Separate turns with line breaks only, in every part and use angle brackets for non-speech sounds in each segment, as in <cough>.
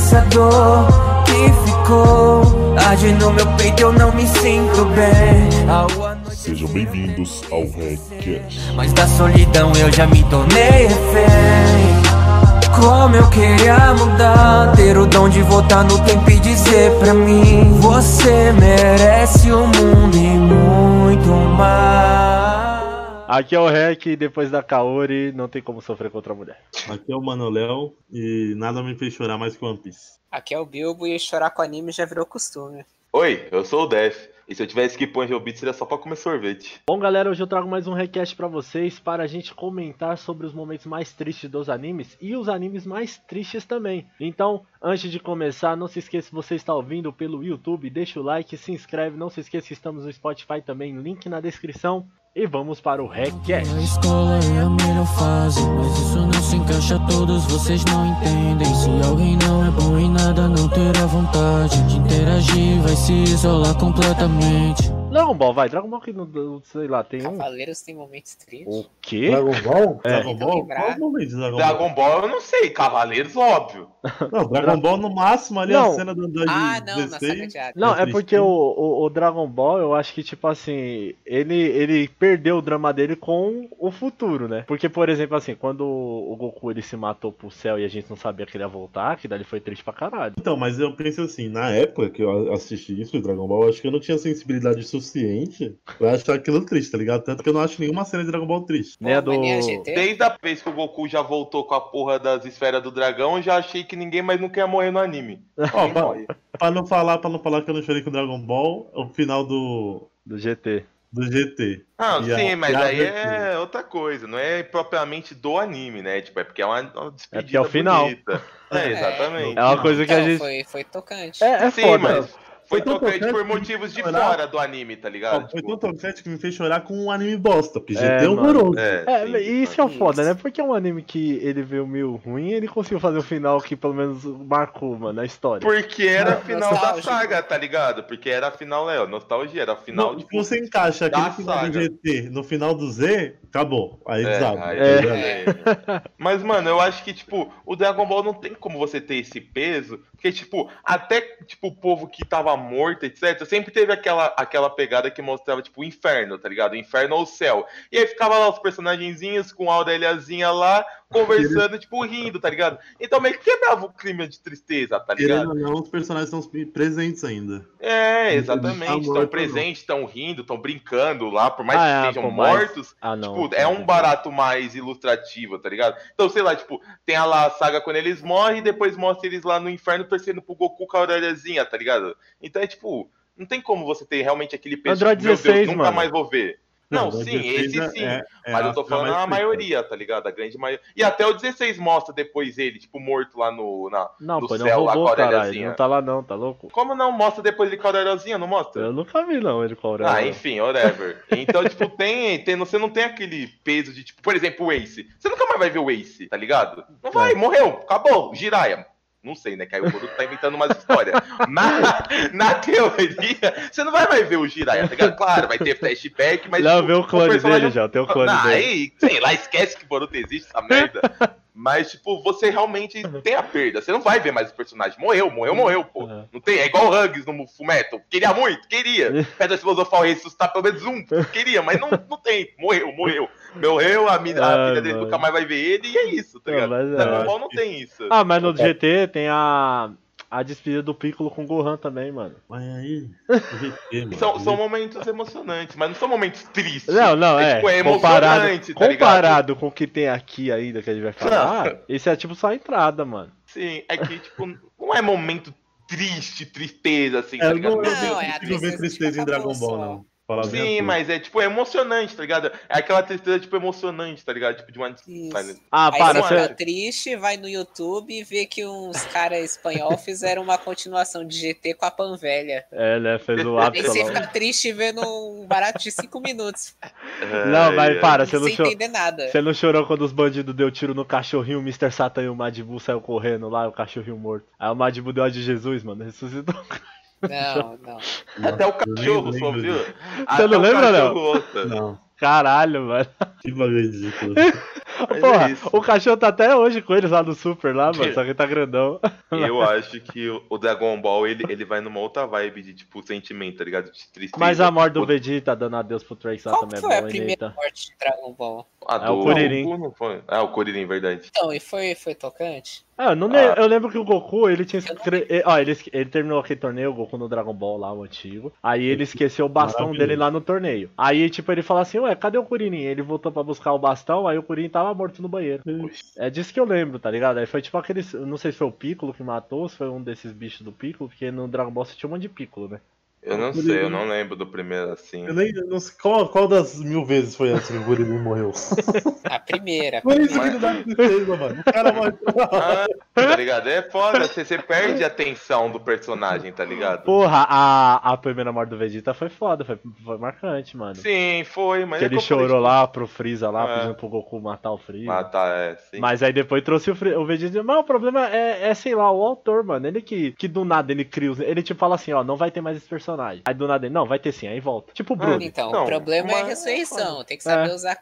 essa dor que ficou. Arde no meu peito, eu não me sinto bem.
Sejam bem-vindos ao RecCast.
Mas da solidão eu já me tornei refém. Como eu queria mudar Ter o dom de voltar no tempo e dizer pra mim Você merece o mundo e muito mais
Aqui é o Rec e depois da Kaori não tem como sofrer contra a mulher.
Aqui é o Manoléu e nada me fez chorar mais que One Piece.
Aqui é o Bilbo e chorar com anime já virou costume.
Oi, eu sou o Def. E se eu tivesse que pôr Angel Beats, seria só pra comer sorvete.
Bom, galera, hoje eu trago mais um request para vocês para a gente comentar sobre os momentos mais tristes dos animes e os animes mais tristes também. Então, antes de começar, não se esqueça se você está ouvindo pelo YouTube, deixa o like, se inscreve, não se esqueça que estamos no Spotify também, link na descrição. E vamos para o request.
A escola é a melhor fase, mas isso não se encaixa todos, vocês não entendem. Se alguém não é bom em nada, não terá vontade de interagir, vai se isolar completamente.
Dragon Ball, vai, Dragon Ball que não, sei lá, tem um.
Cavaleiros tem momentos tristes.
O quê?
Dragon Ball?
É.
Dragon Ball? Qual o momento de Dragon Ball?
Dragon Ball eu não sei, Cavaleiros, óbvio. <laughs>
Não, Dragon Ball no máximo ali
Não.
a cena do Android
Ah, não, na saga
16.
de Hades.
Não, é porque o, o, o Dragon Ball, eu acho que, tipo assim, ele, ele perdeu o drama dele com o futuro, né? Porque, por exemplo, assim, quando o Goku ele se matou pro céu e a gente não sabia que ele ia voltar, que dali foi triste pra caralho.
Então, mas eu penso assim, na época que eu assisti isso, Dragon Ball, eu acho que eu não tinha sensibilidade suficiente pra achar aquilo triste, tá ligado? Tanto que eu não acho nenhuma cena de Dragon Ball triste.
Pô,
do.
mas?
Desde a vez que o Goku já voltou com a porra das esferas do dragão, eu já achei que ninguém mais nunca ia morrer no anime. <laughs>
Ó, pra,
morre.
pra não falar, pra não falar que eu não chorei com Dragon Ball, o final do,
Do GT.
do GT.
Ah,
E a-
sim, mas
a
aí
abertura.
é outra coisa, não é propriamente do anime, né? Tipo, é porque é uma, uma despedida
É é o final.
bonita. <laughs> É, exatamente.
É uma coisa que a gente.
foi, foi tocante.
É, é
Sim,
foda.
mas foi
tão
tocante
tocante
por motivos de
chorar.
fora do anime, tá ligado?
foi
Tipo,
tão tocante que me fez chorar com um anime bosta, porque GT
É,
é,
mano.
horroroso.
é,
É,
sim,
e isso é o foda, né? Porque é um anime que ele veio meio ruim e ele conseguiu fazer um final que pelo menos marcou, mano, na história.
Porque era a
Não,
final da saga, tá ligado? Porque era a final, é, ó, nostalgia, era a final
Não,
de.
se você encaixa aquele final do
saga.
GT no final do Z, acabou. Aí
É,
desaba.
aí-
É.
é. Mas, mano, eu acho que, tipo, o Dragon Ball não tem como você ter esse peso, porque, tipo, até, tipo, o povo que tava morto, etc., sempre teve aquela, aquela pegada que mostrava, tipo, o inferno, tá ligado? O inferno ou o céu. E aí ficava lá os personagenzinhos com a Aureliazinha lá, conversando, tipo, rindo, tá ligado? Então meio que quebrava o clima de tristeza, tá ligado?
Querendo ou não, os personagens estão presentes ainda.
É, exatamente. Estão presentes, estão rindo, estão brincando lá, por mais
Ah,
que
é,
estejam
mas-
mortos.
Ah, não.
Tipo, é um barato mais ilustrativo, tá ligado? Então, sei lá, tipo, tem a lá a saga quando eles morrem e depois mostra eles lá no inferno torcendo pro Goku com a orelhazinha, tá ligado? Então é tipo, não tem como você ter realmente aquele peso
Android
tipo, meu
16,
Deus, nunca
mano.
mais vou ver. Não,
o
sim,
16
esse
é-
sim.
é- é
mas eu tô falando a maioria, tá ligado? A grande maioria. E até o 16 mostra depois ele, tipo, morto lá no. Na...
Não,
do
pô, não
céu lá com
roubou, caralho.
orelhazinha.
Não tá lá não, tá louco?
Como não mostra depois ele com a orelhazinha? Não mostra?
Eu nunca vi não ele com a orelha.
Ah, enfim, whatever. Então, tipo, <laughs> tem, tem. Você não tem aquele peso de, tipo, por exemplo, o Ace. Você nunca mais vai ver o Ace, tá ligado? Não vai, morreu, acabou, Jiraya. Não sei, né? Que aí o Boruto tá inventando umas histórias. <laughs> Na, na teoria, você não vai mais ver o Jiraya, tá ligado? Claro, vai ter flashback, mas.
Não,
tipo,
vê o clone
personagem-
dele já, tem o clone
Não,
dele.
aí, sei lá, esquece que Boruto existe, essa merda. Mas, tipo, você realmente tem a perda. Você não vai ver mais o personagem. Morreu, morreu, morreu, pô.
É.
Não tem. É igual o Hugs no Fullmetal. Queria muito, queria. Pedra filosofal ressuscitar pelo menos um. Queria, mas não, não tem. Morreu, morreu. Morreu, a, mina, a
Ah,
filha dele nunca mais vai ver ele e é isso, tá
Não,
ligado?
mas é.
Dragon Ball não tem isso.
Ah, mas no GT tem a a despedida do Piccolo com o Gohan também, mano.
Mas aí, GT. <laughs>
São, são momentos emocionantes, mas não são momentos tristes.
Não, não, é.
tipo, é
comparado,
emocionante, tá
comparado com o que tem aqui ainda que a gente vai falar, esse é tipo só a entrada, mano.
Sim, é que, tipo, não é momento triste, tristeza, assim,
É,
tá
não, eu
Deus.
Não, é a
não
acabou
Dragon Ball,
só.
não. Falar bem
Sim, mas é tipo é emocionante, tá ligado? É aquela tristeza tipo emocionante, tá ligado? Tipo de uma
Isso.
Ah,
Aí
para,
você
você-
fica triste, vai no YouTube e vê que uns caras espanhol <laughs> fizeram uma continuação de GT com a Panvelha.
É, né? Fez o
Aí
ápice
você
lá.
fica triste vendo um barato de 5 minutos.
Não, mas para, você não,
sem entender nada.
você não chorou quando os bandidos deu tiro no cachorrinho, o Mr. Satan e o Madibu saiu correndo lá, o cachorrinho morto. Aí o Madibu deu a de Jesus, mano, ressuscitou. <laughs>
Não, <laughs> não.
Até o cachorro, só viu? Até
não lembra,
volta.
Não.
Caralho, mano.
Que bagulho ridículo. <laughs>
Porra,
é
o cachorro tá até hoje com eles lá no Super lá, mano. Só que tá grandão. <laughs>
Eu acho que o- Dragon Ball, ele, ele vai numa outra vibe de, tipo, sentimento, tá ligado? De tristeza.
Mas a morte do Vegeta dando adeus pro Trunks lá também é
foi a
boa, hein,
primeira morte de Dragon Ball?
A
É o
do
Kuririn.
Não? Ah, o Kuririn, verdade.
Então, e foi, foi tocante?
Ah, eu, não
Ah.
eu lembro que o Goku, ele tinha. Eh, Ó, ele, ele terminou aquele torneio, o Goku no Dragon Ball lá, o antigo. Aí ele esqueceu o bastão
Maravilhoso.
dele lá no torneio. Aí, tipo, ele fala assim, ué, cadê o Kuririn? Ele voltou pra buscar o bastão, aí o Kuririn tava morto no banheiro. É disso que eu lembro, tá ligado? Aí foi tipo aqueles. eu Não sei se foi o Piccolo que matou, se foi um desses bichos do Piccolo, porque no Dragon Ball você tinha um monte de Piccolo, né?
Eu não sei, eu não lembro do primeiro assim.
Eu nem eu não sei qual, qual das mil vezes foi antes que o Guririn morreu. <laughs>
A primeira.
Por isso que
primeira.
não dá tristeza, mano. O cara morre.
Ah, tá ligado? É foda, você, você perde a atenção do personagem, tá ligado?
Porra, a, a primeira morte do Vegeta foi foda, foi, foi marcante, mano.
Sim, foi, mas
que
é
ele
falei,
chorou
tipo,
lá pro Freeza lá,
É.
pedindo pro Goku matar o Freeza.
Ah, tá, é, sim.
Mas aí depois trouxe o, Fre- o Vegeta. Mas o problema é, é, sei lá, o autor, mano. Ele que, que do nada ele cria os. Ele tipo fala assim, ó, não vai ter mais esse personagem. Aí do nada ele, não, vai ter sim, aí volta. Tipo o Bruno.
Então,
Não,
o problema é a
mas-
ressurreição. Tem que saber
É.
usar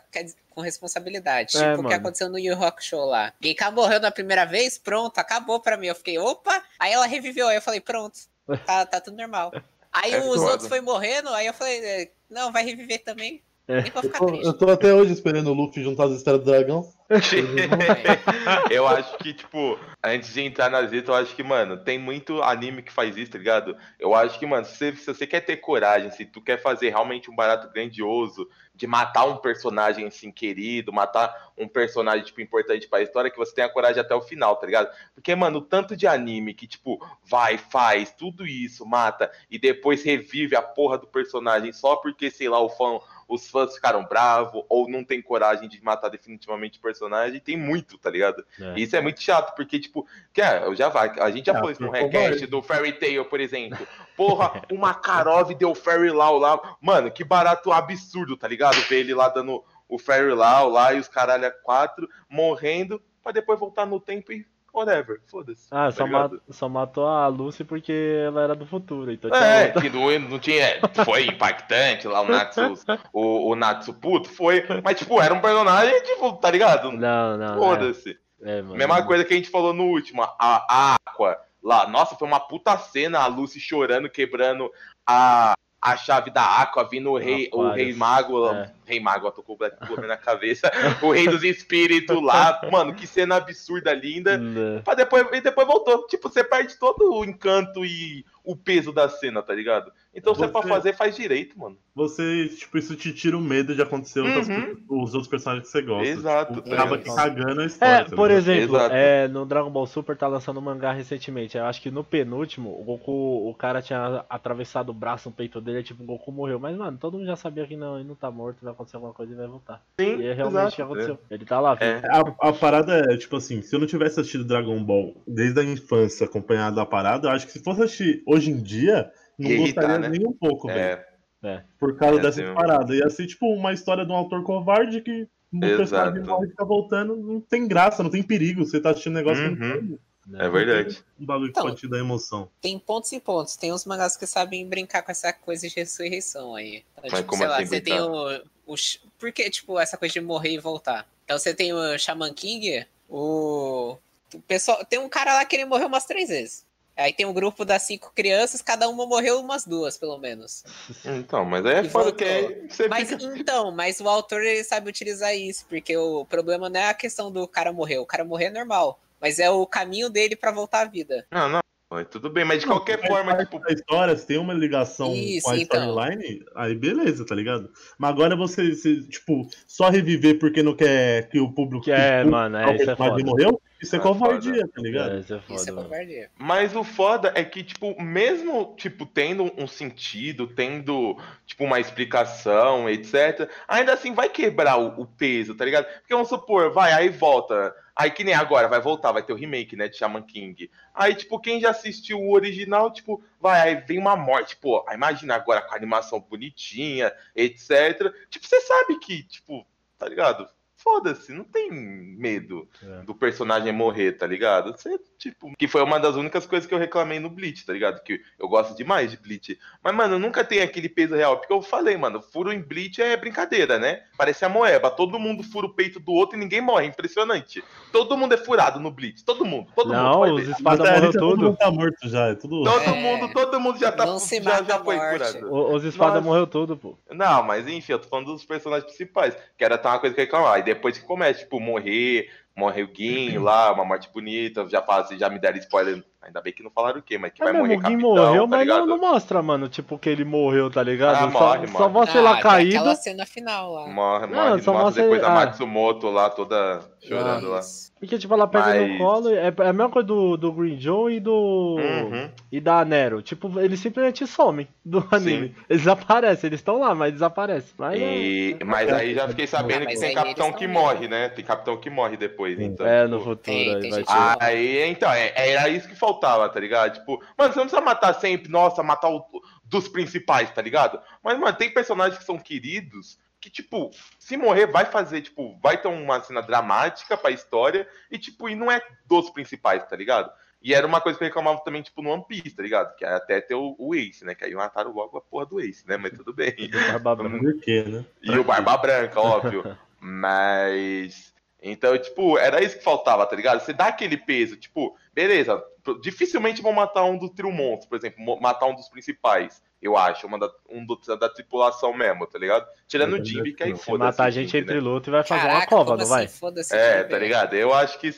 com responsabilidade.
É,
Tipo o que aconteceu no Yu Rock Show lá. Geika morreu na primeira vez, pronto, acabou pra mim. Eu fiquei, opa! Aí ela reviveu, aí eu falei, pronto, <laughs> tá, tá tudo normal. Aí
É
os outros foi morrendo, aí eu falei, é, não, vai reviver também.
É.
Eu tô, eu tô até hoje esperando o Luffy juntar as esferas do dragão. <laughs>
eu acho que, tipo, antes de entrar nas letras, eu acho que, mano, tem muito anime que faz isso, tá ligado? Eu acho que, mano, se, você- se você quer ter coragem, se tu quer fazer realmente um barato grandioso, de matar um personagem, assim, querido, matar um personagem, tipo, importante pra história, que você tenha coragem até o final, tá ligado? Porque, mano, o tanto de anime que, tipo, vai, faz tudo isso, mata, e depois revive a porra do personagem só porque, sei lá, o fã os fãs ficaram bravos ou não tem coragem de matar definitivamente o personagem, tem muito, tá ligado?
É.
E Isso é muito chato, porque, tipo, que é, eu já vai, a gente já
Ah,
falou isso no request do Fairy Tail, por exemplo. Porra, <laughs> o Makarov deu Fairy Law lá. Mano, que barato absurdo, tá ligado? Ver ele lá dando o Fairy Law lá e os caralho a quatro morrendo, pra depois voltar no tempo e whatever, foda-se.
Ah,
tá
só, só matou a Lucy porque ela era do futuro. Então tinha
É,
outra.
que não, não tinha. Foi impactante lá o Natsu, o, o Natsu puto, foi. Mas, tipo, era um personagem, tipo, tá ligado?
Não, não. é.
Foda-se.
É, mano.
Mesma coisa que a gente falou no último, a, a Aqua lá. Nossa, foi uma puta cena, a Lucy chorando, quebrando a, a chave da Aqua, vindo o rei, o
Aquarius.
rei mago.
É.
Rei mago, tô com o Black Clover na cabeça. <laughs> o rei dos espíritos lá. Mano, que cena absurda, linda. Pra depois, e depois voltou. Tipo, você perde todo o encanto e o peso da cena, tá ligado? Então, se é pra
Você-
fazer, faz direito, mano.
Você, tipo, isso te tira o medo de acontecer outras
Uhum.
coisas- os outros personagens que você gosta.
Exato,
Tipo, acaba que cagando a história.
É, por exemplo, é, no Dragon Ball Super tá lançando um mangá recentemente. Eu acho que no penúltimo, o Goku, o cara tinha atravessado o braço no peito dele, tipo, o Goku morreu. Mas, mano, todo mundo já sabia que não, ele não tá morto, vai acontecer alguma coisa e vai voltar.
Sim,
E é realmente o que aconteceu. Ele tá lá,
É.
A, a parada é, tipo assim, se eu não tivesse assistido Dragon Ball desde a infância acompanhado da parada, eu acho que se fosse assistir hoje em dia, não
irritar,
gostaria
né?
nem um pouco, velho.
É,
É.
Por causa
É
dessa
assim,
parada. Ia ser tipo uma história de um autor covarde que o personagem morre e fica voltando. Não tem graça, não tem perigo. Você tá assistindo um negócio que não
Uhum.
tem
né?
é verdade.
um bagulho que
Então,
pode te dar emoção.
Tem pontos e pontos. Tem uns mangás que sabem brincar com essa coisa de ressurreição aí. Então,
Mas
tipo,
como
sei lá,
assim
você
brincar?
tem o, o. sh- Por que, tipo, essa coisa de morrer e voltar? Então você tem o Shaman King, o. o pessoal, tem um cara lá que ele morreu umas três vezes. Aí tem um grupo das cinco crianças, cada uma morreu umas duas, pelo menos.
Então, mas aí é
E
foda
voltou.
que você
Mas
fica...
então, mas o autor ele sabe utilizar isso, porque o problema não é a questão do cara morrer. O cara morrer é normal. Mas é o caminho dele pra voltar à vida.
Não, não, tudo bem, mas de
Não,
qualquer forma, tipo,
da história, se tem uma ligação
Isso,
com a
então.
storyline, aí beleza, tá ligado? Mas agora você, você, tipo, só reviver porque não quer que o público.
Que é,
que
mano, é, isso é foda.
morreu, isso é
É
covardia, tá ligado?
É, isso é foda,
Isso é covardia.
Mas o foda é que, tipo, mesmo, tipo, tendo um sentido, tendo, tipo, uma explicação, etc., ainda assim vai quebrar o, o peso, tá ligado? Porque vamos supor, vai, aí volta. Aí que nem agora, vai voltar, vai ter o remake, né, de Shaman King. Aí, tipo, quem já assistiu o original, tipo, vai, aí vem uma morte, pô, aí imagina agora com a animação bonitinha, etc. Tipo, você sabe que, tipo, tá ligado? Foda-se, não tem medo
É.
do personagem morrer, tá ligado? Você tipo, que foi uma das únicas coisas que eu reclamei no Bleach, tá ligado? Que eu gosto demais de Bleach. Mas, mano, nunca tem aquele peso real. Porque eu falei, mano, furo em Bleach é brincadeira, né? Parece a moeba. Todo mundo fura o peito do outro e ninguém morre. Impressionante. Todo mundo é furado no Bleach. Todo mundo. Todo
Não,
mundo.
os
ver.
espada
Mas, é,
morreu
todo
tudo.
mundo tá morto já, é tudo.
Todo
É.
mundo, todo mundo já tá
Não se
já, já foi curado.
O- Os espada
Nossa.
morreu tudo, pô.
Não, mas enfim, eu tô falando dos personagens principais. Que era até uma coisa que eu ia reclamar. E depois que começa, tipo, morrer, morre o Gin <clears throat> lá, uma morte bonita, já fala, já me deram spoiler. Ainda bem que não falaram o quê, mas que
É
vai
mesmo,
morrer
o Gui
capitão,
morreu,
tá
mas não,
ligado?
não mostra, mano, tipo, que ele morreu, tá ligado?
Ah,
só,
morre,
só
morre.
mostra ele
Ah,
lá caído.
aquela cena final lá.
Morre,
Não,
morre,
só
mostra
mostra
depois
ele-
a
ah.
Matsumoto lá, toda chorando lá.
Porque, tipo, ela pega ele no
Mas-
colo. É, é a mesma coisa do, do Green Joe e do.
Uhum.
E da Nero. Tipo, eles simplesmente somem do anime. Eles desaparecem, eles estão lá, mas desaparecem. Mas
E- mas aí já fiquei sabendo
Ah, mas
que tem capitão que morre, né? Tem capitão que morre depois,
Sim.
então.
é,
tipo,
no futuro
Tem-
aí
tem
vai ter.
Aí, então, é, era isso que faltava, tá ligado? Tipo, mano, você não precisa matar sempre, nossa, matar o, dos principais, tá ligado? Mas, mano, tem personagens que são queridos que, tipo, se morrer, vai fazer, tipo, vai ter uma cena dramática pra história e, tipo, e não é dos principais, tá ligado? E era uma coisa que eu reclamava também, tipo, no One Piece, tá ligado? Que era até ter o, o Ace, né? Que aí mataram logo a porra do Ace, né? Mas tudo bem. <laughs>
Barba Branca.
Por quê, né?
E o Barba Branca, óbvio. <laughs> Mas. Então, tipo, era isso que faltava, tá ligado? Você dá aquele peso, tipo, beleza, dificilmente vão matar um do trio monstro, por exemplo, matar um dos principais, eu acho, uma da, um do- da tripulação mesmo, tá ligado? Tirando o Jimmy, que aí
Se
foda-se.
matar a gente
Jimmy,
entre
né?
luta e vai fazer
Caraca,
uma cova, não vai?
assim?
É,
Jimmy.
tá ligado? Eu acho que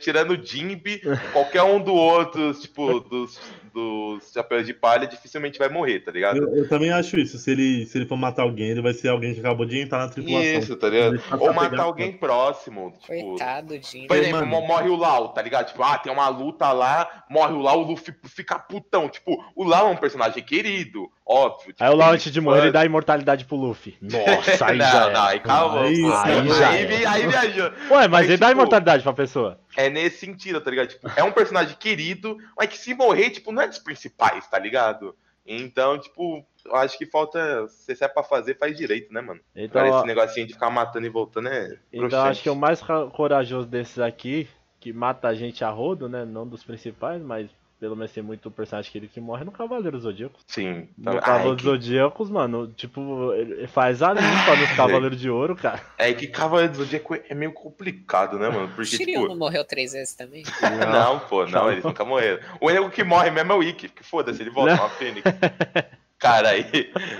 tirando o Jimby, <laughs> qualquer um do outro, tipo, dos, dos chapéus de palha, dificilmente vai morrer, tá ligado?
Eu, eu também acho isso. Se ele, se ele for matar alguém, ele vai ser alguém que acabou de entrar na tripulação.
Isso, tá ligado? Ou matar
pegar-
alguém próximo, tipo...
Coitado, Jimmy.
Por exemplo,
Mano.
mo- morre o Lau, tá ligado? Tipo, ah, tem uma luta lá, morre o Lau, o Luffy fica putão. Tipo, o Lau é um personagem querido, óbvio. Tipo,
Aí o
tem
antes de morrer, ele dá imortalidade pro Luffy. Nossa, aí <laughs>
não,
já
não, aí calma.
Aí-
aí já
aí, aí viajou.
Ué, mas
Mas,
ele dá
tipo,
imortalidade pra pessoa.
É nesse sentido, tá ligado? Tipo, é um personagem querido, mas que se morrer, tipo, não é dos principais, tá ligado? Então, tipo, eu acho que falta. Se é pra fazer, faz direito, né, mano?
Então, ó,
esse negocinho de ficar matando e voltando é.
então acho que o mais corajoso desses aqui, que mata a gente a rodo, né? Não dos principais, mas pelo menos tem muito personagem querido que morre no Cavaleiro Zodíaco.
Sim.
No
Ai,
Cavaleiro
que-
Zodíacos, mano, tipo, ele faz a limpa nos <laughs> Cavaleiros de Ouro, cara.
É que Cavaleiro do Zodíaco é meio complicado, né, mano?
O
Porque,
Shiryu
tipo.
não morreu três vezes também? <laughs>
Não, pô, não, eles nunca morreram. O único que morre mesmo é o Ikki, que foda-se, ele volta, é uma fênix. Cara, aí.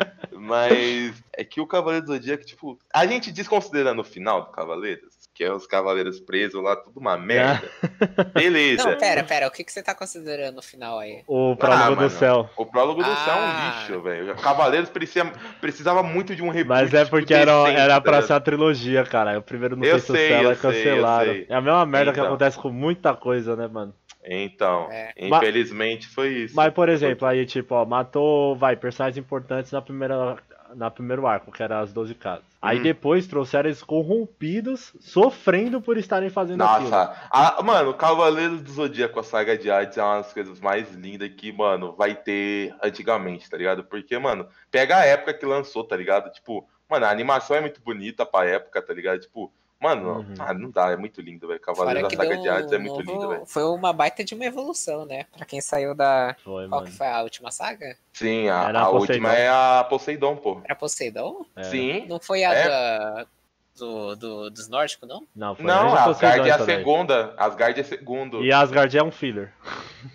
<laughs> Mas é que o Cavaleiro do Zodíaco, tipo, a gente desconsiderando o final do Cavaleiros, que é os Cavaleiros presos lá, tudo uma merda. <laughs> Beleza.
Não, pera, pera. O que, que você tá considerando no final aí?
O prólogo
Ah,
do
mano.
céu.
O prólogo do céu é um
Ah.
lixo, velho. Cavaleiros precisava, precisava muito de um reboot.
Mas é
tipo,
porque era,
decente,
era
tá
pra ser a trilogia, cara. O primeiro não
Eu
fez
sei,
sucesso,
eu
é
sei,
cancelado.
sei.
É a mesma merda que
Então.
acontece com muita coisa, né, mano?
Então,
É.
infelizmente foi isso.
Mas, por exemplo, aí, tipo, ó, matou, vai, personagens importantes na primeira, na primeiro arco, que era as 12 casas. Aí
Uhum.
depois trouxeram eles corrompidos, sofrendo por estarem fazendo.
Nossa, a- mano, Cavaleiros do Zodíaco, a saga de Hades é uma das coisas mais lindas que, mano, vai ter antigamente, tá ligado? Porque, mano, pega a época que lançou, tá ligado? Tipo, mano, a animação é muito bonita pra época, tá ligado? Tipo, mano,
Uhum.
ah, não dá, é muito lindo, velho.
Que
da saga de Hades é muito
novo-
lindo, velho.
Foi uma baita de uma evolução, né? Pra quem saiu da.
Foi,
Qual
mano.
que foi a última saga?
Sim, a, a
a
última é a Poseidon, pô.
Era Poseidon?
É.
Sim.
Não foi a
É.
da. Do, do- dos nórdicos, não?
Não, foi
Não, Asgard é a segunda. Asgard é segundo.
E Asgard é um filler.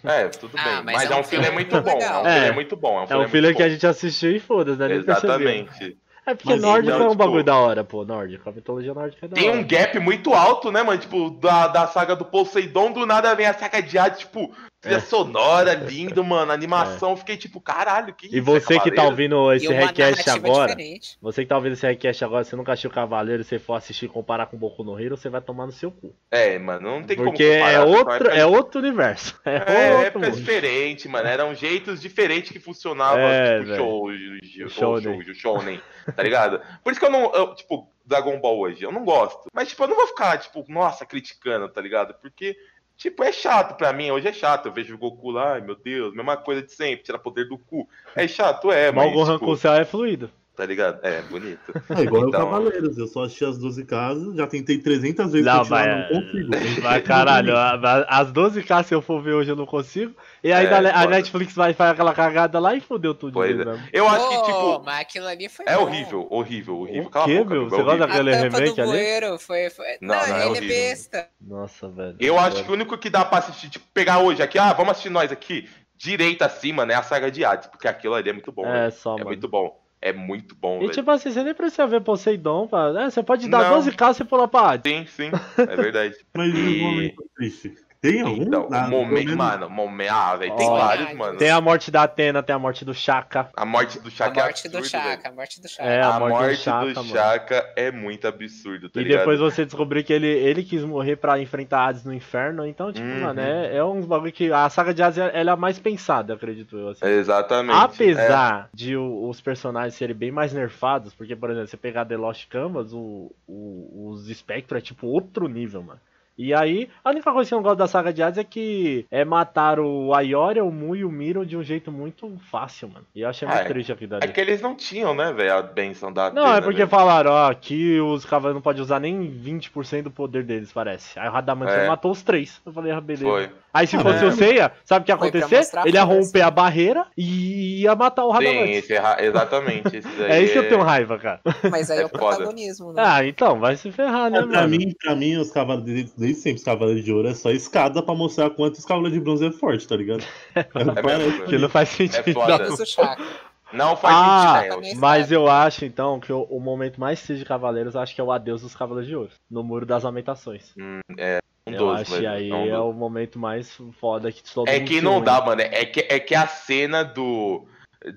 É, tudo
Ah,
bem.
mas
Mas,
é
é
um
filler
filler
muito bom. É um
É.
filler muito bom. É um
É
filler,
um que a gente assistiu e foda-se, né?
Exatamente.
É porque
Mas
nórdico
então,
é um
tipo,
bagulho da hora, pô, nórdico. A mitologia nórdica é da
Tem
hora.
um gap muito alto, né, mano? Tipo, da, da saga do Poseidon, do nada vem a saga de Hades, tipo, trilha
É.
sonora, lindo, mano. Animação, fiquei tipo, caralho, que
E
isso?
você
é
que tá ouvindo esse request agora,
diferente.
você que tá ouvindo esse request agora, você nunca assistiu Cavaleiro e você for assistir e comparar com Boku no Hero, você vai tomar no seu cu.
É, mano, não tem
Porque
como comparar,
é outro, é outro universo. <laughs> É,
É,
outro
épocas
mundo.
diferentes, mano. Eram jeitos diferentes que funcionavam,
É,
tipo,
velho.
shoujo,
Shounen.
shoujo, shounen, tá ligado? Por isso que eu não, eu, tipo, Dragon Ball hoje, eu não gosto. Mas, tipo, eu não vou ficar, tipo, nossa, criticando, tá ligado? Porque, tipo, é chato pra mim, hoje é chato. Eu vejo o Goku lá, ai meu Deus, mesma coisa de sempre, tirar poder do cu. É chato, é,
Mas
mas,
o Gohan
tipo,
com o céu é fluido.
Tá ligado? É, bonito. <laughs>
É igual
Então-
o Cavaleiros, eu só assisti as 12 casas, já tentei 300 vezes
Não,
continuar,
vai-
não consigo.
Vai caralho, <laughs> as 12k se eu for ver hoje eu não consigo. E aí
É,
a
foda.
Netflix vai fazer aquela cagada lá e fodeu tudo.
Pois
de
é.
mesmo.
Eu acho que, tipo,
mas aquilo ali foi
é
bom.
horrível, horrível, horrível.
O
Cala
quê,
a boca,
meu?
amigo,
Você
é
gosta daquele
A tampa
remake
do
ali?
foi... foi...
Não,
Não,
não, é
ele é
horrível.
besta.
Nossa, velho.
Eu acho que o único que dá pra assistir, tipo, pegar hoje aqui, ah, vamos assistir nós aqui, direita acima, né? A saga de Hades, porque aquilo ali é muito bom.
É,
velho.
só,
É
mano.
muito bom. É muito bom,
E
velho.
tipo assim, você nem precisa ver Poseidon, pra... é, você pode dar
Não.
12k e pular pra Hades.
Sim, sim, é verdade. <laughs>
Mas e
E-
os momentos tristes? Tem algum?
Então,
Ah,
momento, mano, momento, ah, velho, tem vários, mano.
Tem a morte da Atena, tem a morte do Chaka.
A morte do
A
Chaka é
morte do
absurdo, velho.
Chaka, a morte do Chaka.
É, a,
A
morte,
morte
do Chaka,
do
mano.
Chaka é muito absurdo, tá
E
ligado?
depois você descobriu que ele, ele quis morrer pra enfrentar Hades no inferno. Então, tipo,
Uhum.
mano, é, é uns bagulho que. A saga de Hades ela é a mais pensada, acredito eu. Assim.
Exatamente.
Apesar de o- os personagens serem bem mais nerfados, porque, por exemplo, você pegar The Lost Canvas, o, o- os Spectre é tipo outro nível, mano. E aí, a única coisa que eu não gosto da saga de Hades é que é matar o Aioria, o Mu e o Miro de um jeito muito fácil, mano. E eu achei muito
Ah, é.
triste aqui
É,
dali.
é que eles não tinham, né, velho, a benção da
Não,
Atena,
é porque
velho.
falaram, ó, que os cavaleiros não podem usar nem 20% do poder deles, parece. Aí o Radamante
É.
matou os três. Eu falei, ah, beleza.
Foi.
Aí se
Ah,
fosse
é.
o Seiya, sabe o que ia acontecer? Ele ia romper a barreira e ia matar o
Sim,
Radamante.
esse é ra- exatamente. Esse <laughs>
É isso que eu tenho raiva, cara.
Mas aí é, <laughs>
É
o
foda.
protagonismo, né?
Ah, então, vai se ferrar, né,
É, pra,
mano?
mim, pra mim, os cavaleiros, desde sempre, os cavaleiros de ouro é só escada pra mostrar quanto os cavaleiros de bronze é forte, tá ligado? <laughs> É,
mesmo,
Que não faz sentido.
É foda.
não.
Faz
Ah,
sentido, né?
mas eu acho então que o, o momento mais triste de Cavaleiros acho que é o adeus dos Cavaleiros de Ouro, no Muro das Lamentações.
Um
eu
dos,
acho que aí
um
é o momento mais foda que todo
É
mundo
que não dá, mano. É que, é que a cena do.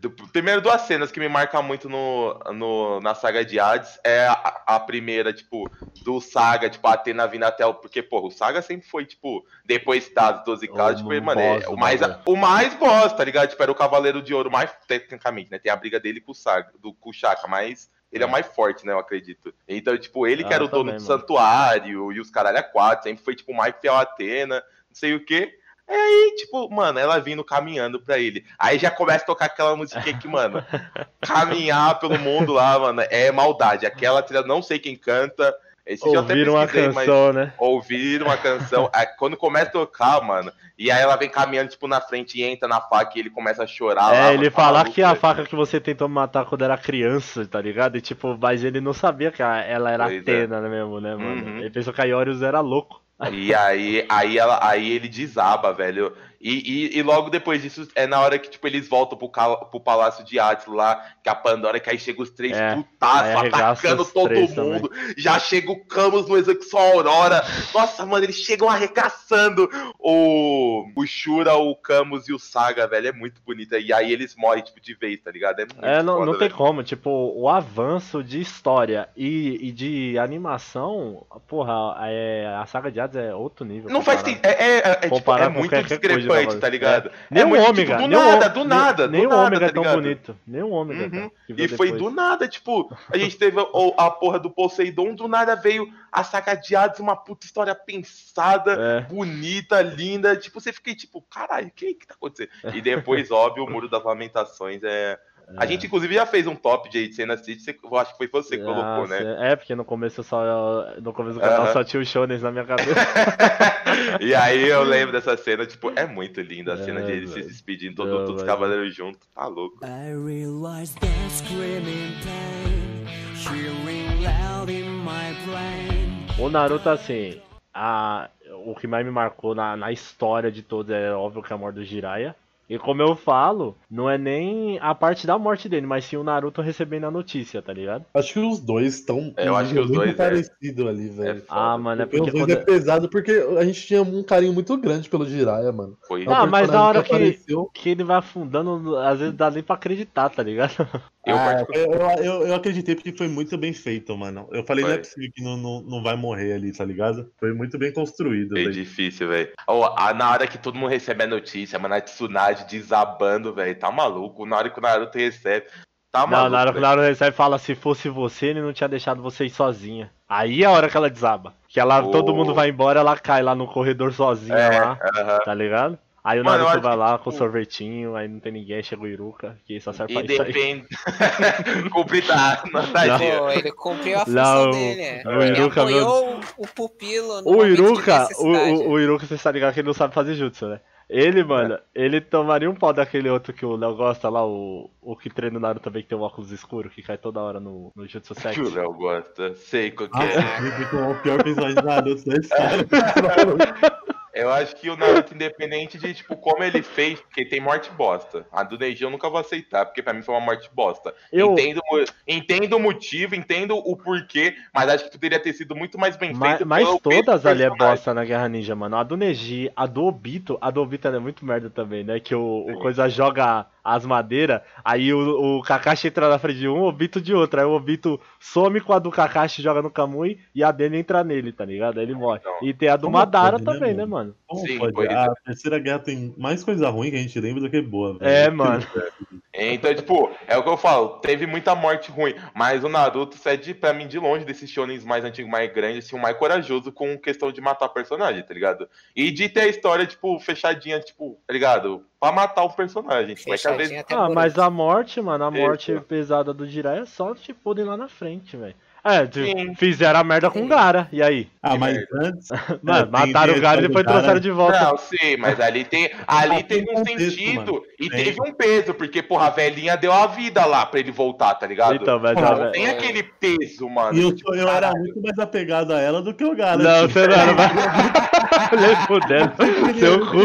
Do- primeiro, duas cenas que me marcam muito no, no, na saga de Hades é a, a primeira, tipo, do Saga, tipo, a Atena vindo até o. Porque, porra, o Saga sempre foi, tipo, depois das 12 casas, tipo, mano, é o mais, o mais boss, tá ligado? Tipo, era o Cavaleiro de Ouro mais, tecnicamente, né? Tem a briga dele com o Saga, do, com o Chaka, mas. Ele é o mais forte, né? Eu acredito. Então, tipo, ele que
Ah,
era o dono
também,
do
mano.
santuário e os caralho a quatro, sempre foi, tipo, mais fiel a Atena, não sei o quê. É aí, tipo, mano, ela vindo caminhando pra ele. Aí já começa a tocar aquela musiquinha que, mano, <laughs> caminhar pelo mundo lá, mano, é maldade. Aquela trilha, não sei quem canta. Esse
Ouviram uma canção, né?
ouvir uma canção. aí, quando começa a tocar, mano, e aí ela vem caminhando, tipo, na frente e entra na faca e ele começa a chorar. lá,
É,
mano,
ele falar que a
velho.
faca que você tentou matar quando era criança, tá ligado? E tipo, mas ele não sabia que a- ela era
Pois é.
Atena né, mesmo, né, mano?
Uhum.
Ele pensou que a Iorius era louco.
E aí, aí, ela, aí ele desaba, velho. E, e, e logo depois disso, é na hora que tipo, eles voltam pro, pro Palácio de Hades lá, que a Pandora, que aí chega os três
É,
putaços, atacando todo mundo. Já chega o Camus no Execução Aurora. Nossa, mano, eles chegam arregaçando o, o Shura, o Camus e o Saga, velho. É muito bonito. E aí eles morrem, tipo, de vez, tá ligado? É muito
É, não,
foda,
não tem
velho.
como, tipo, o avanço de história e, e de animação, porra, é, a saga de Hades é outro nível.
Não faz
comparado.
sentido. É, é, é, tipo,
Comparar
é muito discrepante,
né,
tá ligado?
Nem
é
o
muito,
ômega,
tipo, do nada, do nada.
Nem,
do
o
nada,
ômega
tá
é tão bonito. Nem o ômega,
Uhum. E foi
depois.
do nada, tipo, a gente <laughs> teve o- a porra do Poseidon, do nada veio a saga de Hades, uma puta história pensada,
É.
bonita, linda. Tipo, você fica tipo, caralho, o que que tá acontecendo? E <laughs> depois, óbvio, o Muro das Lamentações é. A gente, inclusive, já fez um top de cena City, eu acho que foi você que colocou, né?
É, porque no começo eu só. No começo do canal só tinha o Shonen na minha cabeça. <laughs>
e aí eu lembro dessa cena, tipo, é muito linda a cena de eles se despedindo, todo- todos os cavaleiros juntos, tá louco.
I realize that screaming pain, cheering loud in my brain.
o Naruto, assim. A, o que mais me marcou na, na história de todos é óbvio que é a morte do Jiraiya. E como eu falo, não é nem a parte da morte dele, mas sim o Naruto recebendo a notícia, tá ligado?
Acho que os dois estão
É, eu acho que os
muito
dois é-
parecidos ali,
É
velho.
foda.
Ah, mano, é
Porque
porque
os dois
quando.
é pesado porque a gente tinha um carinho muito grande pelo Jiraiya, mano.
Foi.
É
Ah, mas na hora que-
apareceu-
que ele vai afundando, às vezes dá nem pra acreditar, tá ligado? <laughs>
Eu,
Ah,
particularmente-
eu, eu, eu acreditei porque foi muito bem feito, mano. Eu falei, não é
Foi.
possível que não, não, não vai morrer ali, tá ligado? Foi muito bem construído,
É difícil, velho. A- Na hora que todo mundo recebe a notícia, mano, a Tsunade desabando, velho. Tá maluco. Na hora que o Naruto recebe. Tá
Não,
maluco.
na hora que o. Naruto recebe fala, se fosse você, ele não tinha deixado você ir sozinha. Aí é a hora que ela desaba. Que ela,
Oh.
todo mundo vai embora, ela cai lá no corredor sozinha
É,
lá,
aham.
tá ligado? Aí o Naruto vai
que,
lá
tipo-
com sorvetinho, aí não tem ninguém, aí chega o Iruka, que só serve pra
E
isso aí.
depende. <laughs> Cumprir tá, não tá
Pô, ele cumpriu a função
Não,
dele.
o
ele
Iruka, meu-
apoiou o, o pupilo no
O Iruka, o, o, o Iruka, você tá ligado que ele não sabe fazer jutsu, né? Ele, mano, ele tomaria um pau daquele outro que o Léo gosta lá, o, o que treina o Naruto também, que tem um óculos escuro, que cai toda hora no, no Jutsu
Que <laughs> o. Léo gosta. Sei qual que
Ah,
é.
ele ficou o pior personagem de Naruto da história. <laughs>
Eu acho que o Naruto, independente de, tipo, como ele fez, porque tem morte bosta. A do Neji eu nunca vou aceitar, porque pra mim foi uma morte bosta.
Eu-
Entendo, o- entendo o motivo, entendo o porquê, mas acho que poderia ter sido muito mais bem
Mas,
feito.
mas todas ali é bosta na Guerra Ninja, mano. A do Neji, a do Obito, a do Obito é muito merda também, né? Que o, o coisa joga as madeiras, aí o, o Kakashi entra na frente de um, o Obito de outro. Aí o Obito some com a do Kakashi, joga no Kamui e a dele entra nele, tá ligado? Aí ele morre.
Então.
E tem a do Madara
pode, né,
também, né,
mano? Como
Sim,
pode?
pois.
A Terceira Guerra tem mais coisa ruim que a gente lembra do que boa. velho.
É, mano. <laughs>
Então, tipo, é o que eu falo, teve muita morte ruim, mas o Naruto é de, pra mim, de longe, desses shonens mais antigos, mais grandes, assim, o mais corajoso com questão de matar personagem, tá ligado? E de ter a história, tipo, fechadinha, tipo, tá ligado? Pra matar o personagem. É que às vezes
Fechadinho até
Ah, mas a morte, mano, a
Isso.
morte pesada do Jiraiya é só, tipo, ir lá na frente, velho. É, de- fizeram a merda com o Gara, e aí?
Ah, mas antes. <laughs>
Mano,
É,
mataram o Gara e depois trouxeram de volta.
Não, sim, mas ali tem, ali
Ah,
teve
tem
um
contexto,
sentido
mano.
e teve um peso, porque, porra, a velhinha deu a vida lá pra ele voltar, tá ligado?
Então, mas
Não
a ve-
tem aquele peso, mano.
E eu,
Tipo,
eu era muito mais apegado a ela do que o Gara.
Não,
tipo.
você não era <laughs> mais. <laughs> Nem fudendo. Seu cu.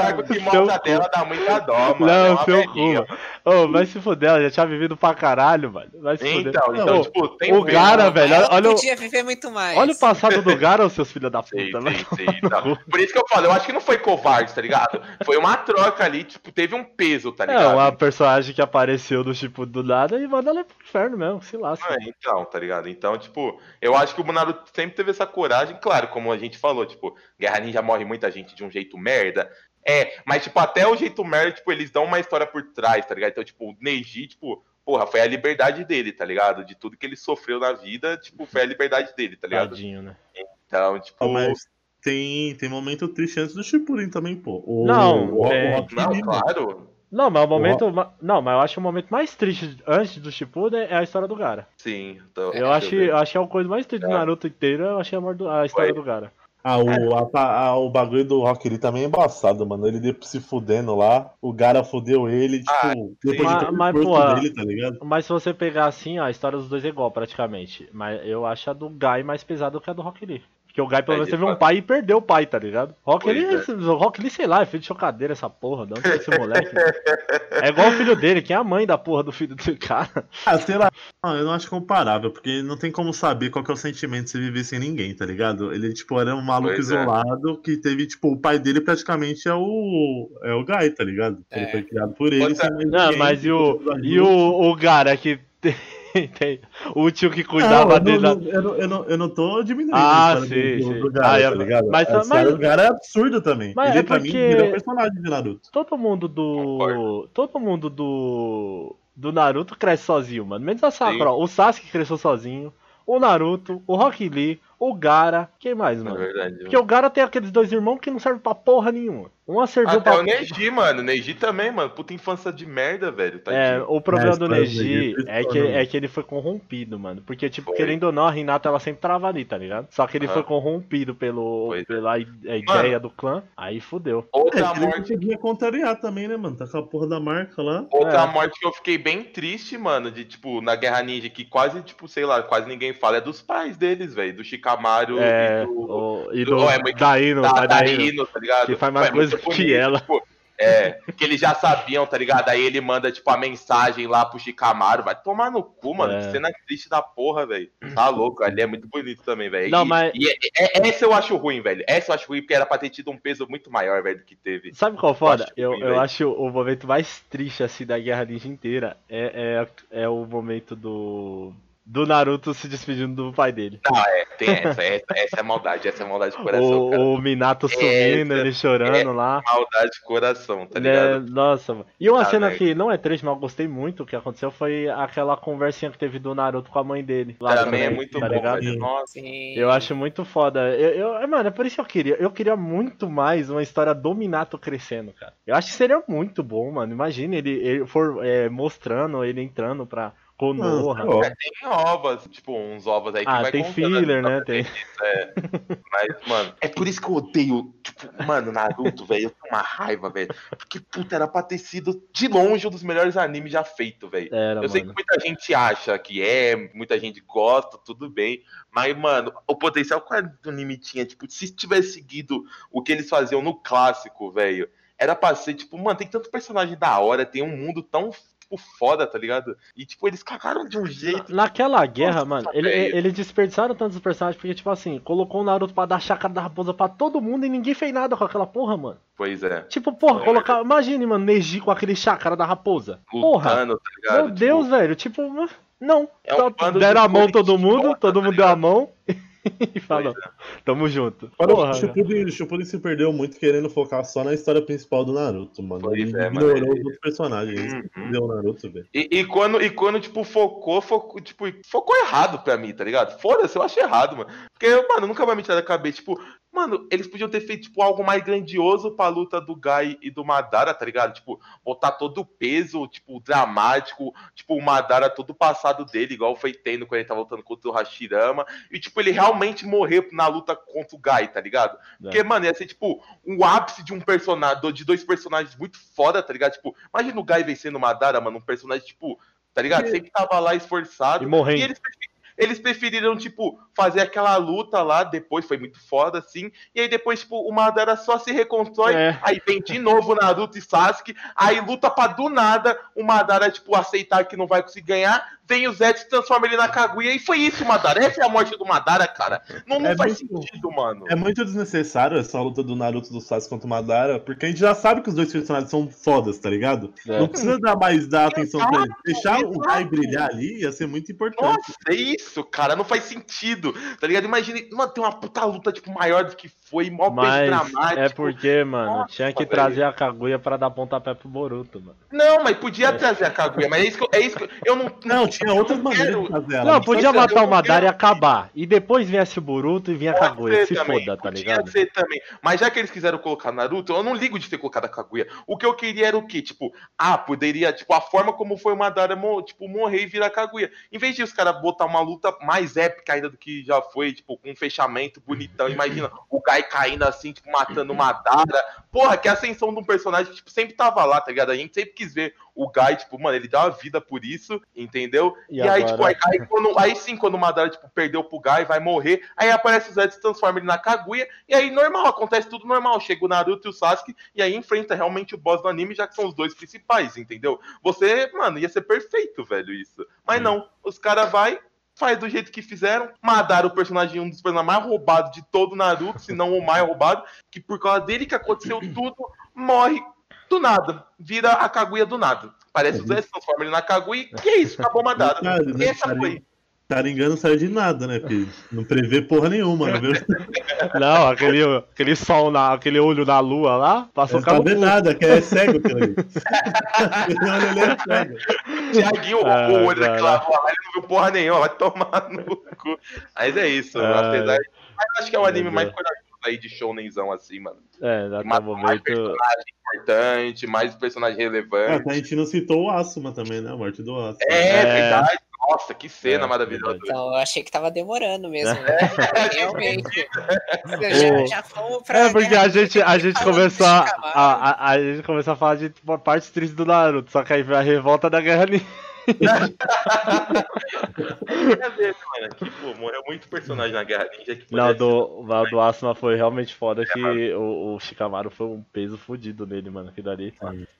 Ah, que
Seu
mostra
cu.
dela dá muita dó, mano. é
Não,
uma
seu cu. Ô, vai se fuder, ela já tinha vivido pra caralho, mano. Vai se fuder.
Então, então,
Ô,
tipo, tem
o. Gara, velho,
Ela
olha, o-
podia viver muito mais.
olha o passado do Gara, os seus filhos da puta,
sei, sei, então. Por isso que eu falo, eu acho que não foi covarde, tá ligado? Foi uma troca ali, tipo, teve um peso, tá
É,
ligado?
uma personagem que apareceu do tipo do nada e manda ela pro inferno mesmo, se lasca.
É, então, tá ligado? Então, tipo, eu acho que o Naruto sempre teve essa coragem, claro, como a gente falou, tipo, Guerra Ninja morre muita gente de um jeito merda. É, mas, tipo, até o jeito merda, tipo, eles dão uma história por trás, tá ligado? Então, tipo, o Neji, tipo, porra, foi a liberdade dele, tá ligado? De tudo que ele sofreu na vida, tipo, foi a liberdade dele, tá ligado?
Tadinho, né?
Então, tipo,
Ah, mas tem, tem momento triste antes do Shippuden também, pô. O,
Não,
o,
é-
o
não,
mano.
claro,
Não, mas o momento. Não, mas eu acho que o momento mais triste antes do Shippuden é a história do Gara.
sim. Então,
Eu acho,
ver.
eu acho que é a coisa mais triste do
É.
Naruto inteiro, eu achei a, do- a história
Foi.
do Gara.
Ah, o, a- a- o bagulho do Rock também é embaçado, mano. Ele se fudendo lá, o Gara fudeu ele, tipo,
Ah,
depois
Mas-
de
mas, pô,
dele, tá ligado?
Mas se você pegar assim, ó, a história dos dois é igual praticamente. Mas eu acho a do Guy mais pesada que a do Rock Lee. Porque o Guy pelo
É,
menos teve um pai e perdeu o pai, tá ligado? Rock
Pois
Lee,
é.
Rock Lee, sei lá, é filho de chocadeira essa porra. Onde é esse moleque? é igual o filho dele, quem é a mãe da porra do filho do cara?
Ah, sei lá. Não, eu não acho comparável, porque não tem como saber qual que é o sentimento você viver sem ninguém, tá ligado? Ele, tipo, era um maluco
Pois é.
isolado que teve, tipo, o pai dele praticamente é o. É o Guy, tá ligado? Ele
É.
foi criado por ele.
É.
Não, mas e o,
todos
e o, o Gara que o tio que
Não,
cuidava
eu,
dele.
não, eu, não, eu, não, eu não tô diminuindo
Ah, sim, sim.
do
Ah, é-
tá ligado?
mas-
a história
mas-
do Gara é absurdo também.
Mas
ele,
é
pra mim,
porque-
virou personagem de Naruto.
Todo mundo do.
Concordo.
Todo mundo do. Do Naruto cresce sozinho, mano. Menos a Sakura. ó. O Sasuke cresceu sozinho. O Naruto, o Rock Lee, o Gara. Quem mais,
Na
mano?
verdade.
Porque o Gara tem aqueles dois irmãos que não servem pra porra nenhuma. Um serviu
Até
pra.
o Neji, mano. O Neji também, mano. Puta infância de merda, velho.
É,
Tadinho.
o problema
É,
do Neji é que, é que ele foi corrompido, mano. Porque, tipo,
Foi.
querendo ou não, a Hinata ela sempre trava ali, tá ligado? Só que ele
Aham.
foi corrompido pelo,
é.
pela ideia do clã, aí fudeu.
É,
Outra
ele não
morte.
conseguia contrariar também, né, mano? Tá com a porra da marca lá.
Outra
É.
morte que eu fiquei bem triste, mano, de tipo, na Guerra Ninja, que quase, tipo, sei lá, quase ninguém fala, é dos pais deles, velho. Do Shikamaru
É,
e do.
o, e
do-
do
é, da, tá ligado?
que faz mais
é
coisa que
bonito,
ela.
tipo, é, que eles já sabiam, tá ligado? Aí ele manda, tipo, a mensagem lá pro Shikamaru. Vai tomar no cu, mano.
É.
Que cena triste da porra, velho. Tá <clears throat> louco, ali é muito bonito também, velho.
Não,
E-
mas-
E, é- é- essa eu acho ruim, velho. Essa eu acho ruim porque era pra ter tido um peso muito maior, velho, do que teve.
Sabe qual foda?
acho
Eu,
ruim,
eu acho o momento mais triste assim da Guerra Ninja inteira é, é, é o momento do do Naruto se despedindo do pai dele.
Não, é, tem essa, essa, essa é maldade, essa é maldade de coração, cara.
O, o Minato sumindo,
Essa
ele chorando
é
lá.
Maldade de coração, tá
Né,
ligado?
nossa, mano. E uma
Ah,
cena
velho.
que não é triste, mas eu gostei muito que aconteceu foi aquela conversinha que teve do Naruto com a mãe dele. Lá
Também é muito
tá
bom, velho. Nossa.
Sim.
Eu acho muito foda. Eu, eu- mano, é por isso que eu queria. Eu queria muito mais uma história do Minato crescendo, cara. Eu acho que seria muito bom, mano. Imagina ele, ele for é, mostrando ele entrando pra Konoha.
Ó,
É, tem ovas, tipo, uns ovos aí que
ah,
vai
tem
contando
filler, né?
tá
Tem.
É, mas, mano, é por isso que eu odeio, tipo, mano, Naruto, velho, eu tenho uma raiva, velho. Porque, puta, era pra ter sido de longe um dos melhores animes já feito, velho.
Era,
Eu sei que
mano.
muita gente acha que é, muita gente gosta, tudo bem. Mas, mano, o potencial que o anime tinha, tipo, se tivesse seguido o que eles faziam no clássico, velho, era pra ser, tipo, mano, tem tanto personagem da hora, tem um mundo tão, tipo, foda, tá ligado? E, tipo, eles cagaram de um jeito.
Naquela guerra,
Nossa,
mano, ele, eles desperdiçaram tantos personagens porque, tipo assim, colocou o Naruto pra dar chácara da raposa pra todo mundo e ninguém fez nada com aquela porra, mano.
Pois é.
Tipo, porra,
É.
colocar. Imagine, mano, Neji com aquele chácara da raposa. Porra,
Lutando, tá ligado?
meu
Tipo,
Deus, velho. Tipo, não.
É um bando
deram
de
a mão todo mundo, todo
tá
mundo deu a mão <laughs> e falou,
é.
tamo junto. Porra,
o Shippuden, o Shippuden se perdeu muito querendo focar só na história principal do Naruto, mano.
Pois
ele
é,
ignorou os outros personagens.
Uhum.
Deu o Naruto, velho.
E, e quando, e quando, tipo, focou, focou, tipo, focou errado pra mim, tá ligado? Foda-se, eu acho errado, mano. Porque, mano, nunca vai me tirar da cabeça, tipo, mano, eles podiam ter feito, tipo, algo mais grandioso pra luta do Gai e do Madara, tá ligado? Tipo, botar todo o peso, tipo, dramático, tipo, o Madara todo o passado dele, igual foi tendo quando ele tava lutando contra o Hashirama, e, tipo, ele realmente morrer na luta contra o Gai, tá ligado? Porque, mano, ia ser, tipo, um ápice de um personagem, de dois personagens muito foda, tá ligado? Tipo, imagina o Gai vencendo o Madara, mano, um personagem, tipo, tá ligado? Sempre tava lá esforçado.
E morrendo.
eles, prefer- eles preferiram, tipo, fazer aquela luta lá, depois foi muito foda, assim. E aí depois, tipo, o Madara só se reconstrói.
É.
Aí vem de novo Naruto e Sasuke. Aí luta pra do nada o Madara, tipo, aceitar que não vai conseguir ganhar. Vem o Zed se transforma ele na Kaguya. E foi isso, Madara. Essa é a morte do Madara, cara. Não, não
É
faz
muito-
sentido, mano.
É muito desnecessário essa luta do Naruto do Sasuke contra o Madara, porque a gente já sabe que os dois personagens são fodas, tá ligado?
É.
Não precisa dar mais dar atenção pra eles. Deixar o. Gai brilhar ali ia ser muito importante.
Nossa, é isso, cara. Não faz sentido. Tá ligado? Imagine, mano, tem uma puta luta, tipo, maior do que foi, mó
Mas
dramático.
é porque, mano,
Nossa,
tinha que
velho.
trazer a Kaguya pra dar pontapé pro Boruto, mano.
Não, mas podia trazer a Kaguya, mas é isso que eu. É isso que eu, eu não,
Não, tinha outras maneiras
quero-
de fazer ela.
Não, podia matar o Madara e acabar. E depois viesse o Boruto e vinha a Kaguya. Se
também,
foda, tá
podia
ligado?
ser também. Mas já que eles quiseram colocar Naruto, eu não ligo de ter colocado a Kaguya. O que eu queria era o quê? Tipo, ah, poderia, tipo, a forma como foi o Madara, tipo, morrer e virar Kaguya. Em vez de os caras botar uma luta mais épica ainda do que já foi, tipo, com um fechamento bonitão. Imagina o Gai caindo assim, tipo, matando o Madara. Porra, que a ascensão de um personagem que, tipo, sempre tava lá, tá ligado? A gente sempre quis ver o Gai, tipo, mano, ele dá uma vida por isso, entendeu?
E
E, aí, tipo, aí, aí quando- aí sim, quando o Madara, tipo, perdeu pro Gai, vai morrer, aí aparece o Zed, se transforma ele na Kaguya, e aí normal, acontece tudo normal. Chega o Naruto e o Sasuke, e aí enfrenta realmente o boss do anime, já que são os dois principais, entendeu? Você, mano, ia ser perfeito, velho, isso. Mas não, os caras vai faz do jeito que fizeram. Madara, o personagem, um dos personagens mais roubados de todo o Naruto, se não o mais roubado, que por causa dele que aconteceu <clears throat> tudo, morre do nada. Vira a Kaguya do nada. Parece o Zé, se transforma ele na Kaguya, e que é isso, acabou Madara. Essa foi.
Taringa não saiu de nada, né? Porque não prevê porra nenhuma, não viu? <laughs>
Não, aquele, aquele sol, na, aquele olho na lua lá, passou
Não
cabo
vendo nada, que é cego ali. <laughs> Aquele ali é cego.
Tiaguinho,
Ah,
o olho daquela bola, ele não viu porra nenhuma, vai tomar no cu. Mas é isso,
Ah,
apesar de... Mas acho que é o anime mais corajoso aí de shounenzão, assim, mano.
É, até
Mais,
o
mais
momento.
personagem importante, mais personagem relevante.
a gente não citou o Asuma também, né? A morte do Asuma.
É,
É.
verdade. Nossa, que cena
É,
maravilhosa.
Então, eu achei que tava demorando mesmo. né? <laughs> Realmente. já,
O-
já fomos pra.
É porque a gente, a gente começou a, a, a, a gente começou a falar de tipo, partes tristes do Naruto, só que aí veio a revolta da Guerra Ninja. <laughs>
É mesmo, mano. Que, pô, morreu muito personagem na Guerra Ninja. Que
Não, do, o do Asuma foi realmente foda que o, o Shikamaru foi um peso fudido nele, mano, aquilo ali.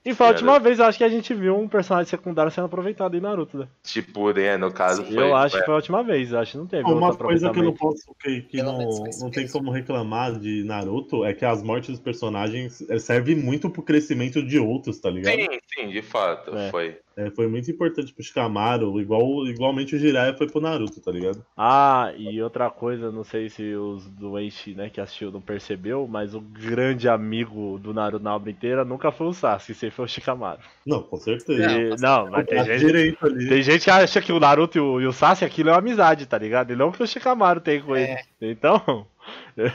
E foi a última vez, eu acho que a gente viu um personagem secundário sendo aproveitado em Naruto, né?
Tipo, né, no caso.
Sim.
Foi,
eu acho
foi-
que foi a última vez, acho que não teve
Uma
outro
coisa que eu não posso, que, que não, não tem como reclamar de Naruto é que as mortes dos personagens eh, servem muito pro crescimento de outros, tá ligado?
Sim, sim, de fato,
É.
foi.
é, foi muito importante pro Shikamaru, igual, igualmente o Jiraiya foi pro Naruto, tá ligado?
Ah, e outra coisa, não sei se os doentes, né, que assistiu não percebeu, mas o grande amigo do Naruto na obra inteira nunca foi o Sasuke, sempre foi o Shikamaru.
Não, com certeza.
E- não, mas tem
Tá
gente,
direito ali.
tem gente que acha que o Naruto e o, e o Sasuke aquilo é uma amizade, tá ligado? E não que o Shikamaru tem com ele.
É.
Então,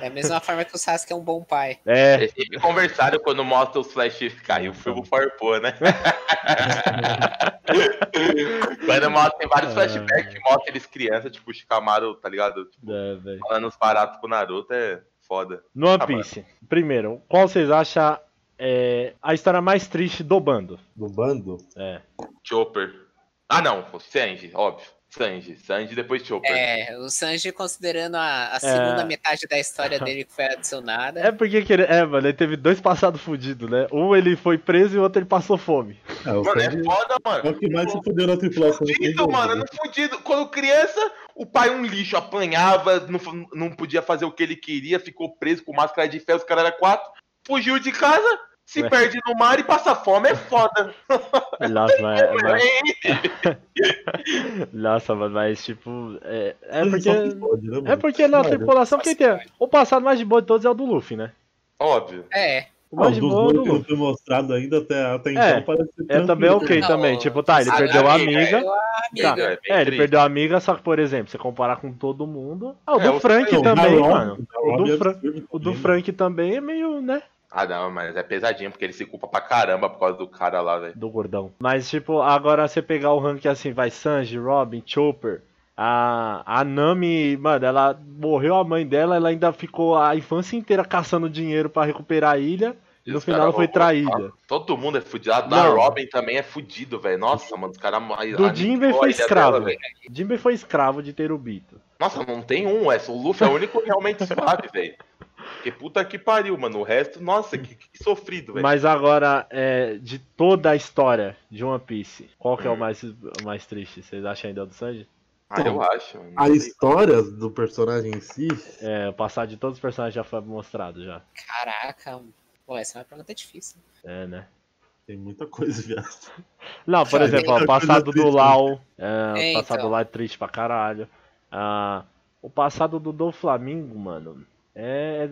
É a mesma forma que o Sasuke é um bom pai.
é,
Eles sempre conversaram quando mostra os flash caiu o filme farpou, né? <laughs> quando mostra, tem vários flashbacks que mostra eles crianças, tipo, o Shikamaru, tá ligado? Tipo,
é,
falando os baratos pro Naruto é foda.
No One
Ah,
Piece, primeiro, qual vocês acham é, a história mais triste do bando?
Do bando?
É.
Chopper. Ah, não, o Sanji, óbvio. Sanji, Sanji depois Chopper.
É, o Sanji considerando a, a segunda metade da história <laughs> dele que foi adicionada.
É porque que ele, é, mano, ele teve dois passados fudidos, né? Um ele foi preso e o outro ele passou fome.
É, o
Mano,
Sanji
é foda,
é
mano.
o que mais se fudeu na tripulação. do
Fudido, mano,
né?
não fudido. Quando criança, o pai um lixo, apanhava, não, não podia fazer o que ele queria, ficou preso com máscara de ferro, os caras eram quatro, fugiu de casa, se
Ué.
perde no mar e passa fome, é foda. <laughs>
Nossa, mas, mas-
É, <laughs>
nossa, mano, mas tipo. É, é porque.
né,
É porque na tripulação quem tem. O passado mais de boa de todos é o do Luffy, né?
Óbvio.
É,
O mais de
dos
boa é o do
dois que não
Luffy.
foi mostrado ainda até, até
É,
então parece
É também ok
Não,
também. Tipo, tá, ele
a
perdeu a
amiga,
amiga. Tá.
é
É, ele perdeu a amiga, só que, por exemplo, você comparar com todo mundo. Ah, o
É,
do Frank também, mano.
da
O do,
é
Fra- o do
também,
Frank também é meio, né?
Ah, não, mas é pesadinho, porque ele se culpa pra caramba por causa do cara lá, velho.
Do gordão. Mas, tipo, agora você pegar o rank assim, vai Sanji, Robin, Chopper. A, a Nami, mano, ela morreu a mãe dela, ela ainda ficou a infância inteira caçando dinheiro pra recuperar a ilha. E no final ela foi traída.
Todo mundo é fudido. A da. Robin também é fudido, velho. Nossa, mano, os caras.
Do Jinbei foi escravo. Jinbei foi escravo de Terubito.
Nossa, não tem um, essa. O Luffy é o único realmente suave, <laughs> velho. Que puta que pariu, mano. O resto, nossa, que, que sofrido, velho.
Mas agora, é, de toda a história de One Piece, qual que é o
Hum.
mais, o mais triste? Vocês acham ainda do Sanji?
Ah, eu acho. não
A história do personagem em si,
É, o passado de todos os personagens já foi mostrado já.
Caraca, pô, essa é uma pergunta difícil.
É, né?
tem muita coisa, viado.
Não, por exemplo, o passado do Lau. É,
É,
o passado
então.
do Lau é triste pra caralho. Ah, o passado do Do Flamingo, mano, é.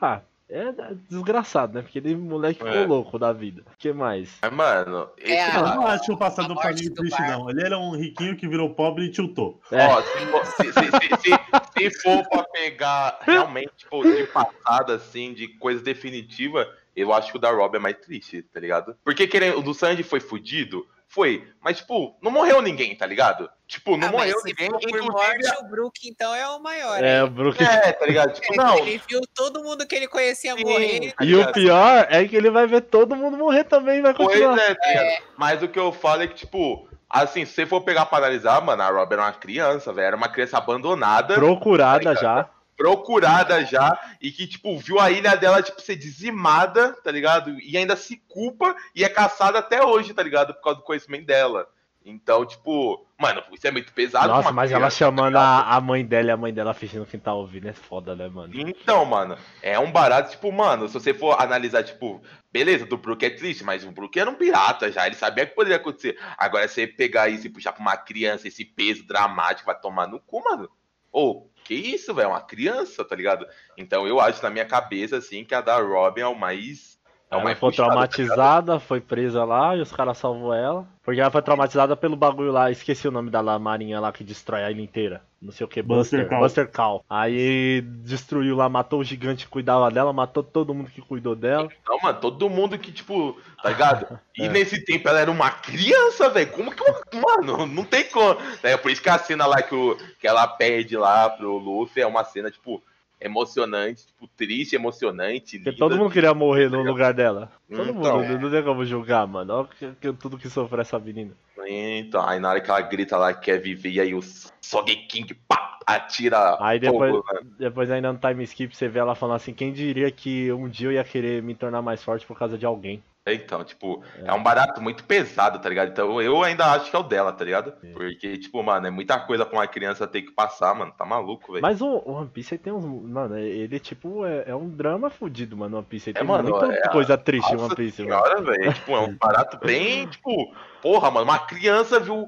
Ah, é desgraçado, né? Porque ele moleque ficou
É.
louco da vida. O que mais?
Mas, mano, esse
É,
Eu
a-
não acho o passado do
do
triste, não. Ele era um riquinho que virou pobre e tiltou.
É.
Ó, se, for- se- se- se- se- se for pra pegar realmente, tipo, de passada, assim, de coisa definitiva, eu acho que o da Rob é mais triste, tá ligado? Porque querendo, o do Sanji foi fudido? Foi. Mas, tipo, não morreu ninguém, tá ligado? Tipo, não
Ah,
morreu
se
ninguém. Inclusive,
morte, o Brook então é o maior.
É,
hein?
o Brook.
é, tá ligado? Tipo,
Ele-
não.
Ele viu todo mundo que ele conhecia
Sim.
morrer.
tá
E o pior é que ele vai ver todo mundo morrer também e vai
Pois
continuar.
é, tá ligado? Mas o que eu falo é que, tipo, assim, se você for pegar pra analisar, mano, a Rob era uma criança, velho. Era uma criança abandonada.
Procurada já.
procurada já e que, tipo, viu a ilha dela, tipo, ser dizimada, tá ligado? E ainda se culpa e é caçada até hoje, tá ligado? Por causa do conhecimento dela. Então, tipo, mano, isso é muito pesado.
Nossa, mas ela chamando a, a mãe dela e a mãe dela fingindo que tá ouvindo é foda, né, mano?
Então, mano, é um barato, tipo, mano, se você for analisar, tipo, beleza, do Brook é triste, mas o Brook era um pirata já, ele sabia que poderia acontecer. Agora, você pegar isso e puxar pra uma criança, esse peso dramático, vai tomar no cu, mano. Ô, que isso, velho? É uma criança, tá ligado? Então, eu acho na minha cabeça, assim, que a da Robin é o mais. É
Ela
puxado, tá
traumatizada, foi presa lá e os caras salvou ela. Porque ela foi traumatizada pelo bagulho lá, esqueci o nome da lá, marinha lá que destrói a ilha inteira. Não sei o que,
Buster
Buster.
Call.
Aí destruiu lá, matou o gigante que cuidava dela, matou todo mundo que cuidou dela.
Então, mano, todo mundo que, tipo, tá ligado? <laughs> E
É.
nesse tempo ela era uma criança, velho. Como que. Mano, não tem como. É por isso que a cena lá que, o, que ela pede lá pro Luffy é uma cena, tipo, emocionante, tipo, triste, emocionante.
Porque
linda.
todo mundo queria morrer no lugar dela. Todo
Então.
mundo, não tem como julgar, mano. Olha que- que- tudo que sofreu essa menina.
Então, aí na hora que ela grita lá que quer viver, e aí o Sogeking, pá! atira
Aí depois,
fogo, né?
depois ainda no time skip você vê ela falando assim, quem diria que um dia eu ia querer me tornar mais forte por causa de alguém.
Então, tipo, é. um barato muito pesado, tá ligado? Então eu ainda acho que é o dela, tá ligado? Porque, tipo, mano, é muita coisa pra uma criança ter que passar, mano. Tá maluco, velho.
Mas o One Piece aí tem uns. Mano, ele tipo é, é um drama fudido, mano. One Piece aí
É,
tem
mano,
muita
é-
coisa triste
Nossa
One Piece, mano.
senhora, velho. Tipo, é um barato bem, <laughs> tipo, porra, mano, uma criança viu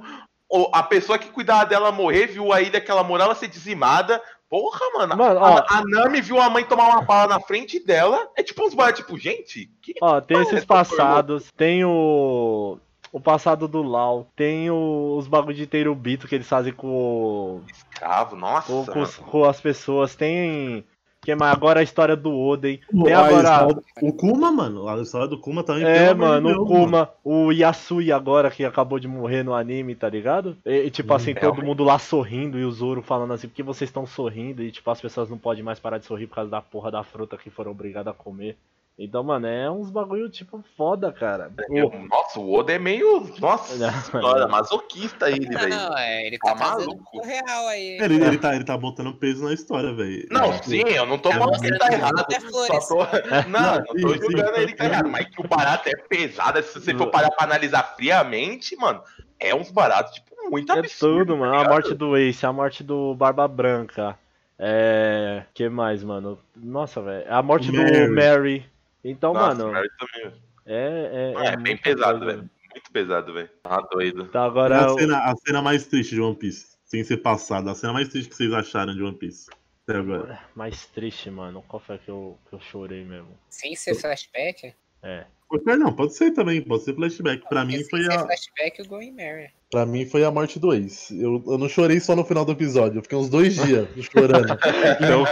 a pessoa que cuidava dela morrer, viu a ilha que ela morava ser dizimada. Porra, mano.
Mano,
a,
ó.
a Nami viu a mãe tomar uma bala na frente dela. É tipo uns baratos, tipo, gente, que
Ó, tem
porra é
esses
essa,
passados, tem o. O passado do Lau, tem o- os bagulho de Teirubito que eles fazem com,
escravo, nossa.
com, com, com as pessoas, tem. Que mais? Agora a história do Oden.
O,
Tem
a
agora.
o Kuma, mano. A história do Kuma também.
É, mano, o Kuma, o Yasui agora que acabou de morrer no anime, tá ligado? E, e, tipo
Hum,
assim, todo
realmente.
mundo lá sorrindo e o Zoro falando assim, por que vocês estão sorrindo? E tipo, as pessoas não podem mais parar de sorrir por causa da porra da fruta que foram obrigadas a comer. Então, mano, é uns bagulho tipo foda, cara.
Eu-
O-
Nossa, o Oda é meio. Nossa <laughs> senhora, masoquista ele, velho.
Não, é, ele tá,
Tá maluco.
real aí.
Ele, ele, tá, ele tá botando peso na história, velho.
Não,
Tipo,
sim, eu não tô
Tá
falando que ele tá errado. tô... Não, não tô
Sim, sim.
julgando ele que tá errado. Mas que o barato é pesado. Se você for parar pra analisar friamente, mano, é uns baratos, tipo, muito
É
absurdo.
tudo, mano.
tá
A morte do Ace, a morte do Barba Branca. É. que mais, mano? Nossa, velho. A morte do
Mary.
Então,
Nossa,
mano,
também.
é. É,
É, bem pesado, velho. Muito pesado, velho. Tá doido.
Tá,
é
agora.
a, cena, a cena mais triste de One Piece. Sem ser passada. A cena mais triste que vocês acharam de One Piece. Até agora.
Mais triste, mano. Qual foi que eu, que eu chorei mesmo?
Sem ser flashback?
É.
Pode ser, não, pode ser também. Pode ser flashback. Pra mim foi a.
flashback, o Going Mary.
Pra mim foi a morte do ex. Eu, eu não chorei só no final do episódio, eu fiquei uns dois dias <laughs> chorando.
Então,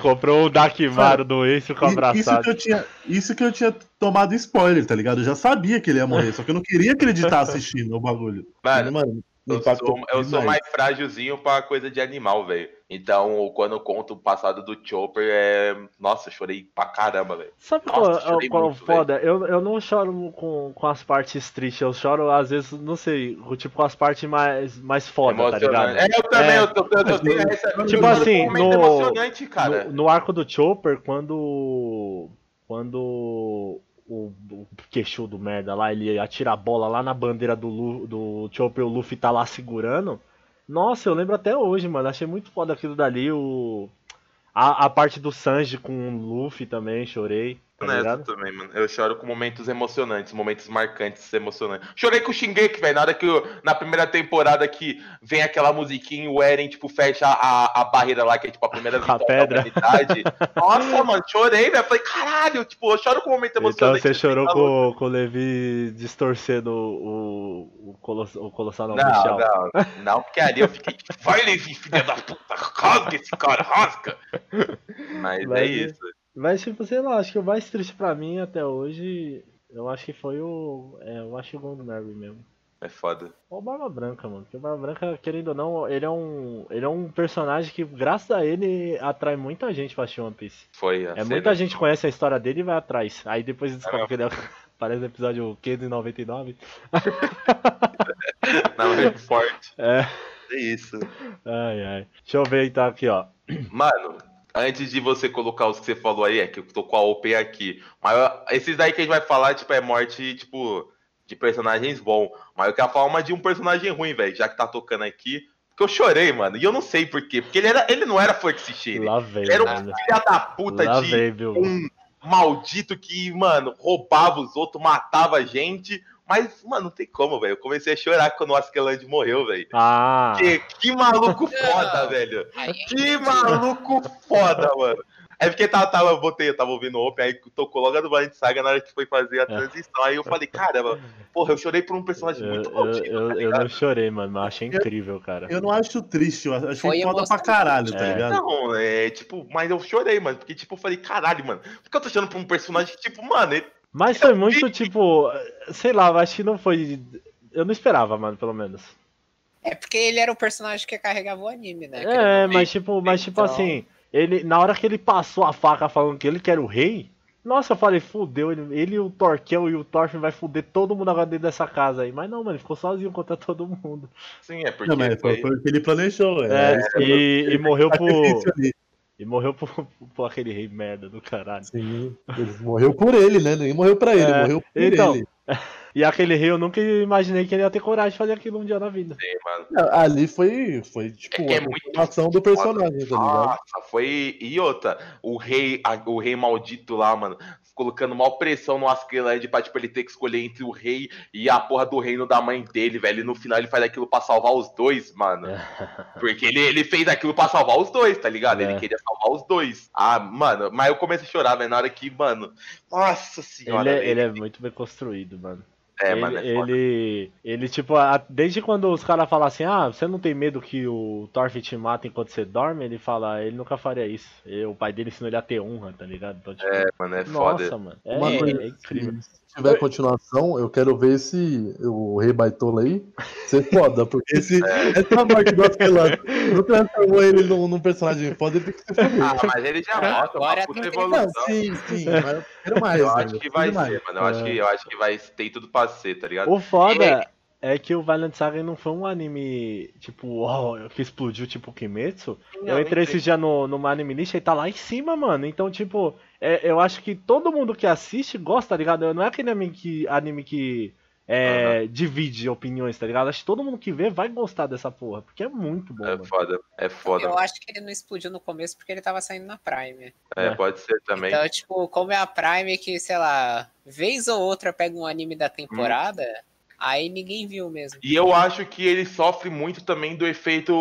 comprou o Dakimaru do Ace e ficou
E- Isso
abraçado.
que, eu tinha, isso que eu tinha tomado spoiler, tá ligado? Eu já sabia que ele ia morrer, só que eu não queria acreditar assistindo o bagulho.
Mano,
Mano,
eu sou, eu sou mais frágilzinho pra coisa de animal, velho. Então, quando eu conto o passado do Chopper, é. Nossa, eu chorei pra caramba, velho.
Sabe
Nossa,
qual,
chorei
qual
muito,
foda? Eu, eu não choro com, com as partes tristes, eu choro às vezes, não sei, tipo com as partes mais, mais foda, tá ligado?
É, eu também,
É.
eu, tô, eu, eu tenho essa.
Tipo
eu choro
assim, no-
emocionante, cara.
No, no arco do Chopper, quando. Quando o, o queixudo merda lá, ele atira a bola lá na bandeira do, Lu, do Chopper, o Luffy tá lá segurando. Nossa, eu lembro até hoje, mano. Achei muito foda aquilo dali. O, a, a parte do Sanji com o Luffy também, chorei. Tá
também, mano. Eu choro com momentos emocionantes, momentos marcantes, emocionantes. Chorei com o Shingeki, velho. Na hora que eu, na primeira temporada que vem aquela musiquinha e o Eren, tipo, fecha a, a barreira lá, que é tipo a primeira <laughs> vitória
pedra. <laughs>
Nossa, mano, chorei, velho. Falei, caralho, tipo, eu choro com um momento
Então
emocionante.
você chorou com, com o Levi distorcendo o, o, coloss, o Colossal não,
Não, não, não, porque ali eu fiquei tipo, vai, Levi, filha da puta, rasga esse cara, rasga. <laughs> Mas é
Mas-
isso.
Mas, tipo, sei lá, acho que o mais triste pra mim até hoje, eu acho que foi o. É, eu acho o Mary mesmo.
É foda.
Ou o Barba Branca, mano. Porque o Barba Branca, querendo ou não, ele é um. Ele é um personagem que, graças a ele, atrai muita gente pra assistir One Piece.
Foi
É,
cena.
muita gente conhece a história dele e vai atrás. Aí depois descobre
mesmo.
que ele é. <laughs> Parece no episódio 599. <laughs>
Não, é forte.
É.
É isso.
Ai, ai. Deixa eu ver então aqui, ó.
Mano, antes de você colocar os que você falou aí, é que eu tô com a OP aqui. Mas esses daí que a gente vai falar, tipo, é morte, tipo, de personagens bom. Mas eu quero falar uma de um personagem ruim, velho, já que tá tocando aqui. Porque eu chorei, mano. E eu não sei por quê. Porque ele, era, ele não era Fox Shane. Ele era um filho da puta
Lá
de
vem,
um maldito que, mano, roubava os outros, matava a gente. Mas, mano, não tem como, velho. Eu comecei a chorar quando o Askeland morreu, velho.
Ah!
Que, que maluco <laughs> foda, velho.
Aí,
Que maluco foda, mano. É porque tava, tava, eu botei, eu tava ouvindo o Open, aí tocou logo a do Blind Saga na hora que foi fazer a transição. Aí eu falei, caramba, porra, eu chorei por um personagem
Eu,
muito
eu,
maldito,
eu,
tá
eu não chorei, mano, mas achei incrível, cara.
Eu não acho triste, eu achei
Foi
foda pra caralho, tá
É.
ligado?
Não, é tipo, mas eu chorei, mano, porque tipo, eu falei, caralho, mano, por que eu tô chorando por um personagem que, tipo, mano, ele,
Mas foi muito, tipo, sei lá, acho que não foi. Eu não esperava, mano, pelo menos.
É porque ele era o personagem que carregava o anime, né?
É, mas tipo, mas tipo
Então-
assim, ele na hora que ele passou a faca falando que ele que era o rei, Nossa, eu falei, fudeu, ele, ele e o Torquel e o Thorfinn vai fuder todo mundo agora dentro dessa casa aí. Mas não, mano, ele ficou sozinho contra todo mundo.
Sim, é porque
Não, mas foi, o que ele planejou.
É,
É, eu-
e, e morreu <laughs> por. E morreu por, <laughs> por aquele rei merda do caralho.
Sim, ele morreu por ele, né? Nem morreu pra ele,
É,
morreu por
então.
ele. <laughs>
E aquele rei eu nunca imaginei que ele ia ter coragem de fazer aquilo um dia na vida.
Sim, mano.
Não, Ali foi, foi tipo,
É é
a transformação do personagem, tá ligado?
Nossa, foi. E outra, o rei, a- o rei maldito lá, mano, colocando mal pressão no Askeladd pra, tipo, ele ter que escolher entre o rei e a porra do reino da mãe dele, velho. E no final ele faz aquilo pra salvar os dois, mano. <laughs> Porque ele, ele fez aquilo pra salvar os dois, tá ligado?
É.
Ele queria salvar os dois. Ah, mano, mas eu comecei a chorar, velho, na hora que, mano. Nossa senhora,
Ele, é- ele é muito bem construído, mano.
É,
ele,
mano, é foda.
ele, ele, tipo, a- desde quando os caras falam assim, ah, você não tem medo que o Thorfinn te mata enquanto você dorme? Ele fala, ele nunca faria isso. E o pai dele ensinou ele a ter honra, tá ligado? Então, tipo,
É, mano, é foda.
nossa, mano. É, é incrível.
Se tiver continuação, eu quero ver esse o Rei Baitola aí ser foda, porque esse, essa morte do Askelan <laughs> não transformou ele num, num personagem foda, ele tem que ser foda.
Ah, mas ele já mostra uma
Agora
puta
que-
Não,
evolução.
sim, sim, <laughs> mas eu quero mais.
Eu
né?
acho que vai
mais.
ser, mano. Eu acho, que, eu acho que vai ter tudo pra ser, tá ligado?
O foda é que o Violent Saga não foi um anime, tipo, uau, <laughs> que explodiu tipo Kimetsu. eu entrei esse dia no, numa anime list e tá lá em cima, mano. Então, tipo, é, eu acho que todo mundo que assiste gosta, tá ligado? Não é aquele anime que, anime que é, divide opiniões, tá ligado? Acho que todo mundo que vê vai gostar dessa porra, porque é muito bom,
É
mano.
foda, é foda.
Eu acho que ele não explodiu no começo porque ele tava saindo na Prime.
É,
É.
pode ser também.
Então, tipo, como é a Prime que, sei lá, vez ou outra pega um anime da temporada, aí ninguém viu mesmo.
E eu acho que ele sofre muito também do efeito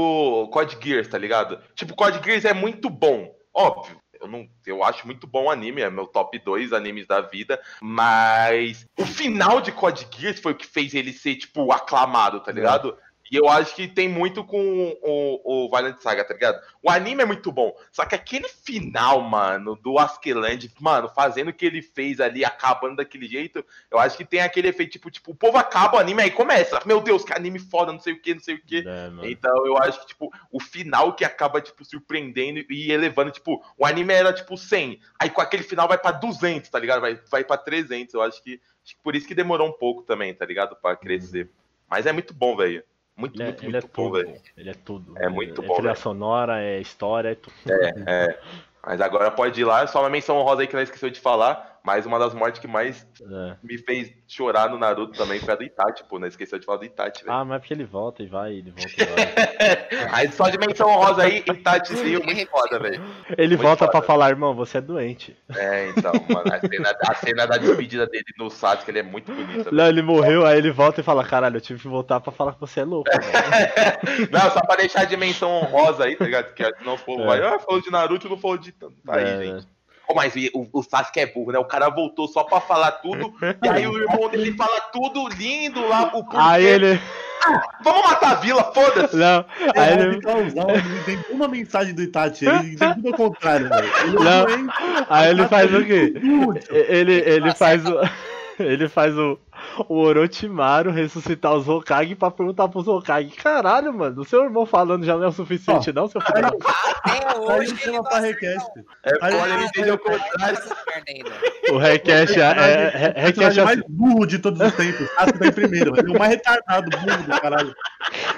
Code Geass, tá ligado? Tipo, Code Geass é muito bom, óbvio. Eu, não, eu acho muito bom o anime, é meu top 2 animes da vida, mas o final de Code Geass foi o que fez ele ser, tipo, aclamado, tá ligado? E eu acho que tem muito com o, o Violent Saga, tá ligado? O anime é muito bom, só que aquele final, mano, do Askeland, mano, fazendo o que ele fez ali, acabando daquele jeito, eu acho que tem aquele efeito, tipo, tipo, o povo acaba o anime, aí começa, meu Deus, que anime foda, não sei o que, não sei o que.
É.
Então eu acho que, tipo, o final que acaba, tipo, surpreendendo e elevando, tipo, o anime era, tipo, 100, aí com aquele final vai pra 200, tá ligado? Vai, vai pra 300, eu acho que, acho que por isso que demorou um pouco também, tá ligado? Pra crescer. Mas é muito bom, velho. Muito,
Ele é,
muito,
ele é
muito bom,
tudo,
velho.
ele é tudo.
É muito
é
bom,
trilha
velho.
sonora, é história, é tudo.
É. Mas agora pode ir lá, só uma menção honrosa aí que ela esqueceu de falar, mas uma das mortes que mais
É.
me fez chorar no Naruto também foi a do Itachi, pô, né? Esqueceu de falar do Itachi, velho.
Ah, mas é porque ele volta e vai, ele volta e vai. <laughs>
Aí só de menção honrosa aí, Itachizinho, muito foda, velho.
Ele
Muito
volta pra
foda.
falar, irmão, você é doente.
É, então, mano, a cena, a cena da despedida dele no Sasuke, ele é muito bonita, velho.
Não, ele morreu, aí ele volta e fala, caralho, eu tive que voltar pra falar que você é louco. velho." <laughs>
Não, só pra deixar de menção honrosa aí, tá ligado? Que não for,
É.
vai, ah, falou de Naruto, não falou de tanto. Aí,
É,
gente. Ô, mas o, o Sasuke é burro, né? O cara voltou só pra falar tudo, <laughs> e aí o irmão dele fala tudo lindo lá, o porquê.
Aí ele.
Vamos matar a vila, foda-se!
Não,
É,
aí
ele
ele
tem uma mensagem do Itachi, ele tem tudo ao contrário, velho. É
Não.
doente,
Aí ele faz o quê? Ele, ele faz o. <laughs> Ele faz o, o Orochimaru ressuscitar os Hokage pra perguntar pros Hokage. Caralho, mano, o seu irmão falando já não é o suficiente, não, seu filho? da puta?"
Até hoje
ele
ele
chama pra request.
É foda,
ele
entendeu o contrário.
ainda.
O Recash é. é, é, é
mais burro de todos os tempos. Sasuke tá em primeiro, velho. O mais retardado, burro do caralho.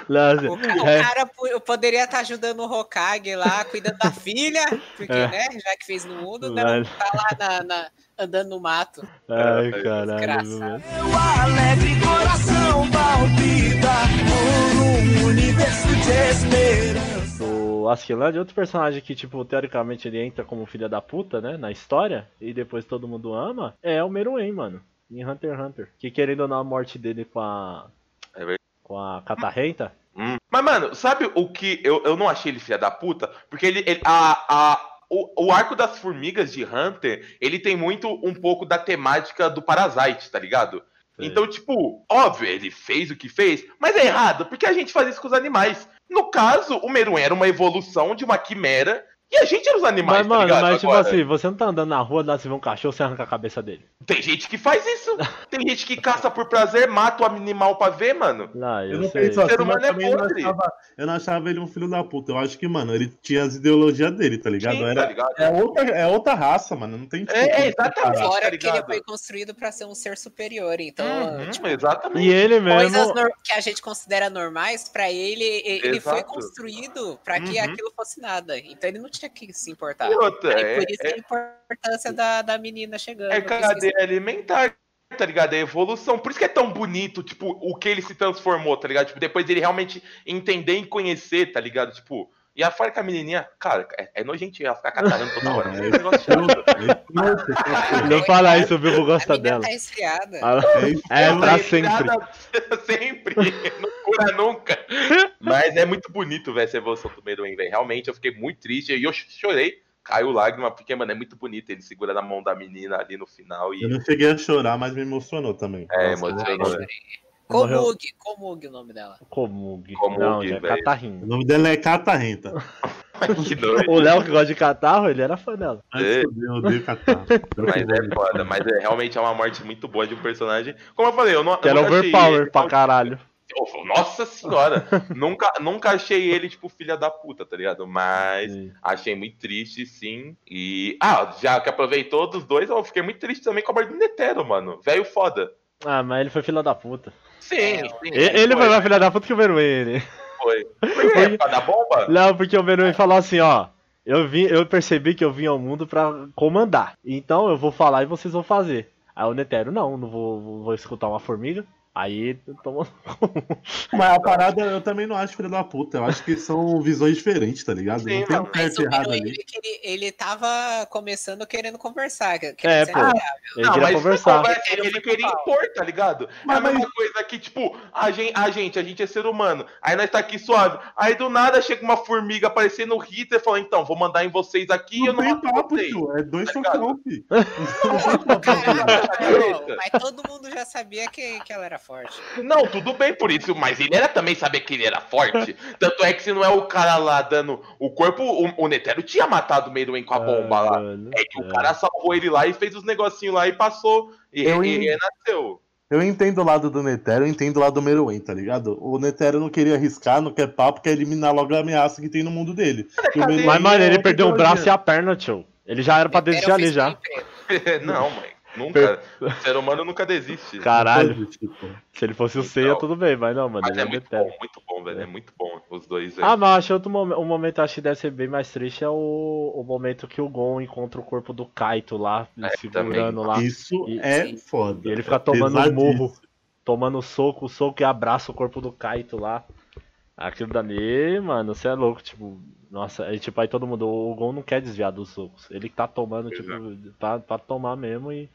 não,
O,
é,
cara po- poderia estar ajudando o Hokage lá, cuidando da filha, porque,
É.
né, já que fez no mundo, não, tá lá na- na- andando no mato.
Ai, caralho,
Desgraçado.
velho.
Meu alegre coração palpita por um universo de esperança.
O Askeladd é outro personagem que, tipo, teoricamente ele entra como filha da puta, né, na história, e depois todo mundo ama, é o Meruem, mano, em Hunter x Hunter. Que querendo ou não a morte dele com a...
É verdade.
com a Catarrenta,
Hum. Mas, mano, sabe o que eu, eu não achei ele filha da puta? Porque ele. ele- a, a, o, o arco das formigas de Hunter, ele tem muito um pouco da temática do Parasite, tá ligado?
Sei.
Então, tipo, óbvio, ele fez o que fez, mas é errado, porque a gente faz isso com os animais. No caso, o Meruem era uma evolução de uma quimera E a gente era os animais,
Mas,
tá
mano, mas tipo
Agora,
assim, você não tá andando na rua, lá você vê um cachorro, você arranca a cabeça dele.
Tem gente que faz isso. <laughs> Tem gente que caça por prazer, mata o animal pra ver, mano.
Lá, eu,
Eu não
sei.
penso assim,
Ser
mas
humano é
também não
podre.
achava, eu não achava ele um filho da puta. Eu acho que, mano, ele tinha as ideologias dele, tá ligado?
Sim, tá
Era,
ligado?
é, outra, é outra raça, mano. Não tem tipo,
É, é, exatamente.
comparar.
Fora
tá
que ele
ligado?
foi construído pra ser um ser superior, então
Uhum,
tipo,
exatamente.
E ele
coisas
mesmo.
nor- que a gente considera normais, pra ele, e- ele foi
Exato.
construído pra que
Uhum.
aquilo fosse nada. Então ele não tinha que se importar.
Outra,
Aí
é,
por isso
é-
a importância da, da menina chegando.
é cadeia alimentar, tá ligado? É evolução. Por isso que é tão bonito, tipo, o que ele se transformou, tá ligado? Tipo, depois dele realmente entender e conhecer, tá ligado? Tipo, e a fora que a menininha, cara, é, é nojentinho ela ficar catarando toda hora.
Não, é
negócio chato.
Não fala isso, o Vivo
A
gosta
menina
dela.
tá resfriada.
Ah,
É.
É,
Ela
pra
é
sempre. <laughs>
sempre. Não cura nunca. Mas é muito bonito ver essa evolução do Meruem, velho. Realmente, eu fiquei muito triste. E eu chorei. Caiu lágrima, porque, mano, é muito bonito. Ele segura na mão da menina ali no final. E
Eu não cheguei a chorar, mas me emocionou também.
É, emocionou.
Morreu.
Komug, Komug o nome dela.
Komug.
Komug,
Não, já é
velho.
O
catarrinho.
nome dela é Catarrenta. <laughs>
que doido.
O Léo que gosta de catarro, ele era fã dela.
É.
eu odeio catarro. <laughs>
Mas é foda. Mas é, realmente é uma morte muito boa de um personagem. Como eu falei, eu não.
Que era
achei
overpower
ele-
pra caralho.
Nossa senhora! <laughs> nunca, nunca achei ele, tipo, filha da puta, tá ligado? Mas
Sim.
achei muito triste, sim. E. Ah, já que aproveitou dos dois, eu fiquei muito triste também com a morte do Netero, mano. Velho foda.
Ah, mas ele foi filha da puta.
Sim,
É,
sim.
Ele foi mais filha da puta que o Meruem, ele.
Foi. Por quê? Por causa da bomba?
Não, porque o Meruem falou assim, ó. Eu, vim, eu percebi que eu vim ao mundo pra comandar. Então eu vou falar e vocês vão fazer. Aí o Netero, não, não vou, vou escutar uma formiga. Aí tomou. <laughs>
Mas a parada eu também não acho filho da puta. Eu acho que são visões diferentes, tá ligado?
Sim,
não tem um
mas
Mas
certo errado ali.
ele, ele, ele tava começando querendo conversar.
É,
Querendo ser
pô. Ele
Não,
queria
mas
conversar.
conversa, ele, ele queria impor, tá ligado?
Mas-
é a mesma coisa que, tipo, a gente, a gente, a gente é ser humano. Aí nós tá aqui suave. Aí do nada chega uma formiga aparecendo no Hitler e fala, então, vou mandar em vocês aqui e eu
Não tem papo,
vocês.
tio. É dois
Tá
socão, filho. <laughs>
mas todo mundo já sabia que, que ela era forte.
Não, tudo bem por isso, mas ele era também saber que ele era forte. <laughs> Tanto é que se não é o cara lá dando o corpo, o, o Netero tinha matado o Meruem com a bomba lá.
Mano,
É que o
é.
cara salvou ele lá e fez os negocinhos lá e passou. E,
Eu
e,
en-
renasceu.
Eu entendo o lado do Netero, eu entendo o lado do Meruem, tá ligado? O Netero não queria arriscar, não quer papo, quer eliminar logo a ameaça que tem no mundo dele. O
Mas, mano,
é
ele
outra
perdeu o braço e a perna, tio. Ele já era pra desistir ali já. <laughs> <laughs>
não, mãe. Nunca. O ser humano nunca desiste.
Caralho.
Tipo,
Se ele fosse o
Então,
Seiya, tudo bem, mas não, mano.
Mas
Ele
é
é
muito
Netero.
bom, muito bom, velho. É muito bom os dois, velho.
Ah, mas acho que outro momento, um momento eu acho que deve ser bem mais triste é o, o momento que o Gon encontra o corpo do Kaito lá,
É,
segurando lá.
Isso
E-
é foda.
E ele fica
É
tomando um murro, tomando soco, soco e abraça o corpo do Kaito lá. Aquilo dali, mano, você é louco, tipo, nossa, aí tipo, aí todo mundo, o Gon não quer desviar dos socos. Ele que tá tomando, tipo, pra, pra tomar mesmo e.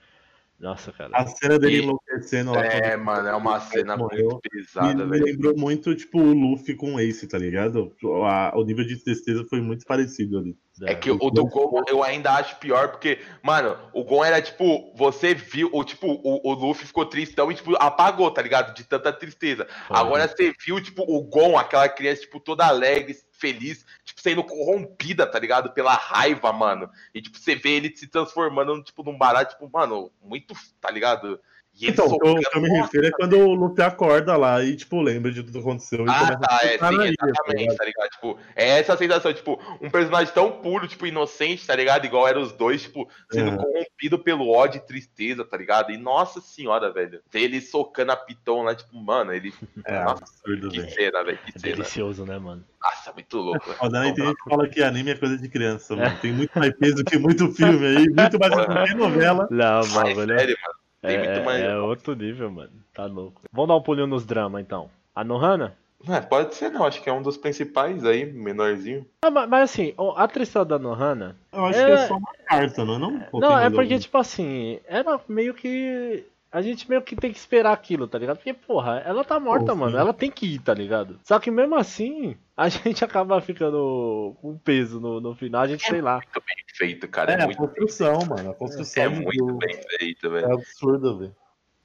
Nossa, cara.
A cena dele
E-
enlouquecendo lá.
É, mano, é uma cena
morreu.
muito
Me,
pesada,
me
velho.
lembrou muito, tipo, o Luffy com o Ace, tá ligado? A- o nível de tristeza foi muito parecido ali.
É que o do Gon eu ainda acho pior, porque, mano, o Gon era tipo, você viu, o tipo, o, o Luffy ficou tristão e, tipo, apagou, tá ligado? De tanta tristeza.
Foi.
Agora você viu, tipo, o Gon, aquela criança, tipo, toda alegre, feliz, tipo, sendo corrompida, tá ligado? Pela raiva, mano. E, tipo, você vê ele se transformando, tipo, num barato, tipo, mano, muito, tá ligado? E
Então, o que eu, que me refiro é quando o Luffy acorda lá e, tipo, lembra de tudo que aconteceu.
Ah, tá,
a
é, sim,
ilha, tá
exatamente,
ligado?
tá ligado? Tipo, é essa sensação, tipo, um personagem tão puro, tipo, inocente, tá ligado? Igual eram os dois, tipo, sendo
Uhum.
corrompido pelo ódio e tristeza, tá ligado? E nossa senhora, velho. Ele socando a Piton lá, tipo, mano, ele.
É
nossa,
absurdo,
que
velho.
cena, velho, que
É
cena.
delicioso, né, mano?
Nossa, muito louco. velho.
Foda, né? Tem gente que fala que anime é coisa de criança,
É.
mano. <laughs> Tem muito mais peso que muito filme aí, muito mais que qualquer novela.
Não,
Mas,
mano, né?
sério, mano. Tem
É,
muito mais.
é outro nível, mano. Tá louco. Vamos dar um pulinho nos dramas, então. A Nohana?
Ah, pode ser, não. Acho que é um dos principais aí, menorzinho.
Ah, mas, mas assim, a tristeza da Nohana.
Eu acho
É.
que é só uma carta, não é? Não, um
Não, é porque, tipo assim, era meio que. A gente meio que tem que esperar aquilo, tá ligado? Porque, porra, ela tá morta,
Pô,
mano. Ela tem que ir, tá ligado? Só que mesmo assim, a <laughs> gente acaba ficando com peso no, no final, a gente sei lá.
Muito bem feito, cara.
É,
É,
a
muito,
construção, mano. A construção
é
do-
muito bem feito, velho.
é absurdo, velho.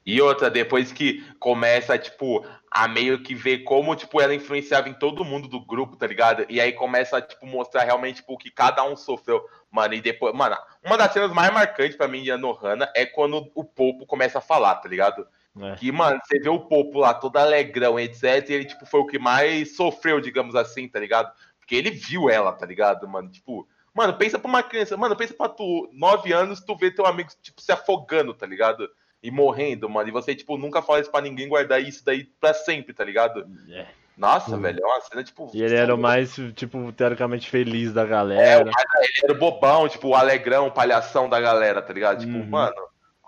E outra, depois que começa, tipo, a meio que ver como, tipo, ela influenciava em todo mundo do grupo, tá ligado? E aí começa a, tipo, mostrar realmente, tipo, o que cada um sofreu. Mano, e depois... Mano, uma das cenas mais marcantes pra mim de Anohana é quando o Popo começa a falar, tá ligado?
É.
Que, mano, você vê o Popo lá todo alegrão, etc. E ele, tipo, foi o que mais sofreu, digamos assim, tá ligado? Porque ele viu ela, tá ligado, mano? Tipo, mano, pensa pra uma criança, mano, pensa pra tu, nove anos, tu vê teu amigo, tipo, se afogando, tá ligado? E morrendo, mano. E você, tipo, nunca fala isso pra ninguém guardar isso daí pra sempre, tá ligado?
É.
Nossa,
Hum.
velho, é uma cena, tipo.
E ele era o mais, tipo, teoricamente feliz da
É,
galera.
mais- ele era o bobão, tipo, o alegrão, o palhação da galera, tá ligado? Tipo,
Uhum.
mano,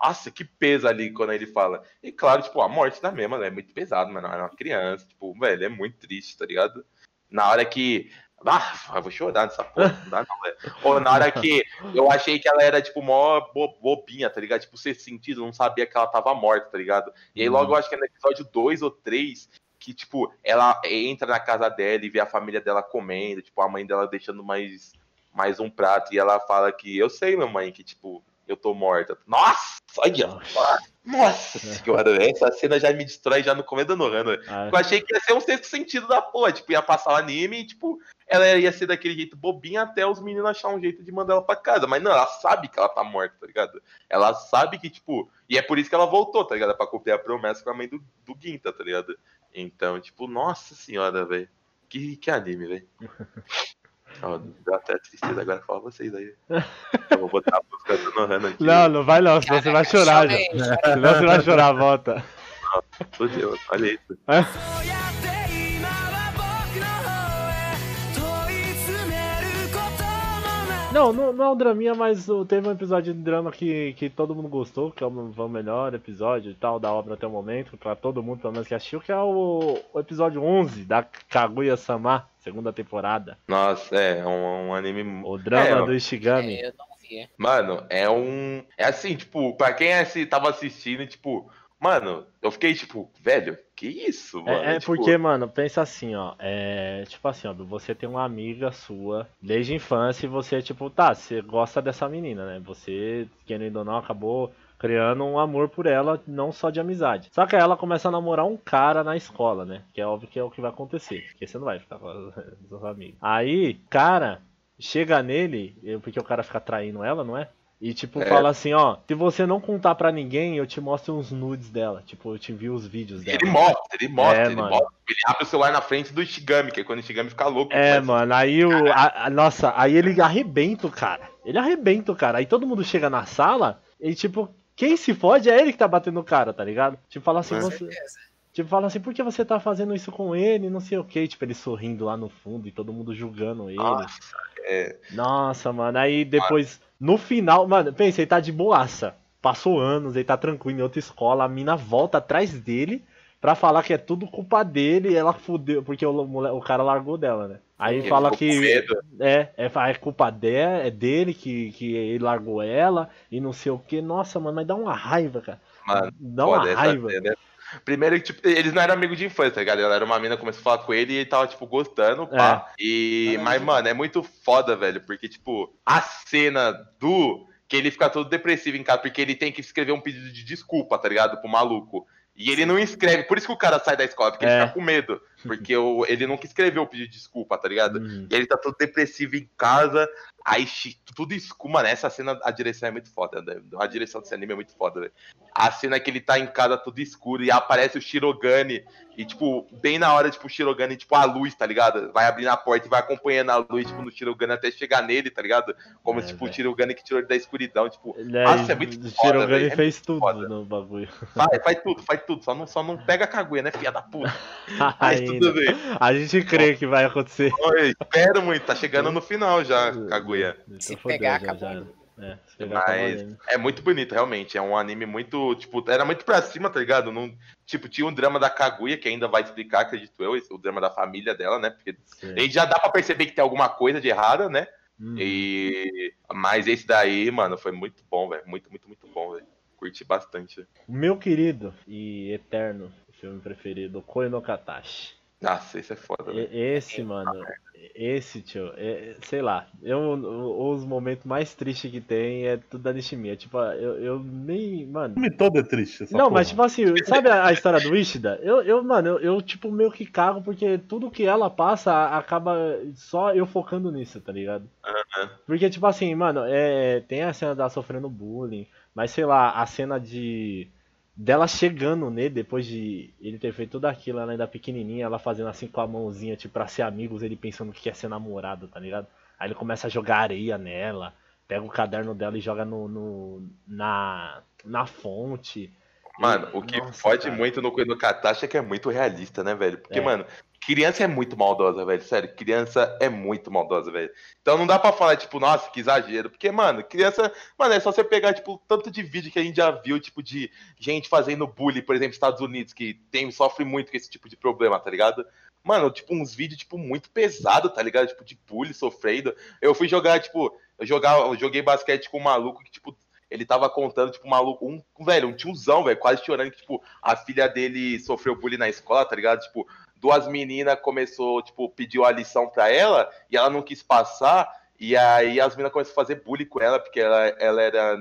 nossa, que peso ali quando ele fala. E claro, tipo, a morte da mesma, né? É muito pesado, mano. Era uma criança, tipo, velho, é muito triste, tá ligado? Na hora que. Ah, vou chorar nessa porra, não dá não, velho. Ou na hora que eu achei que ela era, tipo, mó bo- bobinha, tá ligado? Tipo, ser sentido, não sabia que ela tava morta, tá ligado? E aí logo eu acho que é no episódio 2 ou 3 que, tipo, ela entra na casa dela e vê a família dela comendo, tipo, a mãe dela deixando mais, mais um prato, e ela fala que eu sei, mamãe, que, tipo, eu tô morta. Nossa, olha! Nossa senhora, essa cena já me destrói já no começo do ano.
Ah,
Eu achei que ia ser um sexto sentido da porra, tipo, ia passar o anime e, tipo, ela ia ser daquele jeito bobinha até os meninos achar um jeito de mandar ela pra casa. Mas não, ela sabe que ela tá morta, tá ligado? Ela sabe que, tipo, e é por isso que ela voltou, tá ligado? Pra cumprir a promessa com a mãe do, do Ginta, tá ligado? Então, tipo, nossa senhora, velho. Que, que anime, velho. <laughs> Deu até tristeza agora falar vocês aí. <laughs> Eu vou botar a música do Nohan aqui.
Não, não vai não, senão você vai chorar. Já. Senão você vai chorar, volta.
Fudeu, olha isso.
É?
Não, não, não, é um draminha, mas teve um episódio de drama que, que todo mundo gostou, que é o, o melhor episódio e tal da obra até o momento, pra todo mundo, pelo menos que assistiu, que é o, o episódio 11 da Kaguya-sama, segunda temporada.
Nossa, é, é um, um anime.
O drama
É,
do Ishigami.
É, eu não vi.
Mano, é um. É assim, tipo, pra quem assi- tava assistindo, tipo, mano, eu fiquei tipo, velho, que isso, mano?
É, é
Tipo,
porque, mano, pensa assim, ó. É tipo assim, ó. Você tem uma amiga sua desde a infância e você, tipo, tá, você gosta dessa menina, né? Você, querendo ou não, acabou criando um amor por ela, não só de amizade. Só que aí ela começa a namorar um cara na escola, né? Que é óbvio que é o que vai acontecer. Porque você não vai ficar com suas <laughs> amigas. Aí, cara, chega nele, porque o cara fica traindo ela, não é? E tipo,
É.
fala assim, ó, se você não contar pra ninguém, eu te mostro uns nudes dela. Tipo, eu te envio os vídeos dela.
Ele mostra, ele mostra,
É,
ele
mano.
mostra. Ele abre o celular na frente do Ishigami, que é quando o Ishigami fica louco.
É, mano, aí o. a- a- nossa, aí ele arrebenta o cara. Ele arrebenta o cara. Aí todo mundo chega na sala e, tipo, quem se fode é ele que tá batendo o cara, tá ligado? Tipo, fala assim,
Com
você. Tipo, fala assim, por que você tá fazendo isso com ele? Não sei o que. Tipo, ele sorrindo lá no fundo e todo mundo julgando ele.
Nossa, é.
Nossa, mano. Aí depois, no final, mano, pensa, ele tá de boaça. Passou anos, ele tá tranquilo em outra escola. A mina volta atrás dele pra falar que é tudo culpa dele e ela fudeu, porque o, o cara largou dela, né? Aí
Ele
fala que é, é, é culpa dela, é dele que, que ele largou ela e não sei o que. Nossa, mano, mas dá uma raiva, cara.
Mano,
Dá uma raiva.
né? Primeiro que, tipo, eles não eram amigos de infância, tá ligado? Ela era uma mina, começou a falar com ele e ele tava, tipo, gostando, pá. E... Mas, mano, é muito foda, velho, porque, tipo, a cena do... Que ele fica todo depressivo em casa, porque ele tem que escrever um pedido de desculpa, tá ligado? Pro maluco. E ele não escreve, por isso que o cara sai da escola, porque
É.
ele fica com medo. Porque o, ele nunca escreveu o pedido de desculpa, tá ligado?
Uhum.
E ele tá todo depressivo em casa. Aí tudo escuro. Mano, essa cena, a direção é muito foda. Né? A direção desse anime é muito foda, velho. A cena que ele tá em casa tudo escuro e aparece o Shirogane. E, tipo, bem na hora, tipo, o Shirogane, tipo, a luz, tá ligado? Vai abrindo a porta e vai acompanhando a luz, tipo, no Shirogane até chegar nele, tá ligado? Como,
É,
tipo,
velho.
o Shirogane que tirou ele da escuridão. Tipo,
Né,
Nossa, é muito
o
foda,
Shirogane
velho, é
fez tudo
foda.
no bagulho.
faz, faz tudo, faz tudo. Só não, só não pega a Kaguya, né, filha da puta? <laughs> Faz tudo bem.
A gente crê que vai acontecer.
Oi, espero muito, tá chegando no final já, Kaguya.
Se
fodeu,
pegar,
já,
acabou.
já era. É, se pegar, acabou
Mas
ele.
é muito bonito, realmente. É um anime muito, tipo, era muito pra cima, tá ligado? Não, tipo, tinha um drama da Kaguya, que ainda vai explicar, acredito eu, esse- o drama da família dela, né? Porque
Sim.
a gente já dá pra perceber que tem alguma coisa de errada, né?
Hum.
E... Mas esse daí, mano, foi muito bom, velho. Muito, muito, muito bom, velho. Curti bastante.
O Meu querido e eterno filme preferido, Koi no Katashi.
Nossa, isso é foda, velho.
E- Esse, mano, esse, tio, é- sei lá, eu, o- os momentos mais tristes que tem é tudo da Nishimiya. Tipo, eu, eu nem. Mano.
O filme todo é triste. essa
Não,
porra.
mas tipo assim, sabe a, a história do Ishida? Eu, eu mano, eu, eu, tipo meio que cago porque tudo que ela passa acaba só eu focando nisso, tá ligado? Porque, tipo assim, mano, é, tem a cena dela sofrendo bullying, mas sei lá, a cena de. Dela chegando nele depois de ele ter feito tudo aquilo, ela ainda pequenininha, ela fazendo assim com a mãozinha, tipo, pra ser amigos, ele pensando que quer ser namorado, tá ligado? Aí ele começa a jogar areia nela, pega o caderno dela e joga no, no- na, na fonte.
Mano, o que
Nossa,
fode
cara.
muito no Coelho Katashi é que é muito realista, né, velho? Porque,
É.
mano, criança é muito maldosa, velho. Sério, criança é muito maldosa, velho. Então não dá pra falar, tipo, nossa, que exagero. Porque, mano, criança. Mano, é só você pegar, tipo, tanto de vídeo que a gente já viu, tipo, de gente fazendo bullying, por exemplo, Estados Unidos, que tem, sofre muito com esse tipo de problema, tá ligado? Mano, tipo, uns vídeos, tipo, muito pesado, tá ligado? Tipo, de bullying sofrendo. Eu fui jogar, tipo, eu, jogar, eu joguei basquete com um maluco que, tipo, ele tava contando, tipo, um maluco, um velho, um tiozão, velho, quase chorando, que, tipo, a filha dele sofreu bullying na escola, tá ligado? Tipo, duas meninas começou, tipo, pediu a lição pra ela e ela não quis passar, e aí as meninas começaram a fazer bullying com ela, porque ela, ela era.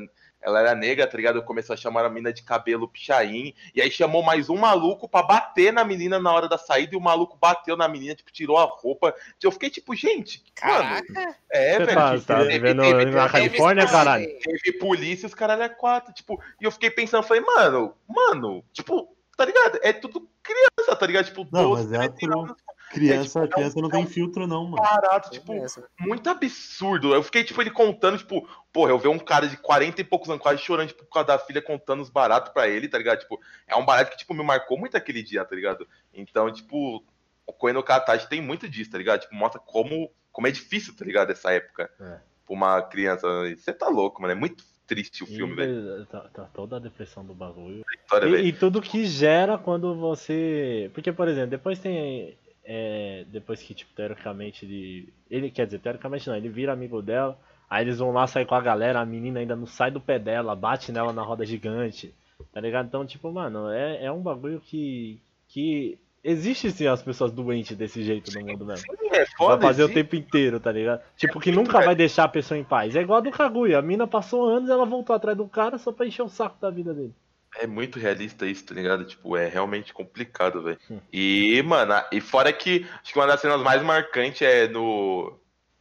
Ela era negra, tá ligado? Começou a chamar a menina de cabelo pichain. E aí chamou mais um maluco pra bater na menina na hora da saída. E o maluco bateu na menina, tipo, tirou a roupa. Eu fiquei tipo, gente, mano.
Caraca,
É,
Você
velho.
tá,
tipo,
tá
teve-
vivendo
teve-
na
teve-
Califórnia,
teve-
caralho?
teve polícia e os caras é quatro, tipo, e eu fiquei pensando, falei, mano, mano, tipo, tá ligado? É tudo criança, <laughs> tá ligado? Tipo,
Não,
12,
mas é
13
tudo-
anos,
Criança,
É, tipo,
criança não
é
tem filtro, não, mano.
parado, tipo,
mesmo.
muito absurdo. Eu fiquei, tipo, ele contando, tipo, porra, eu vi um cara de 40 e poucos anos quase chorando, tipo, por causa da filha contando os baratos pra ele, tá ligado? Tipo, é um barato que, tipo, me marcou muito aquele dia, tá ligado? Então, tipo, o Koen no Katachi tem muito disso, tá ligado? Tipo, mostra como, como é difícil, tá ligado? Essa época.
É.
Pra uma criança. Você tá louco, mano. É muito triste o filme, velho.
Tá, tá toda a depressão do bagulho.
História,
E, e tudo que gera quando você. Porque, por exemplo, depois tem. é, depois que, tipo, teoricamente ele. Ele quer dizer, teoricamente não, ele vira amigo dela. Aí eles vão lá sair com a galera, a menina ainda não sai do pé dela, bate nela na roda gigante. Tá ligado? Então, tipo, mano, é, é um bagulho que. que. Existe sim as pessoas doentes desse jeito no mundo mesmo.
É
Vai
foda,
fazer o
sim.
tempo inteiro, tá ligado? Tipo, que nunca vai deixar a pessoa em paz. É igual a do Kaguya. A mina passou anos, ela voltou atrás do cara só pra encher o saco da vida dele.
É muito realista isso, tá ligado? Tipo, é realmente complicado, velho.
Hum.
E, mano, e fora que acho que uma das cenas mais marcantes é no.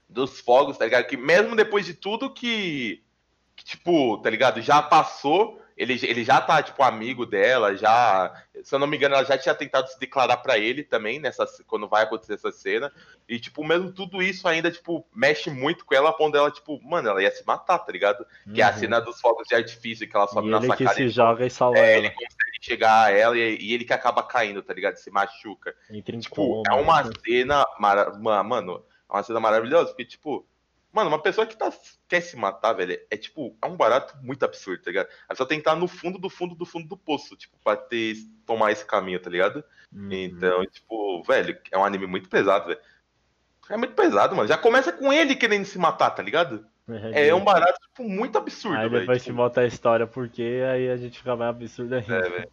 Dos fogos, tá ligado? Que mesmo depois de tudo que. que, tipo, tá ligado? Já passou. Ele, ele já tá, tipo, amigo dela, já. Se eu não me engano, ela já tinha tentado se declarar pra ele também, nessa, quando vai acontecer essa cena. E, tipo, mesmo tudo isso ainda, tipo, mexe muito com ela, a ponto dela, tipo, mano, ela ia se matar, tá ligado? Que é a
Uhum.
cena dos fogos de artifício, que ela sobe
E
na
ele que
sacada
se
e
joga e salva
é, ele
ela.
consegue chegar a ela e, e ele que acaba caindo, tá ligado? Se machuca.
Entra em
Tipo,
coma.
é uma cena. Mara... ma- Mano, é uma cena maravilhosa, porque, tipo, mano, uma pessoa que tá... quer se matar, velho, é tipo, é um barato muito absurdo, tá ligado? A pessoa tem que estar no fundo do fundo do fundo do poço, tipo, pra ter, tomar esse caminho, tá ligado?
Uhum.
Então, tipo, velho, é um anime muito pesado, velho. É muito pesado, mano. Já começa com ele querendo se matar, tá ligado? É um barato, tipo, muito absurdo,
Aí
velho.
depois
Tipo,
se volta a história porque aí a gente fica mais absurdo ainda.
É, velho.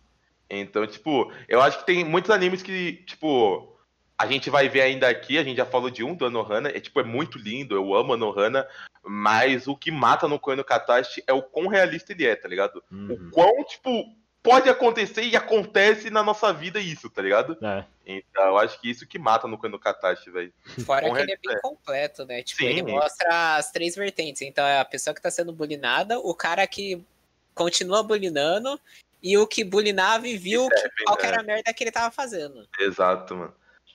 Então, tipo, eu acho que tem muitos animes que, tipo, a gente vai ver ainda aqui, a gente já falou de um do Anohana, é tipo, é muito lindo, eu amo Anohana, mas o que mata no Koen no Katashi é o quão realista ele é, tá ligado?
Uhum.
O quão, tipo, pode acontecer e acontece na nossa vida isso, tá ligado?
É.
Então, eu acho que isso que mata no Koen no Katashi, velho.
Fora
Com
que ele é bem
é.
completo, né? Tipo,
Sim.
ele mostra as três vertentes. Então é a pessoa que tá sendo bulinada, o cara que continua bulinando e o que bulinava e viu que- qual que era a merda que ele tava fazendo.
Exato, mano.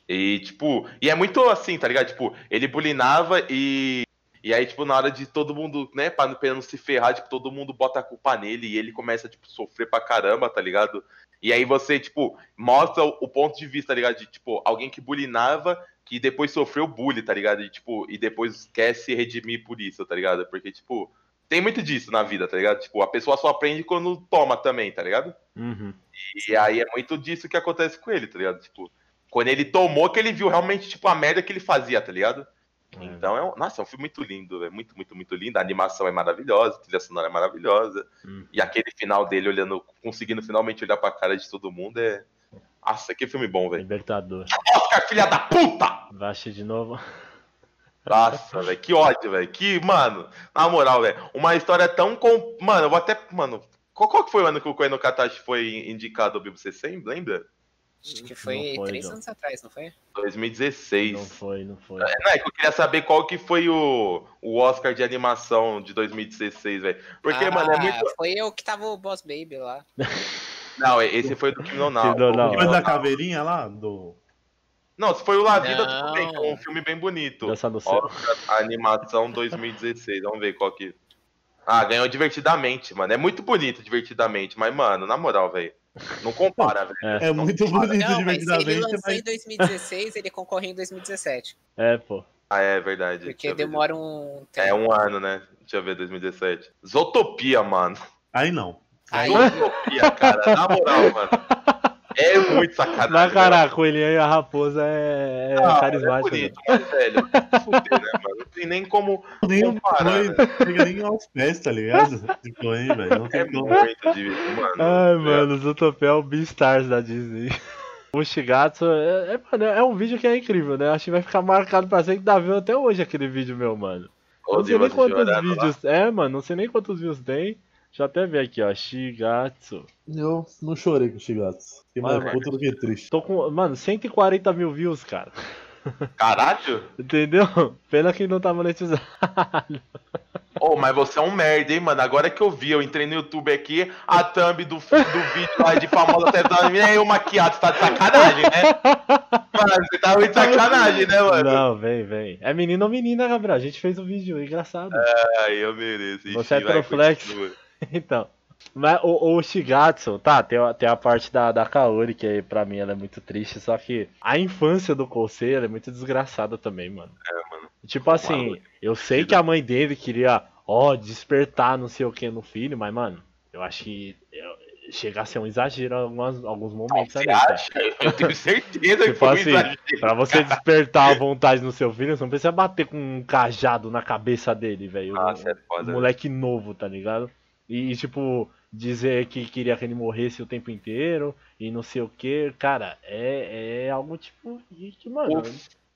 E, tipo, e é muito assim, tá ligado? Tipo, ele bulinava e. E aí, tipo, na hora de todo mundo, né, pra não, pra não se ferrar, tipo, todo mundo bota a culpa nele e ele começa, tipo, sofrer pra caramba, tá ligado? E aí você, tipo, mostra o, ponto de vista, tá ligado? De, tipo, alguém que bulinava, que depois sofreu bullying, tá ligado? E, tipo, e depois quer se redimir por isso, tá ligado? Porque, tipo, tem muito disso na vida, tá ligado? Tipo, a pessoa só aprende quando toma também, tá ligado?
Uhum.
E aí é muito disso que acontece com ele, tá ligado? Tipo, quando ele tomou, que ele viu realmente, tipo, a merda que ele fazia, tá ligado?
É.
Então, é um, nossa, é um filme muito lindo, é muito, muito, muito lindo. A animação é maravilhosa, a trilha sonora é maravilhosa.
Uhum.
E aquele final dele olhando, conseguindo finalmente olhar pra cara de todo mundo é. Nossa, que filme bom, velho.
Libertador.
Oscar, filha da puta!
Assistir de novo.
Nossa, velho, que ódio, velho. Que, mano, na moral, velho, uma história tão com. Mano, eu vou até. Mano, qual, qual que foi o ano que o Koeno Katashi foi indicado ao Bibo C100? Lembra?
Acho que foi
foi,
três
não.
anos atrás, não foi?
2016.
Não foi, não foi.
Não, é que eu queria saber qual que foi o, o Oscar de animação de 2016, velho. Porque,
ah,
mano, é muito.
Foi eu que tava o Boss Baby lá. <laughs>
Não, esse foi do Kim Não Não.
Kim Não.
Depois da caveirinha lá, do.
Não, se foi o La Vida,
Não.
tudo bem, que é um filme bem bonito.
Dança no céu.
Oscar animação 2016, vamos ver qual que. Ah, ganhou divertidamente, mano. É muito bonito divertidamente, mas, mano, na moral, velho. Não compara, velho.
É muito bonito
Não, mas se ele lançou
mas.
em 2016, ele concorreu em 2017.
É, pô.
Ah, é verdade.
Porque
Deixa
demora um tempo.
É um ano, né? Deixa eu ver, 2017. Zootopia, mano.
Aí não.
Aí,
Zootopia, cara. Na moral, mano. É muito sacanagem.
Na
velho.
cara, a coelhinha e a raposa é, é
Ah,
carismática.
É bonito, mas, velho, fuder, né, mano? Não tem nem como
Nem
comparar, né?
chega nem aos pés, tá ligado? Tipo aí, velho. Não
É
tem como.
muito divertido, mano.
Ai, mano, o Zootopia é o Beastars da Disney. <laughs> O Shigatsu é, é, mano, é um vídeo que é incrível, né? Acho que vai ficar marcado pra sempre. Dá viu até hoje aquele vídeo meu, mano.
Ô,
Não sei nem quantos
lá.
vídeos. É, mano, não sei nem quantos views tem. Deixa eu até ver aqui, ó. Shigatsu.
Eu não chorei com o Shigatsu. Fiquei mais
Mano,
puto do que triste.
Tô com, mano, 140 mil views, cara. <laughs>
Caralho?
Entendeu? Pena que não tá monetizado.
Ô, mas você é um merda, hein, mano? Agora que eu vi, eu entrei no YouTube aqui, a thumb do, do vídeo lá de famosa até da minha aí, o maquiado, você tá de sacanagem, né? Mano, você tá muito de sacanagem, né, mano?
Não, vem, vem. É menino ou menina, Gabriel? A gente fez o vídeo, engraçado.
Ai, eu mereço.
Você é
Ixi, vai,
Troflex.
continua. <laughs>
Então. Mas o, o Shigatsu, tá, tem, a- tem a parte da, da Kaori, que pra mim ela é muito triste, só que a infância do Kosei ela é muito desgraçada também, mano.
É, mano.
Tipo assim, eu sei que a mãe dele queria, ó, despertar não sei o que no filho, mas, mano, eu acho que eu- chega a ser um exagero em algumas, alguns momentos ali, cara.
acha? Eu tenho certeza <laughs> que
Tipo
foi um
assim,
exagero.
Pra você despertar a vontade no seu filho, você não precisa bater com um cajado na cabeça dele, velho.
Nossa, é
Um
foda.
moleque novo, tá ligado? E, tipo, dizer que queria que ele morresse o tempo inteiro e não sei o que, cara, é, é algo tipo. Que, mano.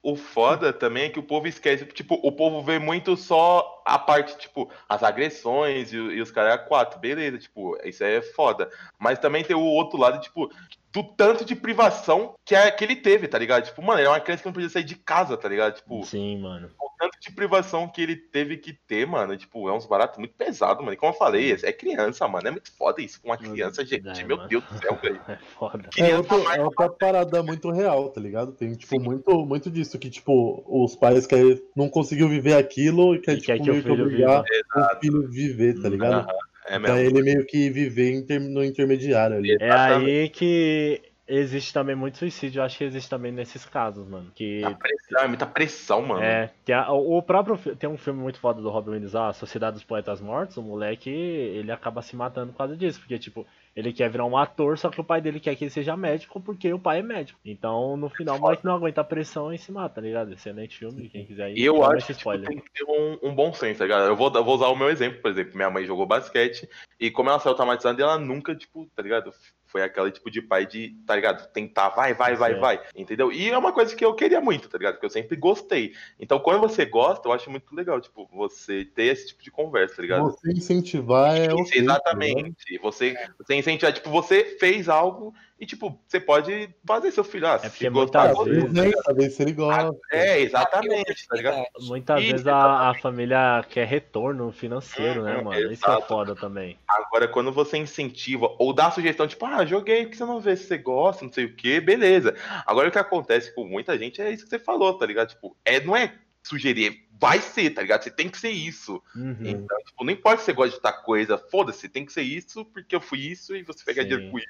O foda também é que o povo esquece, tipo, o povo vê muito só a parte, tipo, as agressões e, o- e os caras quatro, beleza, tipo, isso aí é foda. Mas também tem o outro lado, tipo, do tanto de privação que, é, que ele teve, tá ligado? Tipo, mano, ele é uma criança que não podia sair de casa, tá ligado? Tipo,
Sim, mano.
O tanto de privação que ele teve que ter, mano, tipo, é uns baratos muito pesados, mano. E como eu falei, é criança, mano, é muito foda isso com uma criança, gente.
É,
Meu
mano.
Deus do céu, velho. <laughs>
É foda.
É,
mais-
é outra parada muito real, tá ligado? Tem, tipo, muito, muito disso, que, tipo, os pais querem, não conseguiu viver aquilo e quer,
E
tipo,
quer que
meio que obrigar o filho viver, tá ligado?
É
Pra
mesmo.
ele meio que viver inter- no intermediário ali.
É aí que existe também muito suicídio. Eu acho que existe também nesses casos, mano. Que
Muita pressão, é muita pressão, mano.
É, tem a- o próprio tem um filme muito foda do Robin Williams, a Sociedade dos Poetas Mortos, o moleque, ele acaba se matando por causa disso, porque tipo, ele quer virar um ator, só que o pai dele quer que ele seja médico porque o pai é médico. Então, no final, o moleque não aguenta a pressão e se mata, tá ligado? Excelente filme, quem quiser ir.
Eu acho que tipo, tem que ter um, um bom senso, tá ligado? Eu vou, eu vou usar o meu exemplo, por exemplo. Minha mãe jogou basquete e como ela saiu traumatizada, ela nunca, tipo, tá ligado? Foi aquela tipo de pai de, tá ligado? Tentar, vai, vai, vai,
Certo.
vai. Entendeu? E é uma coisa que eu queria muito, tá ligado? Porque eu sempre gostei. Então, quando você gosta, eu acho muito legal, tipo, você ter esse tipo de conversa, tá ligado?
Você incentivar é
Isso, exatamente. Você, você incentivar, tipo, você fez algo e, tipo, você pode fazer seu filho. Ah,
É
se
porque
gostar,
muitas vezes-
né? Ver se ele gosta.
É, exatamente, tá ligado?
Muitas vezes a, a família quer retorno financeiro, né,
Uhum,
mano? Isso é
exato.
foda também.
Agora, quando você incentiva ou dá sugestão, tipo, ah, joguei, que você não vê se você gosta, não sei o que, beleza. Agora, o que acontece com muita gente é isso que você falou, tá ligado? Tipo, é, não é sugerir, é vai ser, tá ligado? Você tem que ser isso.
Uhum.
Então, tipo, não importa se você gosta de tal coisa, foda-se, tem que ser isso porque eu fui isso e você pega
Sim.
dinheiro com isso.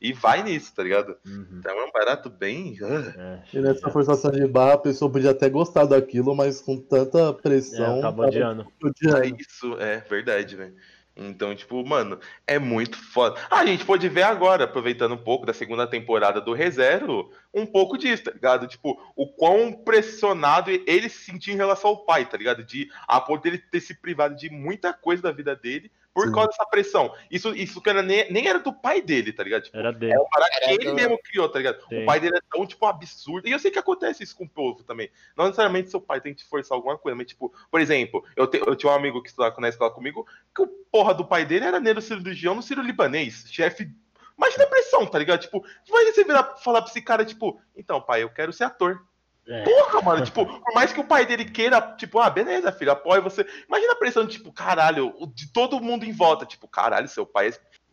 E vai nisso, tá ligado?
Uhum.
Então é um barato bem. ah,
É,
E nessa forçação de barra, a pessoa podia até gostar daquilo, mas com tanta pressão.
é, acabou
tava
odiando.
odiando.
É isso, é verdade, velho. Então, tipo, mano, é muito foda. Ah, a gente pode ver agora, aproveitando um pouco da segunda temporada do ReZero, um pouco disso, tá ligado? Tipo, o quão pressionado ele se sentia em relação ao pai, tá ligado? De a ponto dele ter se privado de muita coisa da vida dele por
Sim.
causa dessa pressão. Isso, isso que era nem, nem era do pai dele, tá ligado? Tipo,
Era dele.
é parada que
Era
ele
do-
mesmo criou, tá ligado?
Sim.
O pai dele é tão, tipo, absurdo. E eu sei que acontece isso com o povo também. Não necessariamente seu pai tem que te forçar alguma coisa, mas, tipo, por exemplo, eu, te- eu tinha um amigo que estudava na escola comigo, que o porra do pai dele era neurocirurgião no Ciro Libanês, chefe. Imagina a pressão, tá ligado? Tipo, imagina você virar falar pra esse cara, tipo, então, pai, eu quero ser ator.
É.
Porra, mano, tipo, por mais que o pai dele queira, tipo, ah, beleza, filho, apoia você. Imagina a pressão, tipo, caralho, de todo mundo em volta, tipo, caralho, seu pai é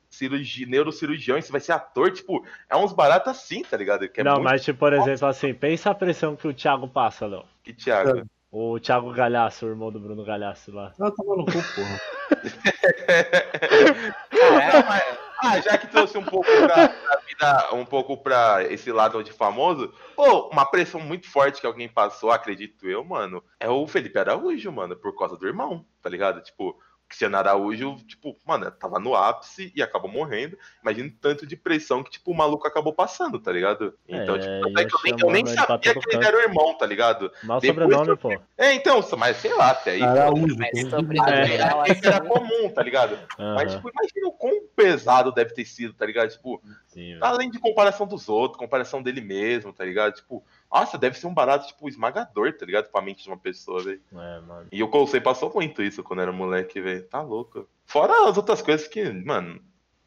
cirurgi, neurocirurgião e você vai ser ator, tipo, é uns baratos assim, tá ligado? Que é
não,
muito
mas tipo, por exemplo, assim, pensa a pressão que o Thiago passa, Léo.
que, Thiago.
O Thiago Galhaço, o irmão do Bruno Galhaço lá.
Ah, toma no cu, porra. <laughs>
Caralho,
Ah, já que trouxe um pouco pra, pra vida, um pouco pra esse lado de famoso, pô, uma pressão muito forte que alguém passou, acredito eu, mano, é o Felipe Araújo, mano, por causa do irmão, tá ligado? Tipo, o Cristiano Araújo, tipo, mano, tava no ápice e acabou morrendo. Imagina o tanto de pressão que, tipo, o maluco acabou passando, tá ligado? Então,
É,
tipo, até que eu nem, eu nem sabia que ele
canto.
era o irmão, tá ligado?
Mal
Depois
sobrenome, pô.
É, então, mas sei lá, até aí.
Araújo.
mas
É.
era comum, tá ligado? Mas,
Aham,
tipo, imagina o quão pesado deve ter sido, tá ligado? Tipo,
sim,
além de comparação dos outros, comparação dele mesmo, tá ligado? Tipo, nossa, deve ser um barato, tipo, esmagador, tá ligado? Pra mente de uma pessoa, velho.
É, mano.
E o Colsei passou muito isso quando era moleque, velho. Tá louco. Fora as outras coisas que, mano,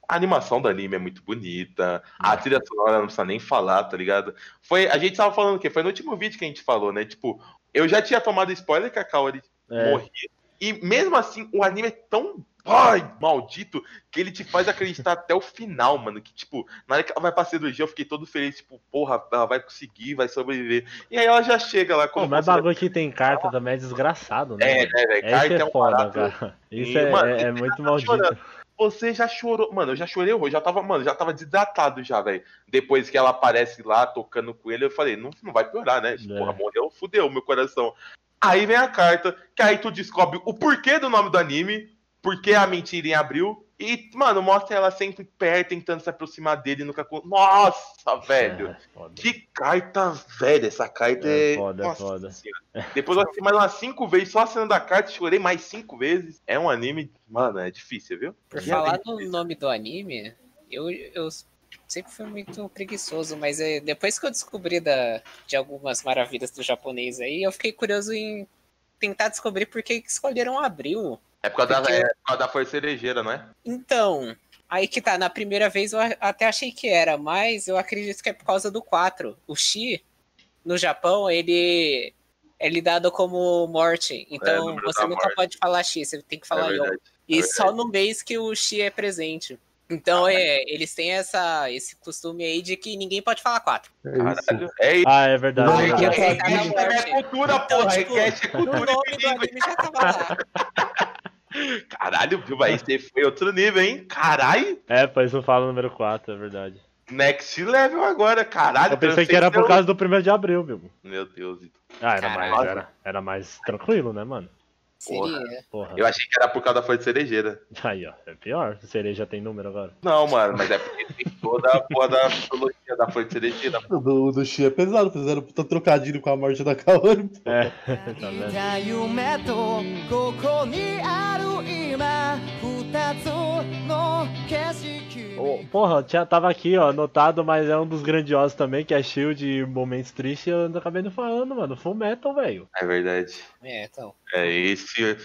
a animação do anime é muito bonita, a trilha sonora não precisa nem falar, tá ligado? Foi, a gente tava falando o quê? Foi no último vídeo que a gente falou, né? Tipo, eu já tinha tomado spoiler que a Kaori
É,
morria. E mesmo assim, o anime é tão ai, maldito que ele te faz acreditar até o final, mano. Que, tipo, na hora que ela vai pra cirurgia, eu fiquei todo feliz, tipo, porra, ela vai conseguir, vai sobreviver. E aí ela já chega lá quando
mas bagulho que tem carta também é desgraçado, né?
É, né, velho?
É
Carta é
é
um
foda,
barato.
cara. Isso
E,
é,
mano,
é, é muito
tá
maldito.
chorando. Você já chorou, mano, eu já chorei horror, já tava, mano, já tava desidratado já, velho. Depois que ela aparece lá tocando com ele, eu falei, não, não vai piorar, né?
É.
Porra, morreu, fudeu meu coração. Aí vem a carta, que aí tu descobre o porquê do nome do anime, porque a mentira em abril, e, mano, mostra ela sempre perto, tentando se aproximar dele, nunca. Nossa, velho!
É, foda.
Que carta velha, essa carta
É
é.
foda, é
Nossa
foda.
Senhora. Depois eu assisti mais umas cinco vezes, só assinando a carta, chorei mais cinco vezes. É um anime, mano, é difícil, viu?
Por
É
falar no nome do anime, eu, eu sempre fui muito preguiçoso, mas é, depois que eu descobri da, de algumas maravilhas do japonês aí, eu fiquei curioso em tentar descobrir por que escolheram abril.
É por causa,
Porque-
da, é por causa da força cerejeira, não é?
Então, aí que tá, na primeira vez eu até achei que era, mas eu acredito que é por causa do 4. O Shi, no Japão, ele é lidado como morte.
É,
Então
número
você nunca
morte.
pode falar Shi, você tem que falar
é
Yon. E
é
só no mês que o Xi é presente. Então, é, eles têm essa, esse costume aí de que ninguém pode falar quatro.
É.
Caralho, é isso.
Ah, é verdade.
Não,
é
é
verdade.
que-
Request também é cultura,
Então,
porra.
tipo,
é
No
cultura
nome
e
do anime já tava lá. <laughs>
Caralho, viu? Aí você foi outro nível, hein? Caralho,
É, pois não fala o número 4, é verdade.
next level agora, caralho.
Eu pensei que era por causa do 1 de abril, viu?
Meu Deus.
Ah, era
Caralho.
mais, era, era mais tranquilo, né, mano?
Seria.
Porra.
Eu achei que era por causa da força cerejeira. <laughs>
Aí, ó, é pior. Cereja tem número agora.
Não, mano, mas é porque tem toda a porra da mitologia da força cerejeira.
O do, do Xi é pesado, fizeram puta trocadilho com a morte da Kaori. pô.
É, <laughs> tá vendo? Oh, porra, tinha, tava aqui, ó, anotado, mas é um dos grandiosos também, que é cheio de momentos tristes, eu acabei não falando, mano. Full Metal, velho.
É verdade.
É.
É esse.
É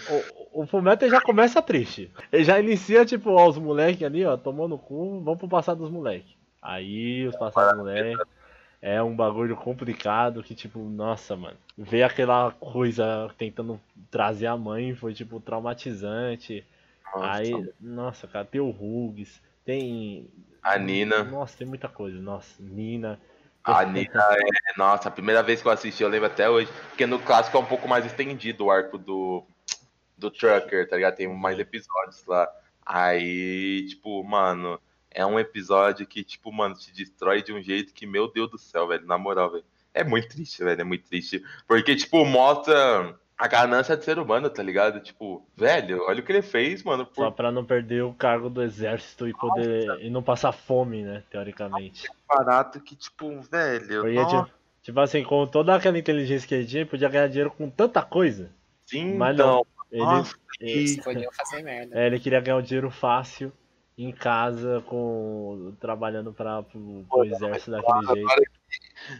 o, o Full Metal já começa triste. Ele já inicia, tipo, ó, os moleques ali, ó, tomando cu, vamos pro passado dos moleques. Aí, os é passados dos moleques. É um bagulho complicado que, tipo, nossa, mano. Ver aquela coisa tentando trazer a mãe foi, tipo, traumatizante.
Nossa,
Aí, nossa, cara, tem o Rugs, tem.
A Nina.
Nossa, tem muita coisa. Nossa, Nina.
A Nina é. Nossa, a primeira vez que eu assisti, eu lembro até hoje. Porque no clássico é um pouco mais estendido o arco do. Do Trucker, tá ligado? Tem mais episódios lá. Aí, tipo, mano, é um episódio que, tipo, mano, te destrói de um jeito que, meu Deus do céu, velho, na moral, velho. É muito triste, velho, é muito triste. Porque, tipo, mostra a ganância de ser humano, tá ligado? Tipo, velho, olha o que ele fez, mano.
Só
Por
pra não perder o cargo do exército e poder. e não passar fome, né? Teoricamente.
barato que, tipo, velho.
Tipo, tipo assim, com toda aquela inteligência que ele tinha, ele podia ganhar dinheiro com tanta coisa.
sim,
mas
então.
não. Ele,
Nossa,
ele,
fazer merda.
é, ele queria ganhar o dinheiro fácil em casa, com trabalhando para pro, pro exército daquele jeito.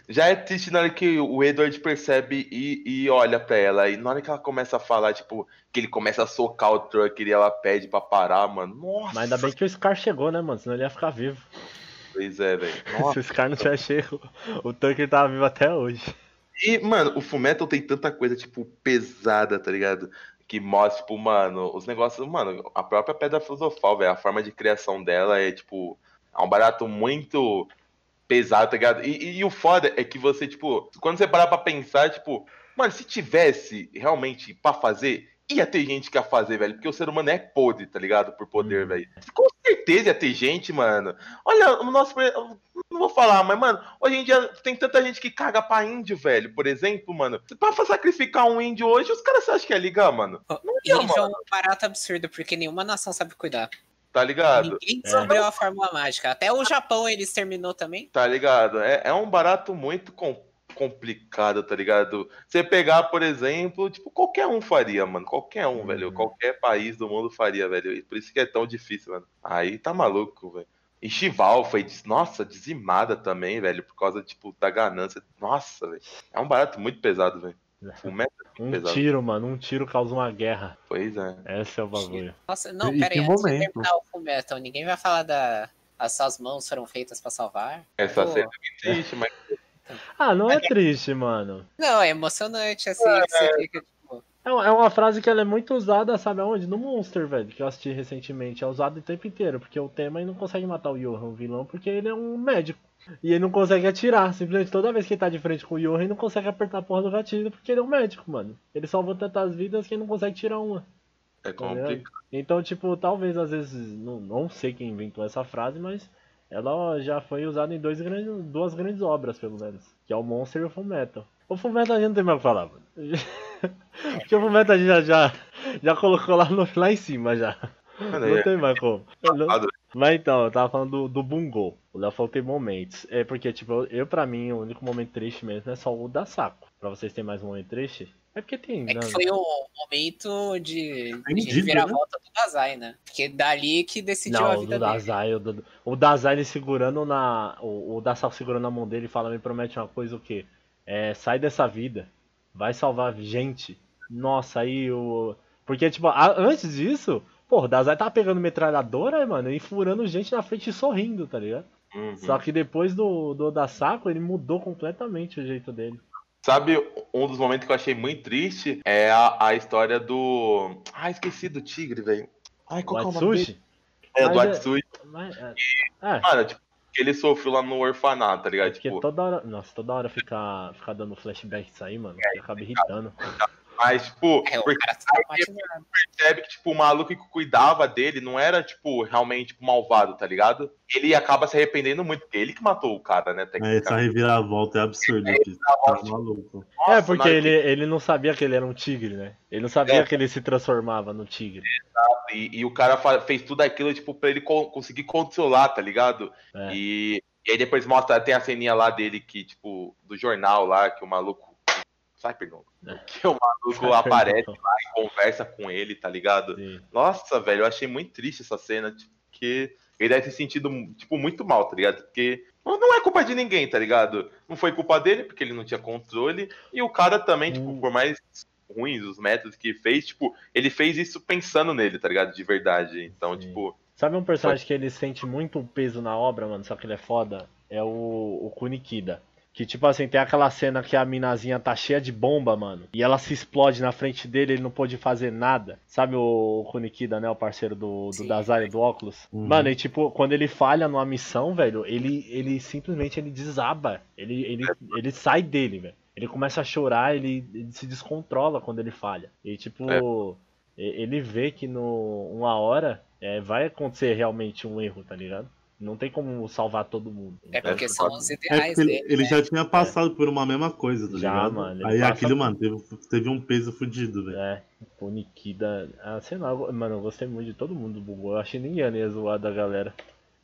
Já é triste na hora que o Edward percebe e, e olha pra ela. E na hora que ela começa a falar, tipo, que ele começa a socar o truck e ela pede pra parar, mano. Nossa,
Mas ainda bem que o Scar chegou, né, mano? Senão ele ia ficar vivo.
pois é, velho. <laughs>
Se o Scar não tivesse chego, o Tucker tava vivo até hoje.
E, mano, o Fullmetal tem tanta coisa, tipo, pesada, tá ligado? Que mostra, tipo, mano, os negócios, mano, a própria Pedra Filosofal, velho, a forma de criação dela é, tipo, é um barato muito pesado, tá ligado? E, e- e o foda é que você, tipo, quando você parar pra pensar, tipo, mano, se tivesse realmente pra fazer, ia ter gente que ia fazer, velho, porque o ser humano é podre, tá ligado? Por poder,
Hum.
velho. Com certeza ia ter gente, mano. Olha, o nosso. Não vou falar, mas, mano, hoje em dia tem tanta gente que caga pra índio, velho. Por exemplo, mano. Pra sacrificar um índio hoje, os caras acham que ia ligar, mano.
E
ia,
índio é um barato absurdo, porque nenhuma nação sabe cuidar.
Tá ligado?
Ninguém descobriu a fórmula mágica. Até o Japão ele exterminou também.
Tá ligado? É, é um barato muito com- complicado, tá ligado? Você pegar, por exemplo, tipo, qualquer um faria, mano. Qualquer um,
Uhum.
velho. Qualquer país do mundo faria, velho. E Por isso que é tão difícil, mano. Aí tá maluco, velho. E Chival foi, nossa, dizimada também, velho, por causa, tipo, da ganância. Nossa, velho. É um barato muito pesado, velho. O meta é
Um
pesado.
tiro, mano, um tiro causa uma guerra.
Pois é.
Esse é o bagulho.
Nossa, não,
E
pera aí, antes de terminar o Fullmetal, ninguém vai falar da... As suas mãos foram feitas pra salvar?
Essa
Pô.
cena é muito triste, mas
Ah, não é triste, mano.
Não, é emocionante, assim, que você fica, tipo...
É uma- é uma frase que ela é muito usada, sabe aonde? No Monster, velho, que eu assisti recentemente. É usado o tempo inteiro, porque o tema não consegue matar o Johan, o vilão, porque ele é um médico. E ele não consegue atirar. Simplesmente toda vez que ele tá de frente com o Johan, ele não consegue apertar a porra do gatilho, porque ele é um médico, mano. Ele salvou tantas vidas que ele não consegue tirar uma.
é
Tá
complicado.
Então, tipo, talvez às vezes, não, não sei quem inventou essa frase, mas ela já foi usada em dois grandes, duas grandes obras, pelo menos. Que é o Monster e o Fullmetal. O Fullmetal a gente não tem mais o que falar, mano. <laughs> Porque o Fullmetal a gente já, já, já colocou lá, no, lá em cima já.
Mano,
Não
é-
tem mais como. Não-. Mas então, eu tava falando do, do Bungo. O Léo falou que tem momentos. É porque, tipo, eu, pra mim, o único momento triste mesmo é só o da Saco. Pra vocês terem mais um momento triste, é porque tem.
É
né?
que foi o momento de, de
Entendido,
viravolta do Dazai, né? Porque dali que decidiu a
Não, o
vida
do
dele.
Dazai, o, do, o Dazai ele segurando na. O, o Dassal segurando na mão dele e fala, me promete uma coisa o quê? É, sai dessa vida. Vai salvar gente. Nossa, aí o. Porque, tipo, a- antes disso, pô, o Dazai tava pegando metralhadora, mano, e furando gente na frente e sorrindo, tá ligado?
Uhum.
Só que depois do, do Dasaco, ele mudou completamente o jeito dele.
Sabe, um dos momentos que eu achei muito triste é a, a história do. Ah, esqueci do tigre, velho. Ai, qual que é o nome dele? É, do
é-
Atsushi.
Mas, é, é,
Mano, tipo, ele sofreu lá no orfanato, tá ligado?
porque
Tipo,
toda hora. Nossa, toda hora ficar, ficar dando flashback isso aí, mano. Acaba irritando.
Mas, tipo,
É, o
porque
cara traumatizado.
percebe que, tipo, o maluco que cuidava dele não era, tipo, realmente tipo, malvado, tá ligado? Ele acaba se arrependendo muito, porque ele que matou o cara, né?
É, essa reviravolta é absurda. aqui. Tá maluco.
É, porque ele, ele não sabia que ele era um tigre, né? Ele não sabia
É.
que ele se transformava no tigre.
que- E, e o cara fez tudo aquilo, tipo, pra ele co- conseguir controlar, tá ligado?
É.
E, e aí depois mostra, tem a ceninha lá dele que, tipo, do jornal lá, que o maluco.
É.
Que o maluco <laughs> aparece lá e conversa com ele, tá ligado?
Sim.
Nossa, velho, eu achei muito triste essa cena, tipo, porque ele deve ter sentido, tipo, muito mal, tá ligado? Porque não é culpa de ninguém, tá ligado? Não foi culpa dele, porque ele não tinha controle, e o cara também, tipo,
Hum.
por mais ruins os métodos que fez, tipo, ele fez isso pensando nele, tá ligado? De verdade. Então,
Sim.
tipo,
Sabe um personagem que ele sente muito peso na obra, mano, só que ele é foda? É o, o Kunikida. Que, tipo assim, tem aquela cena que a minazinha tá cheia de bomba, mano. E ela se explode na frente dele, ele não pôde fazer nada. Sabe o, Kunikida, né? O parceiro do, do
Sim.
Dazai, do óculos.
Uhum.
Mano, e tipo, quando ele falha numa missão, velho, ele, ele simplesmente ele desaba. Ele, ele, ele sai dele, velho. Ele começa a chorar, ele, ele se descontrola quando ele falha. E tipo, e- ele vê que no uma hora é, vai acontecer realmente um erro, tá ligado? Não tem como salvar todo mundo.
É
Então,
porque
tipo,
são os
É
ideais
porque ele,
dele.
ele
né?
já tinha passado por uma mesma coisa, tá
Já,
ligado?
mano,
Aí
passa
aquilo, mano, teve, teve um peso fudido, velho.
É, Nikida. Ah, sei lá, mano, eu gostei muito de todo mundo do Bugou. Eu achei ninguém ia zoar da galera.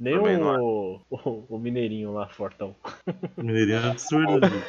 Nem o, <laughs> o, o Mineirinho lá, Fortão. <laughs>
Mineirinho é absurdo. ali.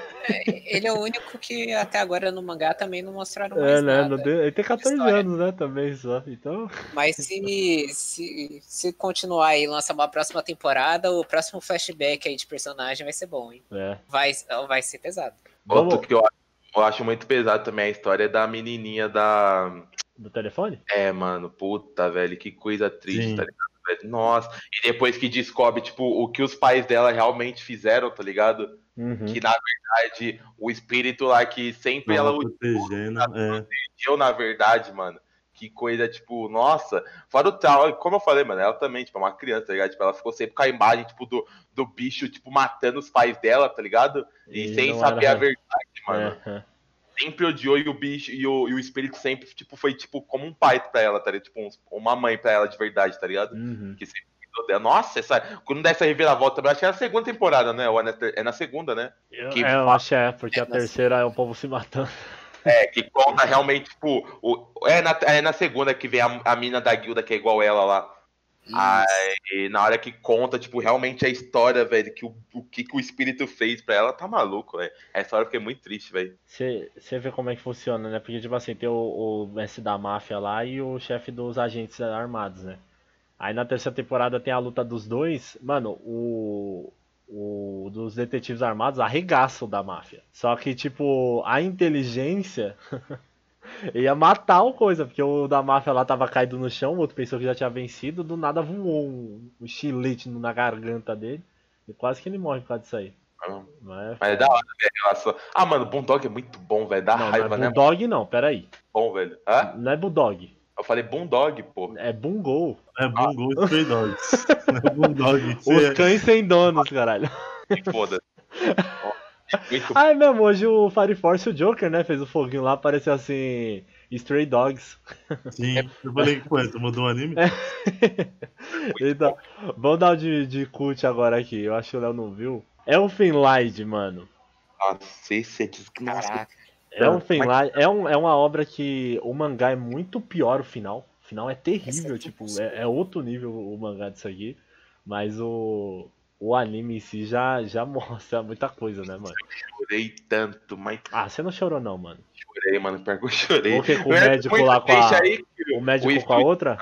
Ele é o único que até agora no mangá também não mostraram mais
É, né?
nada.
Ele tem 14
História.
anos, né? Também só. Então.
Mas se, se, se continuar e lançar uma próxima temporada, o próximo flashback aí de personagem vai ser bom, hein?
É.
Vai, vai ser pesado.
Outro
Vamos-
que eu, acho- eu acho muito pesado também é a história da menininha da.
Do telefone?
É, mano, puta, velho, que coisa triste,
Sim.
tá ligado? Velho? Nossa, e depois que descobre, tipo, o que os pais dela realmente fizeram, tá ligado?
Uhum.
Que na verdade, o espírito lá que sempre ela
Ela protegendo. É.
eu, na verdade, mano. Que coisa, tipo, nossa. Fora o trauma, como eu falei, mano, ela também, tipo, é uma criança, tá ligado? Tipo, ela ficou sempre com a imagem, tipo, do, do bicho, tipo, matando os pais dela, tá ligado? E,
E
sem saber
era-
a verdade, mano.
É.
Sempre odiou e o bicho, e o, e o espírito sempre, tipo, foi, tipo, como um pai pra ela, tá ligado? Tipo, uns- uma mãe pra ela de verdade, tá ligado?
Uhum.
Que sempre. Nossa, essa, quando der essa reviravolta, eu acho que é na segunda temporada, né? Ou é na, ter- é na segunda, né?
Eu,
Que
é, eu acho que é, porque a
Nossa.
terceira é o povo se matando.
É, que conta realmente, tipo, o, é, na, é na segunda que vem a, a mina da guilda que é igual ela lá. Aí, na hora que conta, tipo, realmente a história, velho, que o, o que, que o espírito fez pra ela, tá maluco, velho. Essa história eu fiquei muito triste, velho.
Você você vê como é que funciona, né? Porque, tipo assim, tem o, o mestre da máfia lá e o chefe dos agentes armados, né? Aí na terceira temporada tem a luta dos dois. Mano, o. O dos detetives armados arregaça o da máfia. Só que, tipo, a inteligência <laughs> ia matar o coisa, porque o da máfia lá tava caído no chão, o outro pensou que já tinha vencido, do nada voou um, um chilete na garganta dele. E quase que ele morre por causa disso aí. Mas,
Mas é da hora, velho. a relação- Ah, mano, o Boondog é muito bom, velho. Dá
não, não
raiva,
é
né?
Bulldog não, peraí.
Bom, velho. Hã?
Não é Bulldog,
Eu falei Boondog, pô.
é Bungo.
É Bungo e Stray Dogs. <laughs> É Bulldog.
Os
É,
cães sem donos, caralho. <laughs>
Que foda. <laughs> muito
Ah, é mesmo, hoje o Fire Force, o Joker, né, fez o foguinho lá, apareceu assim, Stray Dogs.
Sim, eu falei, pô, tu mudou o anime? <laughs>
Então, vamos dar o de, de cult agora aqui, eu acho que o Léo não viu. É um Finlight, mano.
Nossa, esse é desgraçado.
É um Finlight, é, um, é uma obra que o mangá é muito pior o final. O final é terrível,
é
tipo, é, é outro nível o mangá disso aqui. Mas o, o anime em si já, já <laughs> mostra muita coisa, né, mano?
Chorei tanto, mas
Ah, você não chorou não, mano.
chorei, mano. Pior que eu chorei.
Ou que com o
Eu
médico lá com a-
aí
O médico
o
com a outra?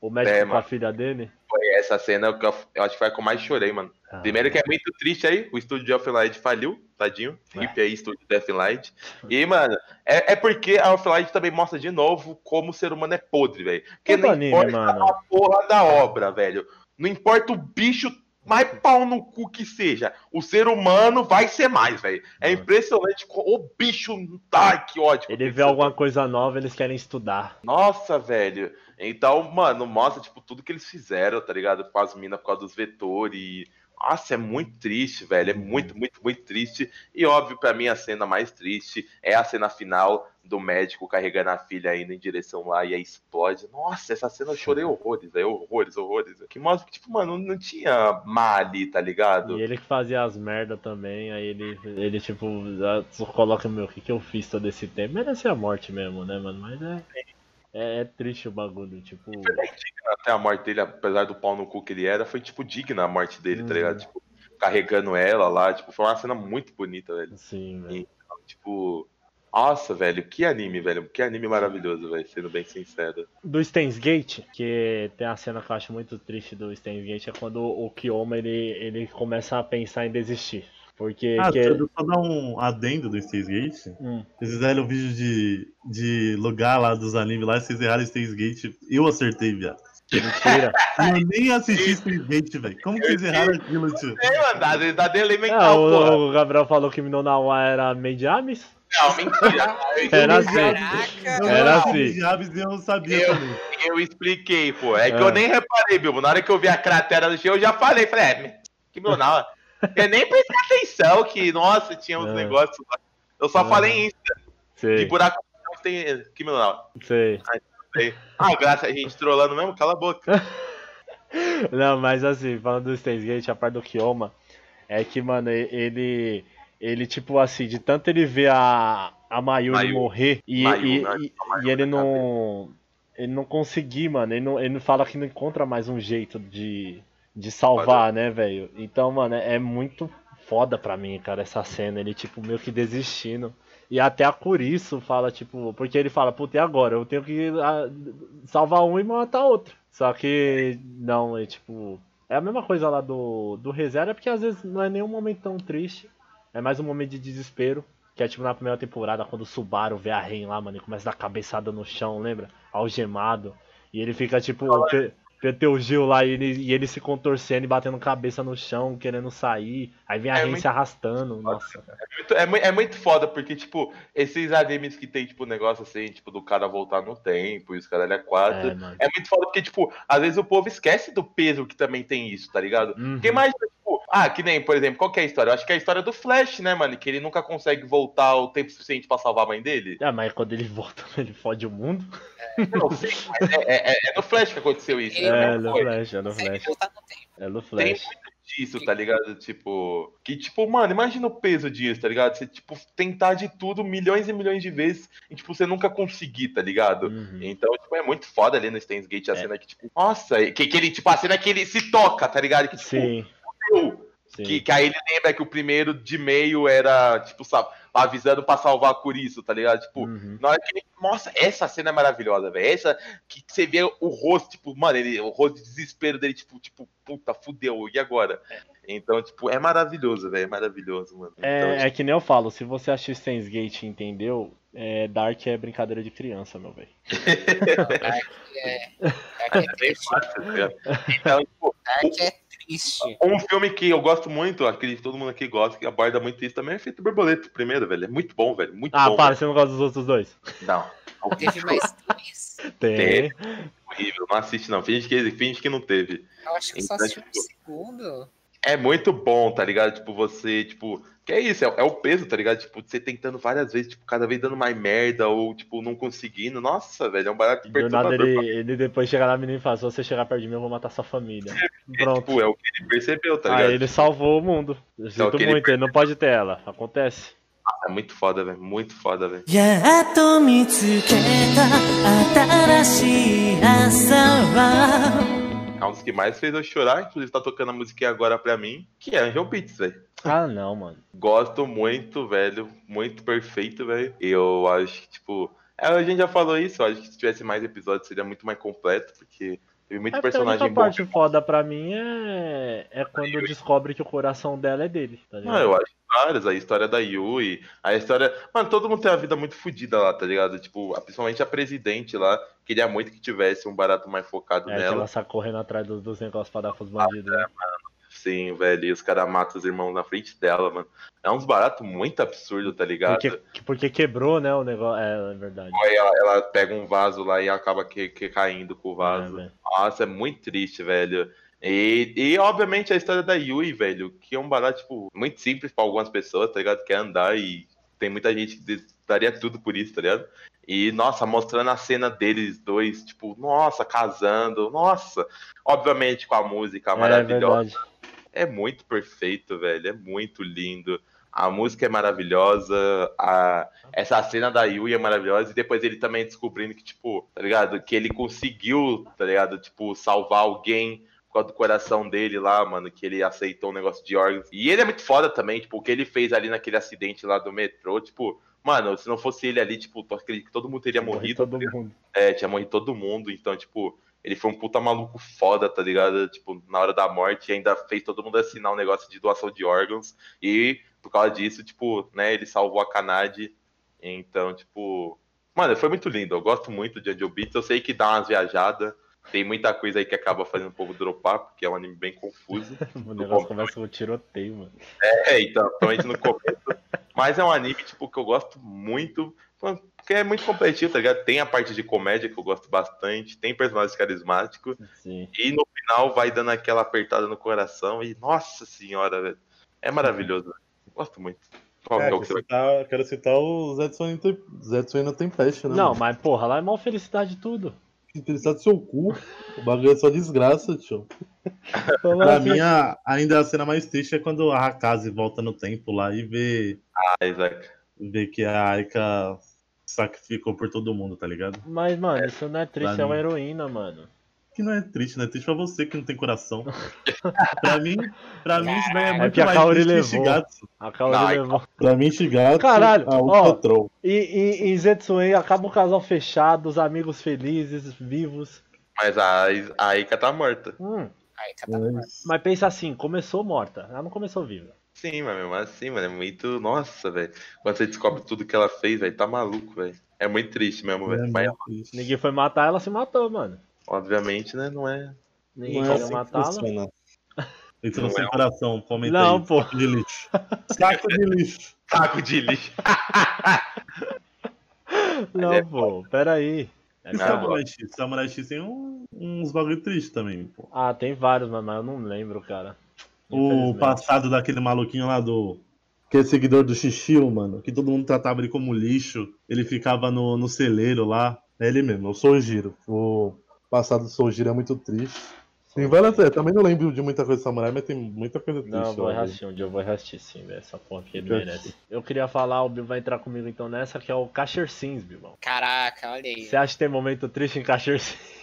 O médico
É,
com a filha dele?
Foi essa cena que eu, eu acho que foi a que eu mais chorei, mano.
Ah,
Primeiro que é muito triste aí, o estúdio de Offlight faliu, tadinho.
É.
Hip aí, estúdio de Offlight. E, mano, é, é porque a Offlight também mostra de novo como o ser humano é podre, velho. Porque não
anime,
importa
mano.
a porra da obra, velho. Não importa o bicho mais pau no cu que seja. O ser humano vai ser mais, velho. É impressionante. O bicho. Ai, que ódio.
Ele vê alguma coisa nova, eles querem estudar.
Nossa, velho. Então, mano, mostra, tipo, tudo que eles fizeram, tá ligado? Com as minas por causa dos vetores. E... Nossa, é muito triste, velho. É muito, muito, muito triste. E óbvio, pra mim, a cena mais triste é a cena final do médico carregando a filha indo em direção lá e aí explode. Nossa, essa cena eu chorei horrores, velho. Horrores, horrores. Que mostra que, tipo, mano, não tinha má ali, tá ligado?
E ele que fazia as merda também, aí ele, ele tipo, coloca, meu, o que, que eu fiz todo esse tempo? Merece a morte mesmo, né, mano? Mas é, é, é triste o bagulho, tipo.
Até a morte dele, apesar do pau no cu que ele era, foi, tipo, digna a morte dele,
Uhum.
tá ligado? Tipo, carregando ela lá, tipo, foi uma cena muito bonita, velho.
Assim, velho.
Tipo, nossa, velho, que anime, velho. Que anime maravilhoso, velho, sendo bem sincero.
Do Steins Gate, que tem a cena que eu acho muito triste do Steins Gate, é quando o Kioma ele, ele começa a pensar em desistir. Porque.
Ah,
que-
deixa eu só dar um adendo do Stays Gate.
Hum.
Vocês fizeram um vídeo de, de lugar lá dos animes lá, vocês erraram Stays Gate. Eu acertei, viado.
Mentira. <laughs>
Eu nem assisti Stays Gate, velho. Como que vocês erraram aquilo, tio?
É, mano, dá, dá delay
Ah,
mental, porra.
o, o Gabriel falou que Minonawa era Mediamis?
Não, mentira. <laughs>
Era assim.
Caraca.
Eu
Era
não
assim.
e eu não sabia
Eu-
também.
Eu expliquei, pô. É que
É.
eu nem reparei, Bilbo. Na hora que eu vi a cratera do chão, eu já falei. Falei, é, que meu não. Eu nem prestei atenção que, nossa, tinha uns
É.
negócios lá. Eu só
É.
falei Insta. De
Sei,
buraco tem. Que meu não.
sei.
Ah, graça, a gente trolando mesmo, cala a boca. <laughs>
Não, mas assim, falando do Steins Gate, a parte do Kioma, é que, mano, ele. Ele, tipo assim, de tanto ele ver a, a Mayuri
Mayu.
morrer e,
Mayu,
e,
né?
e- e ele não. Ele não conseguir, mano. Ele não, ele não fala que não encontra mais um jeito de, De salvar, né, velho? Então, mano, é muito foda pra mim, cara, essa cena. Ele, tipo, meio que desistindo. E até a Curiço fala, tipo, porque ele fala, puta, e agora? Eu tenho que ah, salvar um e matar outro. Só que, não, é tipo. É a mesma coisa lá do, do reserva, porque às vezes não é nenhum momento tão triste. É mais um momento de desespero. Que é tipo na primeira temporada, quando o Subaru vê a Ren lá, mano, e começa a dar cabeçada no chão, lembra? Algemado. E ele fica tipo. Pe- Peteu Gil lá e ele, e ele se contorcendo e batendo cabeça no chão, querendo sair. Aí vem a
É muito
se arrastando. Nossa, cara.
Muito- É, mui- é muito foda, porque, tipo, esses animes que tem, tipo, negócio assim, tipo, do cara voltar no tempo e os caras é quatro.
É.
É muito foda porque, tipo, às vezes o povo esquece do peso que também tem isso, tá ligado?
Uhum.
Porque imagina, tipo, ah, que nem, por exemplo, qual que é a história? Eu acho que é a história do Flash, né, mano? Que ele nunca consegue voltar o tempo suficiente pra salvar a mãe dele.
Ah, mas quando ele <laughs> volta, ele fode o mundo.
Não, sim, mas é, é- é- é no Flash que aconteceu isso. Né?
É,
Não
no. Flash, é no Flash.
no.
É no
Tem
Flash.
muito disso, tá ligado? Tipo, que tipo, mano, imagina o peso disso, tá ligado? Você, tipo, tentar de tudo milhões e milhões de vezes e, tipo, você nunca conseguir, tá ligado?
Uhum.
Então, tipo, é muito foda ali no Steins Gate a
É.
cena que, tipo, nossa, que, que ele, tipo, a cena que ele se toca, tá ligado? Que, tipo,
Sim,
eu,
sim.
que, que aí ele lembra que o primeiro de meio era, tipo, sabe, avisando pra salvar a Curiço, tá ligado? Tipo,
Uhum.
na hora que ele. Nossa, essa cena é maravilhosa, velho. Essa que você vê o rosto, tipo, mano, ele, o rosto de desespero dele, tipo, tipo, puta, fudeu, e agora? Então, tipo, é maravilhoso, velho. É maravilhoso, mano. Então,
É, é que nem eu falo, se você assistiu Steins Gate e entendeu, é, Dark é brincadeira de criança, meu velho. <laughs>
Dark é, Dark é
bem <laughs>
triste.
fácil, tá ligado? Então, tipo,
Dark é triste.
um filme que eu gosto muito, acredito que todo mundo aqui gosta, que aborda muito isso também, é Feito Borboleta, primeiro, velho. É muito bom, velho. Muito
Ah,
bom.
para, você não gosta dos outros dois?
velho. Não.
Teve mais três?
Tem.
Horrível, não assiste não. Finge que, finge que não teve.
Eu acho que só
Então,
assisti um
tipo,
segundo.
É muito bom, tá ligado? Tipo, você, tipo. Que é isso, é, é o peso, tá ligado? Tipo, você tentando várias vezes, tipo, cada vez dando mais merda, ou, tipo, não conseguindo. Nossa, velho, é um barato
Do nada
perturbador.
ele, ele depois chega na menina e fala: Se você chegar perto de mim, eu vou matar sua família. Pronto.
Tipo, é o que ele percebeu, tá ligado?
Aí ele salvou o mundo. Eu sinto
que ele
muito, ele não pode ter ela. Acontece.
É muito foda, velho. Muito foda, velho.
やっと見つけた新しい朝は
É um dos que mais fez eu chorar, inclusive tá tocando a musiquinha agora pra mim, que é Angel Beats, velho.
Ah, não, mano.
Gosto muito, velho. Muito perfeito, velho. Eu acho que, tipo. é, a gente já falou isso, eu acho que se tivesse mais episódios seria muito mais completo, porque teve muito
É a
personagem
única
bom.
parte foda pra mim é, é quando descobre que o coração dela é dele, tá ligado?
Não, eu acho várias, a história da Yui, a história. Mano, todo mundo tem uma vida muito fodida lá, tá ligado? Tipo, a- principalmente a presidente lá, queria muito que tivesse um barato mais focado
É que
nela.
ela sai correndo atrás dos, dos negócios pra dar pros bandidos. né?
Sim, velho, e os caras matam os irmãos na frente dela, mano. É uns baratos muito absurdo, tá ligado?
Porque, porque quebrou, né, o negócio. É, é verdade.
Aí ela, ela pega um vaso lá e acaba que, que caindo com o
É,
vaso.
velho.
Nossa, é muito triste, velho. E, e, obviamente a história da Yui, velho, que é um barato, tipo, muito simples pra algumas pessoas, tá ligado? Quer andar e tem muita gente que daria tudo por isso, tá ligado? E, nossa, mostrando a cena deles dois, tipo, nossa, casando, nossa. Obviamente com a música
é
maravilhosa.
verdade.
É muito perfeito, velho. É muito lindo. A música é maravilhosa. A... Essa cena da Yui é maravilhosa. E depois ele também descobrindo que, tipo, tá ligado? Que ele conseguiu, tá ligado? Tipo, salvar alguém por causa do coração dele lá, mano. Que ele aceitou um negócio de órgãos. E ele é muito foda também, tipo, o que ele fez ali naquele acidente lá do metrô, tipo. Mano, se não fosse ele ali, tipo, acredito que todo mundo teria morrido.
todo mundo.
É, tinha morrido todo mundo, então, tipo, ele foi um puta maluco foda, tá ligado? Tipo, na hora da morte, ainda fez todo mundo assinar um negócio de doação de órgãos, e por causa disso, tipo, né, ele salvou a Kanade. Então, tipo, mano, foi muito lindo. Eu gosto muito de Angel Beats. Eu sei que dá umas viajadas, tem muita coisa aí que acaba fazendo um pouco dropar, porque é um anime bem confuso. <laughs>
O negócio começa com um tiroteio, mano.
É, então, principalmente no começo. Mas é um anime, tipo, que eu gosto muito, porque é muito competitivo, tá ligado? Tem a parte de comédia que eu gosto bastante, tem personagens carismáticos,
Sim.
e no final vai dando aquela apertada no coração, e nossa senhora, velho. É maravilhoso, velho. Gosto muito. Qual que
É,
é o que você vai
citar, quero citar o Zetsu no Tem- Tempest, né?
Não,
mano?
mas porra, lá é mal felicidade tudo.
Interessado do seu cu. O bagulho é só desgraça, tio. Pra mim, a- ainda a cena mais triste é quando a Hakaze volta no tempo lá e vê,
Ah, Isaac.
vê que a Aika sacrificou por todo mundo, tá ligado?
Mas, mano, isso não é triste,
pra
é uma
mim.
heroína, mano.
que não é triste, né? É triste pra você que não tem coração. <laughs> pra mim, pra mim isso daí é
É
muito
que a
mais
Kaori
triste que
levou.
Shigatsu.
A Kaori
Não,
levou.
Pra mim, Shigatsu,
Caralho,
a
ó.
Ultra Troll.
E, e, em Zetsuen acaba o casal fechado, os amigos felizes, vivos.
Mas a, a Ika tá morta.
Hum,
Aí, cada
Mas-
mas pensa assim, começou morta, ela não começou viva.
Sim, mas mesmo assim, mano, é muito. Nossa, velho. Quando você descobre tudo que ela fez, velho, tá maluco, velho. É muito triste mesmo,
É
velho. Mas,
muito triste.
Ninguém foi matar, ela se matou, mano.
obviamente, né, não é.
Ninguém
Não é
queria
assim que
matá-la.
Isso
Não
no seu
é.
coração, comenta
Não,
aí.
pô.
Saco de lixo. Saco de lixo. <laughs>
Saco de lixo. <laughs>
Não,
é
pô, peraí. É
E Samurai X? Samurai X tem um- uns bagulho triste também, pô.
Ah, tem vários, mano, mas eu não lembro, cara.
O passado daquele maluquinho lá do. Que é seguidor do Xixiu, mano. Que todo mundo tratava ele como lixo. Ele ficava no, no celeiro lá. É ele mesmo, o Sojiro. O passado do Sojiro é muito triste. Tem várias. é, também não lembro de muita coisa de samurai, mas tem muita coisa triste.
Não, vou reassistir, um dia eu vou reassistir sim, velho. Essa porra aqui ele
Eu
merece. Eu queria falar, o Bill vai entrar comigo então nessa, que é o Casher Sims, Bilbão.
Caraca, olha aí.
Você acha que tem momento triste em Casher Sims?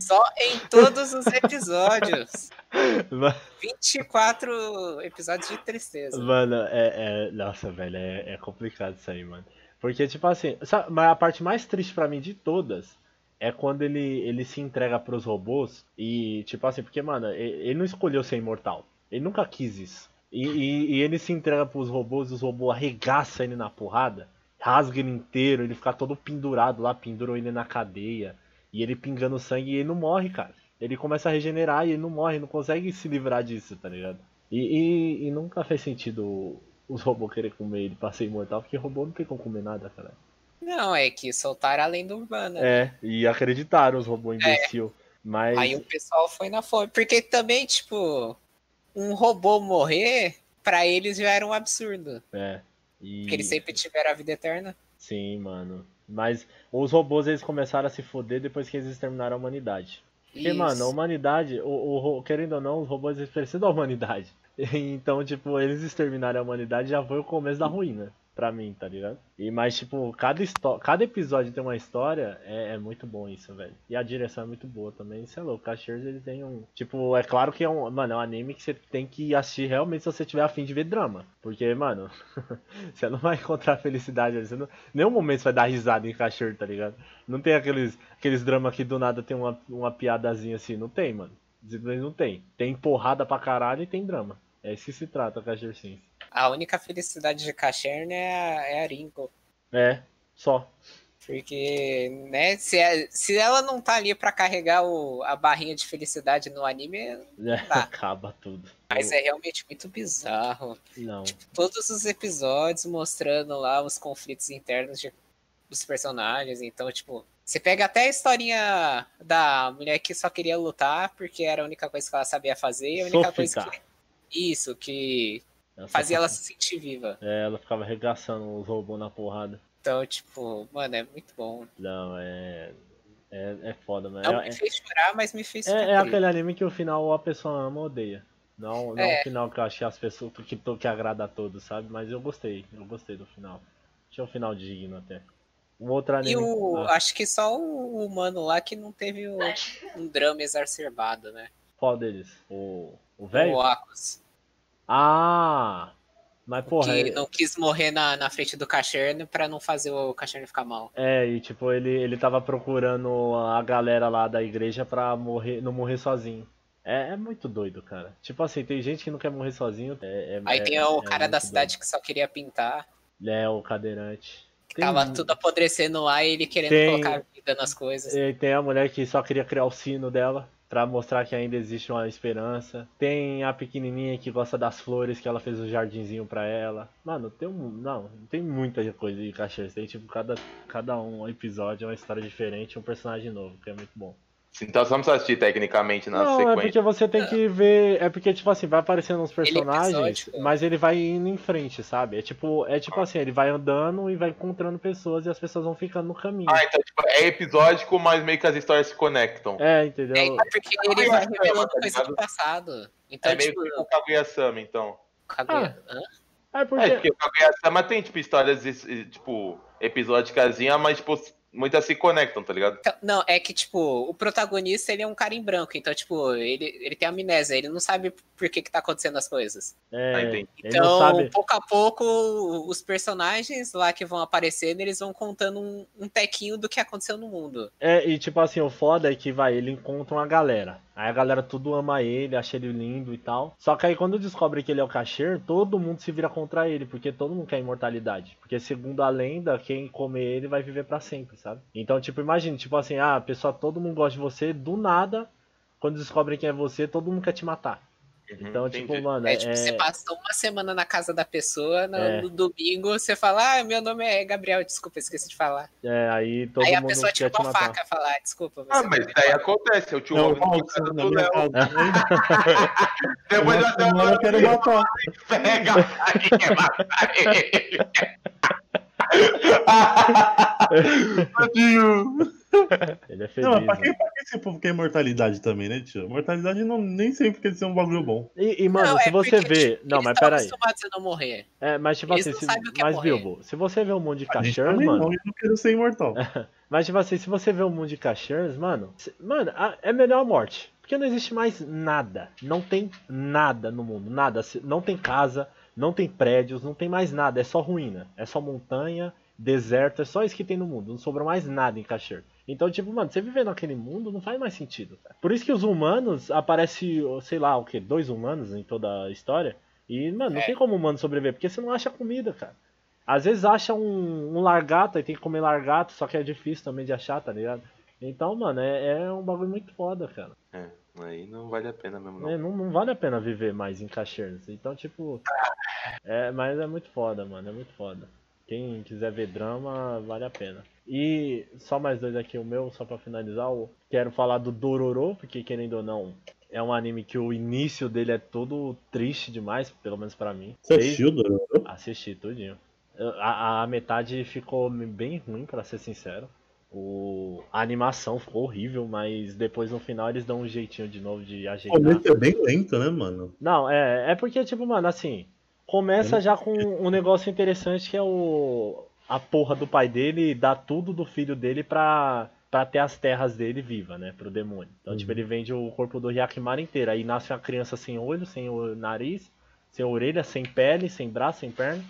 Só em todos os episódios. <laughs> 24 episódios de tristeza.
Mano, é, é- Nossa, velho, é, é complicado isso aí, mano. Porque, tipo assim, sabe, mas a parte mais triste pra mim de todas é quando ele, ele se entrega pros robôs e, tipo assim, porque, mano, e- ele não escolheu ser imortal. Ele nunca quis isso. E, e- e ele se entrega pros robôs e os robôs arregaçam ele na porrada, rasga ele inteiro, ele fica todo pendurado lá, penduram ele na cadeia. E ele pingando sangue e ele não morre, cara. Ele começa a regenerar e ele não morre, não consegue se livrar disso, tá ligado? E, e- e nunca fez sentido os robôs querer comer ele pra ser imortal, porque robô não tem como comer nada, cara.
Não, é que soltaram a lenda urbana.
É, e acreditaram os robôs imbecil. Mas.
Aí o pessoal foi na fome. Porque também, tipo, um robô morrer, pra eles já era um absurdo.
É. E...
Porque eles sempre tiveram a vida eterna.
Sim, mano. Mas os robôs eles começaram a se foder depois que eles exterminaram a humanidade. Porque,
Isso.
mano, a humanidade, o, o querendo ou não, os robôs eles precisam da humanidade. <laughs> Então, tipo, eles exterminarem a humanidade já foi o começo da ruína. Pra mim, tá ligado? E, mas, tipo, cada, cada episódio tem uma história, é, é muito bom isso, velho. E a direção é muito boa também, isso é louco. Cashiers, ele tem um. Tipo, é claro que é um. Mano, é um anime que você tem que assistir realmente se você tiver afim de ver drama. Porque, mano, <laughs> você não vai encontrar felicidade ali. Você não, nenhum momento você vai dar risada em Cashier, tá ligado? Não tem aqueles, aqueles dramas que do nada tem uma, uma piadazinha assim. Não tem, mano. Simplesmente não tem. Tem porrada pra caralho e tem drama. É isso que se trata, Cashier Sims.
A única felicidade de Cachern é a, é a Ringo.
É, só.
Porque, né, se, é- se ela não tá ali pra carregar o, a barrinha de felicidade no anime, Tá. <laughs>
acaba tudo.
mas é realmente muito bizarro.
Não.
Todos os episódios mostrando lá os conflitos internos de- dos personagens. Então, tipo, você pega até a historinha da mulher que só queria lutar porque era a única coisa que ela sabia fazer e a única coisa que. Isso, que
Ela
fazia ela se sentir viva.
É, ela ficava arregaçando os robôs na porrada.
Então, tipo, mano, é muito bom.
Não, é. É, é foda, mano.
Não
É,
me fez chorar, mas me fez
é, é aquele anime que o final a pessoa ama ou odeia. Não, não
É.
o final que eu achei as pessoas que, que agrada a todos, sabe? Mas eu gostei, eu gostei do final. Achei um final digno até. Um outro anime.
E o.
Ah,
Acho que só o humano lá que não teve o- um drama exacerbado, né?
qual deles? O. O velho?
O Aquas.
Ah! Mas porra,
que
é-
não quis morrer na, na frente do Cacherno pra não fazer o Cacherno ficar mal.
É, e tipo, ele, ele tava procurando a galera lá da igreja pra morrer, não morrer sozinho. É, é muito doido, cara. Tipo assim, tem gente que não quer morrer sozinho. É, é-
Aí
é-
tem o cara da cidade que só queria pintar.
doido. É, o cadeirante. Tem
tava tudo apodrecendo lá e ele querendo
Tem-
colocar vida nas coisas.
E tem a mulher que só queria criar o sino dela. Pra mostrar que ainda existe uma esperança. Tem a pequenininha que gosta das flores, que ela fez um jardinzinho pra ela. Mano, tem um. Não, tem muita coisa em Caxias. Tem tipo, cada, cada um episódio é uma história diferente, um personagem novo, que é muito bom.
Então você não precisa assistir tecnicamente na
Não, é
sequência.
porque você tem que ver. É porque, tipo assim, vai aparecendo uns
Ele é
personagens, mas ele vai indo em frente, sabe? É tipo, é tipo assim, ele vai andando e vai encontrando pessoas e as pessoas vão ficando no caminho.
Ah, então tipo, é episódico, mas meio que as histórias se conectam.
É, entendeu?
É, porque ele vai revelando coisa do passado. Então,
é meio
tipo,
que o Kaguya-sama, então.
Kaguya- Hã?
É porque.
É, porque o Kaguya-sama tem, tipo, histórias, tipo, episódicazinha, mas, tipo, muitas se conectam, tá ligado?
Então, não, é que, tipo, o protagonista, ele é um cara em branco, então, tipo, ele, ele tem amnésia, ele não sabe por que que tá acontecendo as coisas.
Ah,
É,
entendi.
não
Então,
sabe.
pouco a pouco, os personagens lá que vão aparecendo, eles vão contando um, um tequinho do que aconteceu no mundo.
É, e tipo assim, o foda é que vai, ele encontra uma galera. Aí a galera tudo ama ele, acha ele lindo e tal. Só que aí quando descobre que ele é o Casher, todo mundo se vira contra ele, porque todo mundo quer imortalidade. Porque segundo a lenda, quem comer ele vai viver pra sempre, sabe? Então, tipo, imagine, tipo assim, ah, a pessoa, todo mundo gosta de você, do nada, quando descobrem quem é você, todo mundo quer te matar.
Uhum,
Então,
entendi.
tipo, mano,
É,
é,
tipo, você passa uma semana na casa da pessoa, no,
É.
no domingo você fala, ah, meu nome é Gabriel, desculpa, esqueci de falar.
é, aí todo
Aí a
mundo
pessoa
quer
tira
te
uma
matar.
faca e fala, ah, desculpa.
Ah, mas
é
daí
foda."
acontece. Eu Robin
Paulo,
na casa do Léo. <laughs> Depois
Uma
até
eu quero matar. <laughs>
pega quer matar ele. Tadinho. <laughs>
Ele é feliz.
Não, mas pra que,
né?
pra que esse povo quer imortalidade também, né, tio? Mortalidade não, nem sempre quer ser um bagulho bom.
E, e, mano,
Não,
se
é
você vê.
tipo,
Não,
eles
mas peraí.
acostumados a não morrer.
É, mas tipo
Eles
assim, se,
é
mas
morrer.
Bilbo, se você vê um mundo de cachorros, mano.
não, eu não quero ser imortal. <laughs>
Mas tipo assim, se você vê um mundo de cachorros, mano, se- mano, a- é melhor a morte. Porque não existe mais nada. Não tem nada no mundo. Nada. Se- Não tem casa, não tem prédios, não tem mais nada. É só ruína. É só montanha, deserto. É só isso que tem no mundo. Não sobrou mais nada em Cachor. Então, tipo, mano, você viver naquele mundo não faz mais sentido. cara. Por isso que os humanos, aparece, sei lá, o que? Dois humanos em toda a história. E, mano, não
É.
tem como o humano sobreviver. Porque você não acha comida, cara. Às vezes acha um, um largato e tem que comer largato, só que é difícil também de achar, tá ligado? Então, mano, é, é um bagulho muito foda, cara.
É, aí não vale a pena mesmo, não.
É, não, não vale a pena viver mais em Caxias. Então, tipo. É, mas é muito foda, mano. É muito foda. Quem quiser ver drama, vale a pena. E só mais dois aqui, o meu, só pra finalizar. Eu quero falar do Dororo, porque querendo ou não, é um anime que o início dele é todo triste demais, pelo menos pra mim.
Você assistiu, Dororo?
Assisti tudinho. A, a metade ficou bem ruim, pra ser sincero. O, a animação ficou horrível, mas depois no final eles dão um jeitinho de novo de
O
ajeitar.
começo é bem lento, né, mano?
Não, é, é porque, tipo, mano, assim, começa já com um negócio interessante que é o. A porra do pai dele dá tudo do filho dele pra, pra ter as terras dele viva, né? Pro demônio. Então, tipo, ele vende o corpo do Hyakimara inteiro. Aí nasce uma criança sem olho, sem o nariz, sem orelha, sem pele, sem braço, sem perna.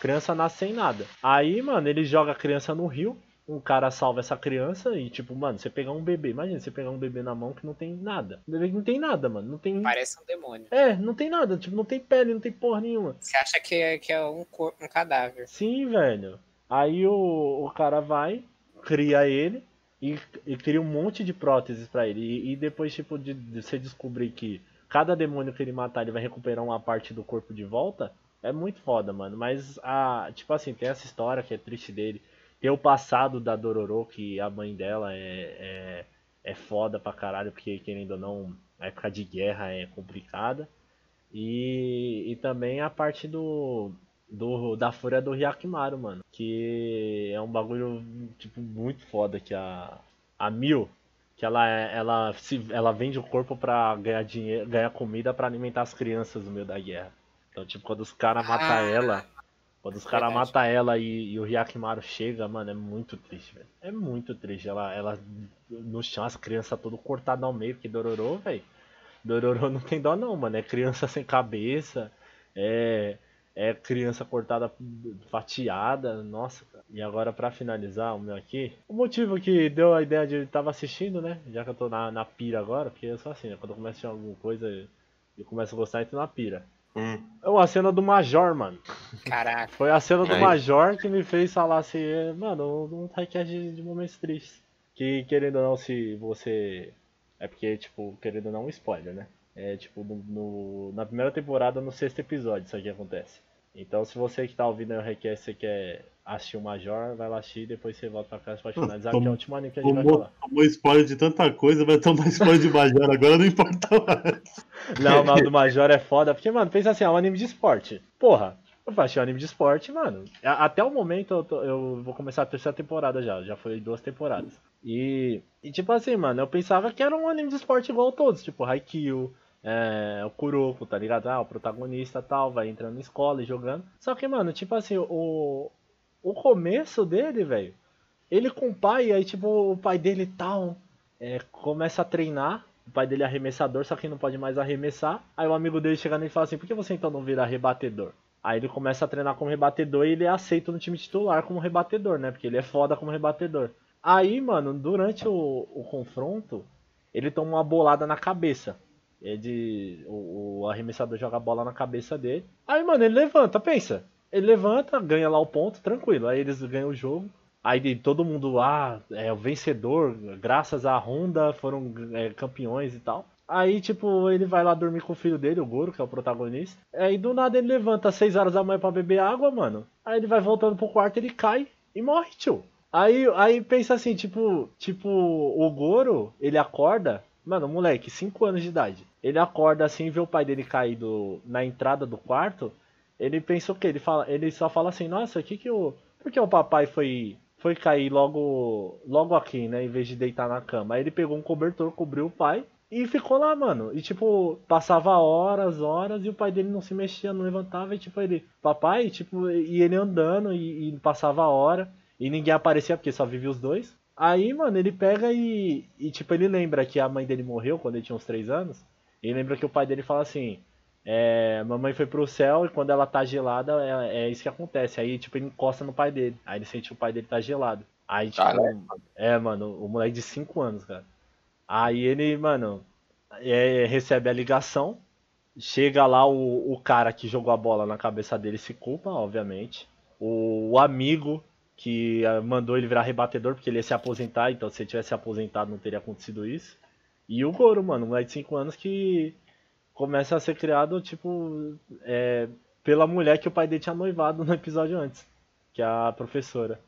Criança nasce sem nada. Aí, mano, ele joga a criança no rio. Um cara salva essa criança e, tipo, mano, você pegar um bebê. Imagina você pegar um bebê na mão que não tem nada. O bebê não tem nada, mano. Não tem.
Parece um demônio.
É, não tem nada, tipo, não tem pele, não tem porra nenhuma.
Você acha que é, que é um, cor- um cadáver.
Sim, velho. Aí o, o cara vai, cria ele e, e cria um monte de próteses pra ele. E, e depois, tipo, de, de você descobrir que cada demônio que ele matar, ele vai recuperar uma parte do corpo de volta, é muito foda, mano. Mas, a, tipo assim, tem essa história que é triste dele. Tem o passado da Dororo, que a mãe dela é, é, é foda pra caralho, porque, querendo ou não, a época de guerra é complicada. E, e também a parte do, do da fúria do Hyakimaru, mano. Que é um bagulho, tipo, muito foda que a, a Mil, que ela, ela, se, ela vende o corpo pra ganhar dinheiro, ganhar comida pra alimentar as crianças no meio da guerra. Então, tipo, quando os caras matam
Ah,
ela, quando os caras matam ela e, e o Hyakimaru chega, mano, é muito triste, velho. É muito triste. Ela, ela no chão, as crianças tudo cortado ao meio, porque Dororo, velho. Dororo não tem dó não, mano. É criança sem cabeça, é, é criança cortada, fatiada, nossa. cara. E agora pra finalizar o meu aqui, o motivo que deu a ideia de eu tava assistindo, né? Já que eu tô na, na pira agora, porque eu sou assim, né? Quando eu começo a assistir alguma coisa, eu começo a gostar, entro na pira.
Hum.
É uma cena do Major, mano.
Caraca.
Foi a cena do. Major que me fez falar assim, é, mano, um podcast de, de momentos tristes. Que querendo ou não, se você. É porque, tipo, querendo ou não, um spoiler, né? É tipo, no, no- na primeira temporada, no sexto episódio, isso aqui acontece. Então, se você que tá ouvindo aí o request, você quer assistir o Major, vai lá assistir e depois você volta pra casa pra finalizar, que é o último anime que a gente vai
Tomou,
falar.
tomou spoiler de tanta coisa, vai tomar spoiler de Major, agora não importa mais.
Não, mas o do Major é foda, porque, mano, pensa assim, é um anime de esporte. Porra, eu faço um anime de esporte, mano. Até o momento eu, tô- eu vou começar a terceira temporada já, já foi duas temporadas. E, e tipo assim, mano, eu pensava que era um anime de esporte igual a todos, tipo Haikyuu, é, o Kuroko, tá ligado? Ah, o protagonista tal, vai entrando na escola e jogando. Só que, mano, tipo assim, o, o começo dele, velho, ele com o pai, aí tipo, o pai dele tal, é, começa a treinar. O pai dele é arremessador, só que não pode mais arremessar. Aí o amigo dele chega nele e fala assim: por que você então não vira rebatedor? Aí ele começa a treinar como rebatedor e ele é aceito no time titular como rebatedor, né? Porque ele é foda como rebatedor. Aí, mano, durante o, o confronto, ele toma uma bolada na cabeça. De, o, o arremessador joga a bola na cabeça dele. Aí, mano, ele levanta, pensa. Ele levanta, ganha lá o ponto, tranquilo. Aí eles ganham o jogo. Aí todo mundo, ah, é o vencedor, graças à Honda foram é, campeões e tal. Aí, tipo, ele vai lá dormir com o filho dele, o Goro, que é o protagonista. Aí do nada ele levanta às 6 horas da manhã pra beber água, mano. Aí ele vai voltando pro quarto, ele cai e morre, tio. Aí, aí pensa assim, tipo, tipo, o Goro, ele acorda, mano, moleque, 5 anos de idade. Ele acorda assim, vê o pai dele caído na entrada do quarto. Ele pensa o quê? Ele, fala, ele só fala assim, nossa, que que o. Por que o papai foi foi cair logo logo aqui, né? Em vez de deitar na cama. Aí ele pegou um cobertor, cobriu o pai e ficou lá, mano. E tipo, passava horas, horas e o pai dele não se mexia, não levantava. E tipo, ele, papai, tipo, e ele andando e, e passava hora e ninguém aparecia porque só vivia os dois. Aí, mano, ele pega e, e tipo, ele lembra que a mãe dele morreu quando ele tinha uns 3 anos. E lembra que o pai dele fala assim: é, mamãe foi pro céu e quando ela tá gelada, é, é, isso que acontece. Aí, tipo, ele encosta no pai dele. Aí ele sente que o pai dele tá gelado. Aí, tipo, é, mano, o moleque de 5 anos, cara. Aí ele, mano, é, recebe a ligação. Chega lá o, o cara que jogou a bola na cabeça dele se culpa, obviamente. O, o amigo que ah, mandou ele virar rebatedor porque ele ia se aposentar, então se ele tivesse aposentado não teria acontecido isso. E o Goro, mano, um de 5 anos que começa a ser criado, tipo, é, pela mulher que o pai dele tinha noivado no episódio antes, que é a professora.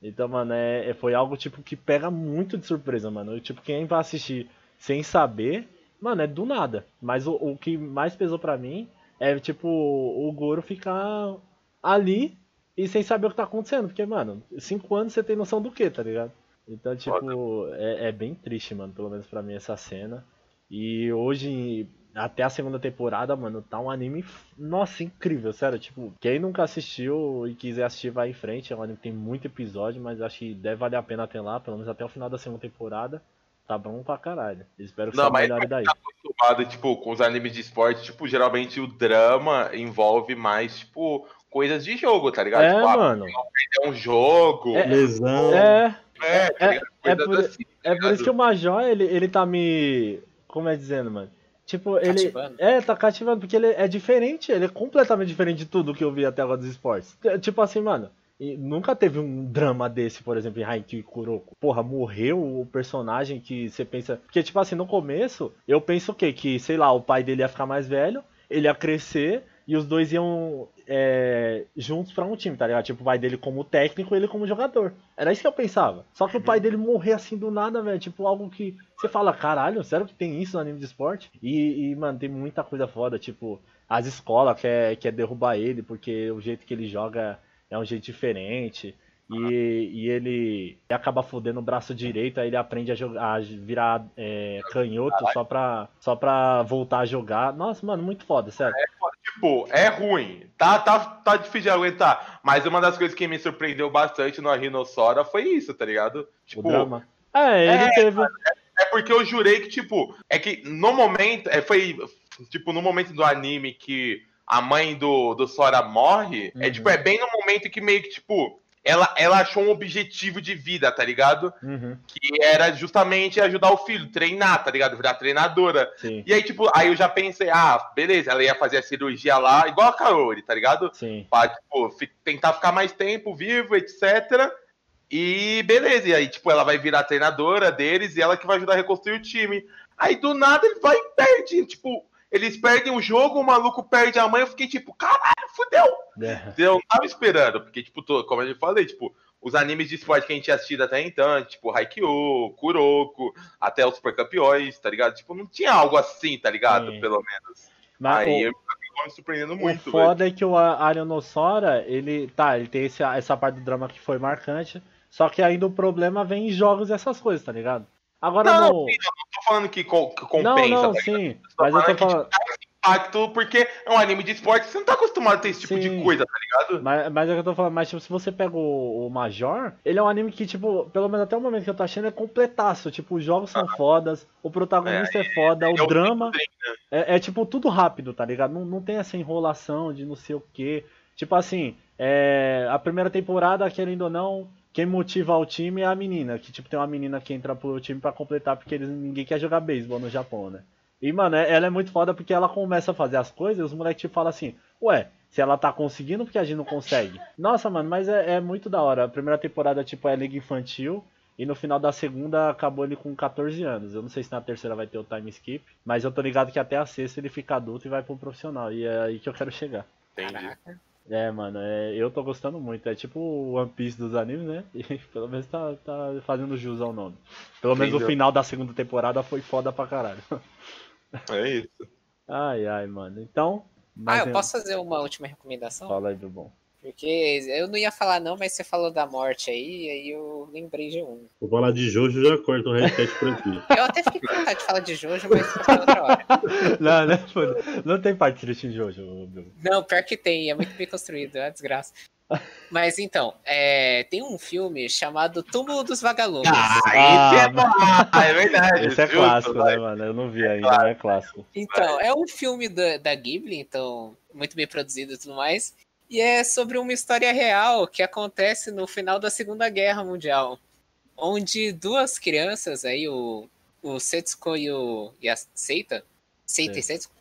Então, mano, é, é, foi algo, tipo, que pega muito de surpresa, mano. Tipo, quem vai assistir sem saber, mano, é do nada. Mas o, o que mais pesou pra mim é, tipo, o Goro ficar ali e sem saber o que tá acontecendo. Porque, mano, cinco anos você tem noção do que, tá ligado? Então, tipo, é, é, bem triste, mano, pelo menos pra mim, essa cena. E hoje, até a segunda temporada, mano, tá um anime, nossa, incrível, sério, tipo, quem nunca assistiu e quiser assistir vai em frente, é um anime que tem muito episódio, mas acho que deve valer a pena até lá, pelo menos até o final da segunda temporada, tá bom pra caralho, espero que
Não, mas
melhore daí.
tá acostumado, tipo, com os animes de esporte, tipo, geralmente o drama envolve mais, tipo, coisas de jogo, tá ligado?
É,
tipo, ah,
mano.
é um jogo,
É,
Lesão.
É,
é, tá
é-
ligado?
é
Coisas
por-
assim, tá
é por isso que o Major, ele, ele tá me, como é dizendo, mano, tipo, ele...
Cativando.
É, tá cativando, porque ele é diferente, ele é completamente diferente de tudo que eu vi até agora dos esportes. T- Tipo assim, mano, e nunca teve um drama desse, por exemplo, em Haikyuu e Kuroko. Porra, morreu o personagem que você pensa... Porque, tipo assim, no começo, eu penso o quê? Que, sei lá, o pai dele ia ficar mais velho, ele ia crescer, e os dois iam é, juntos pra um time, tá ligado? Tipo, o pai dele como técnico e ele como jogador. Era isso que eu pensava. Só que o pai dele morrer assim do nada, velho. Tipo, algo que você fala, caralho, sério que tem isso no anime de esporte? E, e, mano, tem muita coisa foda. Tipo, as escolas quer, quer derrubar ele porque o jeito que ele joga é um jeito diferente. E, e ele acaba fodendo o braço direito, aí ele aprende a, jogar, a virar é, canhoto só pra, só pra voltar a jogar. Nossa, mano, muito foda, sério.
Tipo, é ruim. Tá, tá, tá difícil de aguentar. Mas uma das coisas que me surpreendeu bastante no Rhinossora foi isso, tá ligado?
O
Tipo,
drama. É, ele
é,
teve.
é porque eu jurei que, tipo, é que no momento. É, foi, tipo, no momento do anime que a mãe do, do Sora morre, é
Uhum.
tipo, é bem no momento que meio que, tipo, ela, ela achou um objetivo de vida, tá ligado?
Uhum,
Que era justamente ajudar o filho, treinar, tá ligado? Virar treinadora.
sim,
E aí, tipo, aí eu já pensei, ah, beleza, ela ia fazer a cirurgia lá, igual a Kaori, tá ligado?
sim.
Pra, tipo, tentar ficar mais tempo vivo, etc. E beleza, e aí, tipo, ela vai virar treinadora deles e ela que vai ajudar a reconstruir o time. Aí, do nada, ele vai e perde. Tipo, eles perdem o jogo, o maluco perde a mãe. Eu fiquei tipo, caralho, fudeu.
É.
Eu não tava esperando, porque, tipo, tô- como eu já falei, tipo, os animes de esporte que a gente tinha assistido até então, tipo, Haikyuu, Kuroko, até os Super Campeões, tá ligado? Tipo, não tinha algo assim, tá ligado?
Sim.
Pelo menos.
Mas
aí
o-
eu me surpreendendo
O
muito, velho.
foda é que o Arionossora, ele. Tá, ele tem esse, essa parte do drama que foi marcante. Só que ainda o problema vem em jogos e essas coisas, tá ligado? Agora
Não,
no.
não tô falando que, co- que
Não,
compensa,
não,
tá ligado?
sim. Mas eu tô
falando impacto, porque é um anime de esporte, você não tá acostumado a ter esse tipo de
Sim.
coisa, tá ligado?
Mas, mas é o que eu tô falando, mas tipo, se você pega o, o Major, ele é um anime que, tipo, pelo menos até o momento que eu tô achando, é completaço. Tipo, os jogos são fodas, o protagonista é, foda,
É
o drama
né?
é, é, tipo tudo rápido, tá ligado? Não, não tem essa enrolação de não sei o que. Tipo assim, é, a primeira temporada, querendo ou não, quem motiva o time é a menina. Que tipo, tem uma menina que entra pro time pra completar, porque eles, ninguém quer jogar beisebol no Japão, né? E, mano, é- ela é muito foda porque ela começa a fazer as coisas e os moleques tipo, falam assim, ué, se ela tá conseguindo, porque a gente não consegue? Nossa, mano, mas é, é muito da hora. A primeira temporada, tipo, é Liga Infantil. E no final da segunda acabou ele com 14 anos. Eu não sei se na terceira vai ter o time skip, mas eu tô ligado que até a sexta ele fica adulto e vai pro profissional. E é aí que eu quero chegar.
Entendi.
Caraca.
É, mano, é, eu tô gostando muito. É tipo o One Piece dos animes, né? <laughs> E pelo menos tá, tá fazendo jus ao nome. Pelo menos o final da segunda temporada foi foda pra caralho.
É isso.
Ai, ai, mano. Então.
Ah, eu
um-
posso fazer uma última recomendação?
Fala aí do bom.
Porque eu não ia falar não, mas você falou da morte aí, aí eu lembrei de um.
Vou falar de Jojo já corta o hashtag por aqui.
Eu até fiquei com vontade de falar de Jojo, mas pra outra hora. <laughs>
Não, né? foda. Não tem parte triste de Bruno.
Não, pior que tem, é muito bem construído, é uma desgraça. Mas então, é, tem um filme chamado Túmulo dos Vagalumes.
Ah, esse é bom. Ah, é verdade.
Esse é
justo,
clássico,
vai.
né, mano? Eu não vi ainda, mas é clássico.
Então, é um filme da, da Ghibli, então, muito bem produzido e tudo mais. E é sobre uma história real que acontece no final da Segunda Guerra Mundial. Onde duas crianças, aí, o, o Setsuko e, o, e a Seita, Seita e Setsuko,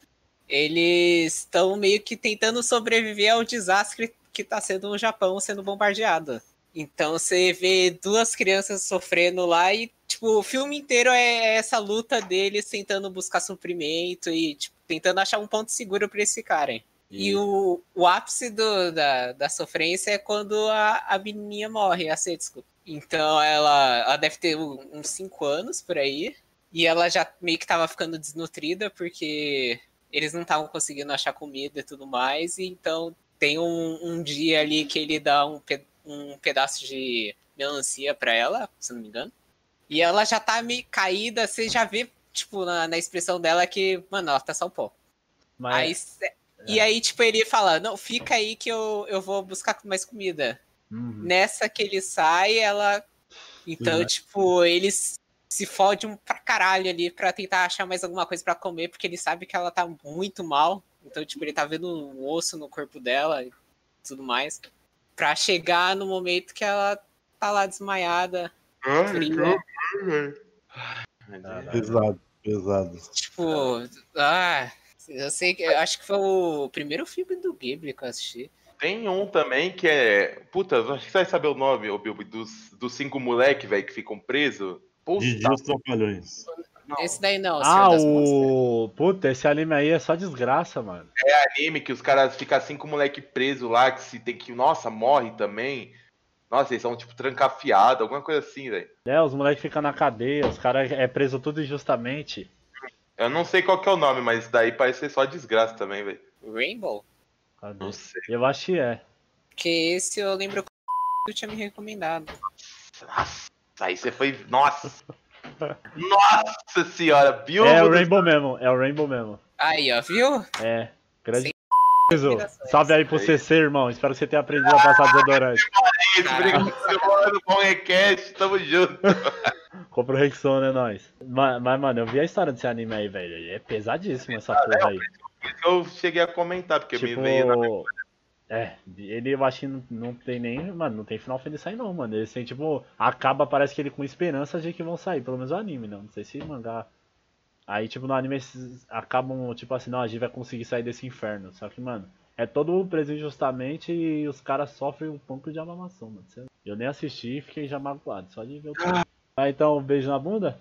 eles estão meio que tentando sobreviver ao desastre que está sendo o Japão sendo bombardeado. Então você vê duas crianças sofrendo lá e, tipo, o filme inteiro é essa luta deles tentando buscar suprimento e, tipo, tentando achar um ponto seguro para eles ficarem. E o, o ápice do- da, da sofrência é quando a, a menininha morre, a Setsuko. Então ela, ela deve ter uns 5 anos por aí. E ela já meio que tava ficando desnutrida porque eles não estavam conseguindo achar comida e tudo mais. E então tem um, um dia ali que ele dá um, pe- um pedaço de melancia pra ela, se não me engano. E ela já tá meio caída, você já vê, tipo, na, na expressão dela que, mano, ela tá só um pó.
Mas
Aí, E aí, tipo, ele fala, não, fica aí que eu, eu vou buscar mais comida.
Uhum.
Nessa que ele sai, ela. Então,
Uhum.
tipo, eles se fodem pra caralho ali pra tentar achar mais alguma coisa pra comer, porque ele sabe que ela tá muito mal. Então, tipo, ele tá vendo um osso no corpo dela e tudo mais. Pra chegar no momento que ela tá lá desmaiada.
Ai.
Pesado, pesado.
Tipo, ah, eu sei que. Eu acho que foi o primeiro filme do Ghibli que eu assisti.
Tem um também que é. Puta, acho que você vai saber o nome, ô Bilbo, dos, dos cinco moleque, velho, que ficam presos. Puta,
Didi os Trapalhões.
Esse daí não,
Ah, o. Puta, esse anime aí é só desgraça, mano.
anime que os caras ficam cinco moleque presos lá, que se tem que. Nossa, morre também. Nossa, eles são tipo trancafiados, alguma coisa assim, velho.
É, os moleques ficam na cadeia, os caras é preso tudo injustamente.
Eu não sei qual que é o nome, mas daí parece ser só desgraça também, velho.
Rainbow?
Cadê?
Não sei.
Eu acho que é.
Porque esse eu lembro que o tinha me recomendado.
Nossa, aí você foi. Nossa! Nossa senhora, Bilbo.
É o
do-
Rainbow mesmo, é o Rainbow mesmo.
Aí, ó, viu?
É. Grande
recomendações.
Salve aí pro CC, irmão. Espero que você tenha aprendido a passar desodorante.
Isso, obrigado por bom request, tamo junto. <laughs>
Compra o Rexona, é nóis. Mas, mas, mano, eu vi a história desse anime aí, velho. É pesadíssimo essa porra aí.
Eu cheguei a comentar, porque
Tipo,
me veio na
é, ele eu acho que não, não tem nem, mano, não tem final feliz aí não, mano. Eles têm, tipo, acaba, parece que ele com esperança de que vão sair, pelo menos o anime, não. Não sei se mangá. Aí, tipo, no anime eles acabam, tipo assim, não, a gente vai conseguir sair desse inferno. Só que, mano, é todo preso injustamente e os caras sofrem um pouco de amamação, mano. Eu nem assisti e fiquei já magoado, só de ver o Vai então um beijo na bunda?